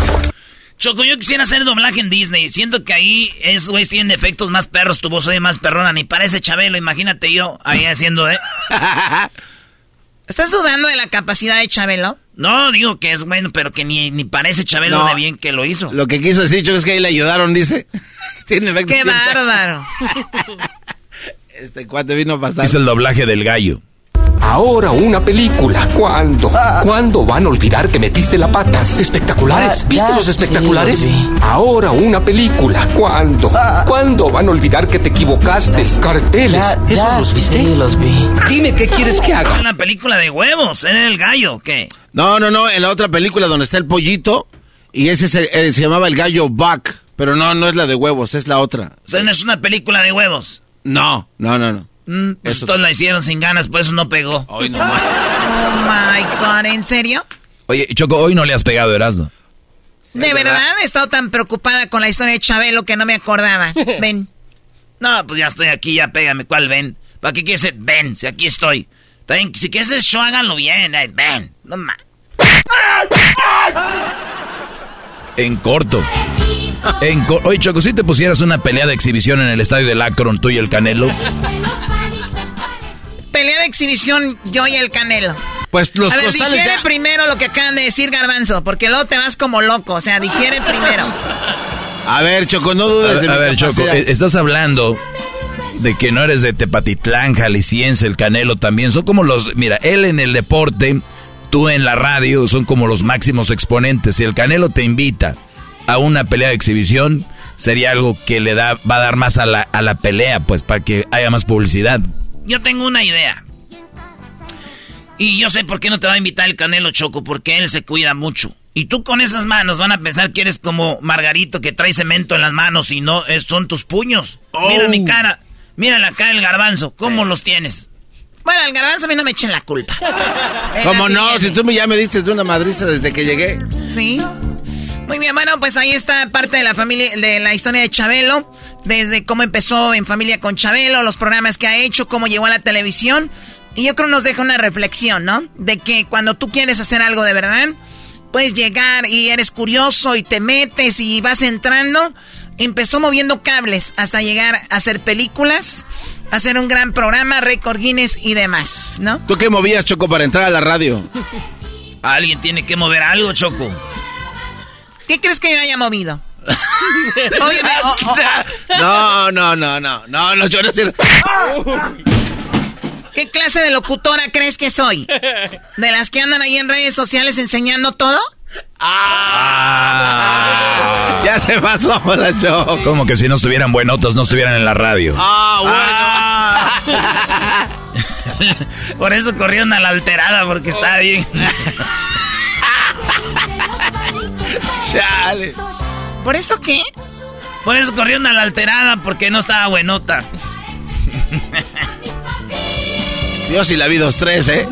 Choco, yo quisiera hacer doblaje en Disney. Siento que ahí esos güeyes tienen efectos más perros, tu voz oye más perrona, ni parece Chabelo. Imagínate yo ahí haciendo, ¿eh? ¿Estás dudando de la capacidad de Chabelo? No, digo que es bueno, pero que ni, ni parece Chabelo No. de bien que lo hizo. Lo que quiso decir, Choco, es que ahí le ayudaron, dice. Tiene ¡Qué bárbaro! Este cuate vino a pasar. Hizo el doblaje del gallo. Ahora una película. ¿Cuándo? ¿Cuándo van a olvidar que metiste la patas? Espectaculares. Ya, ¿Viste ya, los espectaculares? sí. Ahora una película. ¿Cuándo? ¿Cuándo van a olvidar que te equivocaste? Carteles. Ya, ¿Esos ya, los viste? sí, los vi. Dime qué quieres que haga. Una película de huevos, era el gallo, ¿qué? No, no, no, en la otra película donde está el pollito y ese se, eh, se llamaba el gallo Buck, pero no, no es la de huevos, es la otra. O sea, no es una película de huevos. No, no, no, no. Mm, pues Eso- todos la hicieron sin ganas, por eso no pegó. Hoy no más. Oh my God, ¿en serio? Oye, Choco, hoy no le has pegado, Erasmo. De verdad, he estado tan preocupada con la historia de Chabelo que no me acordaba. Ven. No, pues ya estoy aquí, ya pégame. ¿Cuál ven? ¿Para qué quieres ser? Ven, si aquí estoy. También, si quieres el show, háganlo bien. eh, ven, no más. En corto. En Oye, Choco, si te pusieras una pelea de exhibición en el estadio del Akron, tú y el Canelo. Pelea de exhibición, yo y el Canelo. Pues los A ver, costales digiere ya. primero lo que acaban de decir Garbanzo, porque luego te vas como loco. O sea, digiere primero. A ver, Choco, no dudes de A, a mi ver, Choco, capacidad. eh, estás hablando de que no eres de Tepatitlán, Jalisciense, el Canelo también. Son como los. Mira, él en el deporte, tú en la radio, son como los máximos exponentes. Si el Canelo te invita a una pelea de exhibición, sería algo que le da, va a dar más a la, a la pelea, pues para que haya más publicidad. Yo tengo una idea. Y yo sé por qué no te va a invitar el Canelo Choco, porque él se cuida mucho. Y tú con esas manos van a pensar que eres como Margarito que trae cemento en las manos y no son tus puños. Mira mi oh. cara, mira la cara del garbanzo, ¿cómo los tienes? Bueno, el garbanzo a mí no me echen la culpa. ¿Cómo no? Si tú ya me diste de una madriza desde que llegué. Sí. Muy bien, bueno, pues ahí está parte de la familia, de la historia de Chabelo, desde cómo empezó en familia con Chabelo, los programas que ha hecho, cómo llegó a la televisión. Y yo creo nos deja una reflexión, ¿no? De que cuando tú quieres hacer algo de verdad, puedes llegar y eres curioso y te metes y vas entrando. Empezó moviendo cables hasta llegar a hacer películas, hacer un gran programa, récord Guinness y demás, ¿no? ¿Tú qué movías, Choco, para entrar a la radio? Alguien tiene que mover algo, Choco. ¿Qué crees que yo haya movido? Oye, No, no, no, no, no, no, yo no sé. ¿Qué clase de locutora crees que soy? ¿De las que andan ahí en redes sociales enseñando todo? Ah, ya se pasó la Choco. Como que si no estuvieran buenotos, no estuvieran en la radio. Ah, bueno. Por eso corrieron a la alterada, porque está bien. Chale. ¿Por eso qué? Por eso corrieron a la alterada porque no estaba buenota. Yo sí la vi dos, tres, ¿eh?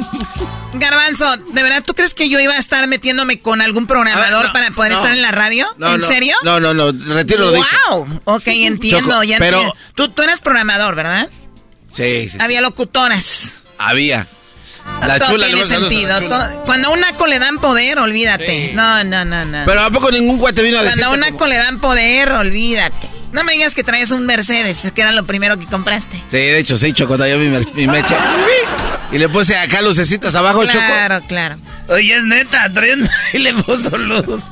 Garbanzo, ¿de verdad tú crees que yo iba a estar metiéndome con algún programador para poder estar en la radio? ¿En serio? No, no, no, retiro lo dicho. ¡Wow! Ok, entiendo, ya pero... Tú, tú eras programador, ¿verdad? Sí, sí. Había locutoras. Había. La Todo chula tiene sentido. Cuando a un naco le dan poder, olvídate. No, no, no, no. Pero ¿a poco ningún cuate vino a decir? Cuando a un naco le dan poder, olvídate. No me digas que traes un Mercedes, que era lo primero que compraste. Sí, de hecho, sí, Choco, yo mi, mi mecha. Y le puse acá lucecitas abajo, Choco. Claro, claro. Oye, es neta, traes y le puso luz.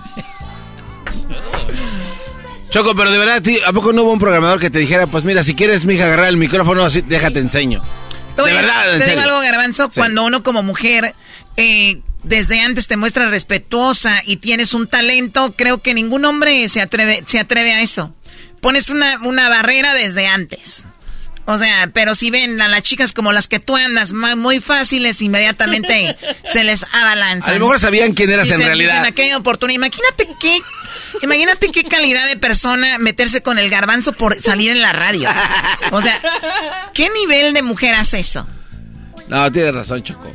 Choco, pero de verdad, ¿a poco no hubo un programador que te dijera, pues mira, si quieres, mija, agarrar el micrófono así, déjate enseño? De verdad, te digo algo, Garbanzo, cuando uno como mujer eh, desde antes te muestra respetuosa y tienes un talento, creo que ningún hombre se atreve, se atreve a eso. Pones una, una barrera desde antes. O sea, pero si ven a las chicas como las que tú andas, muy fáciles, inmediatamente se les abalanza. A lo mejor sabían quién eras en realidad. Dicen aquella oportunidad. Imagínate qué, imagínate qué calidad de persona meterse con el garbanzo por salir en la radio. O sea, ¿qué nivel de mujer hace eso? No, tienes razón, Choco.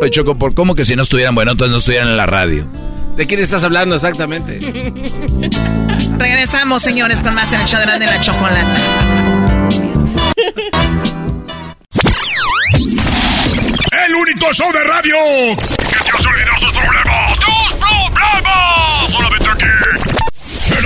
Oye, Choco, ¿por cómo que si no estuvieran bueno, entonces no estuvieran en la radio? ¿De quién estás hablando exactamente? Regresamos, señores, con más en el show de la chocolata. El único show de radio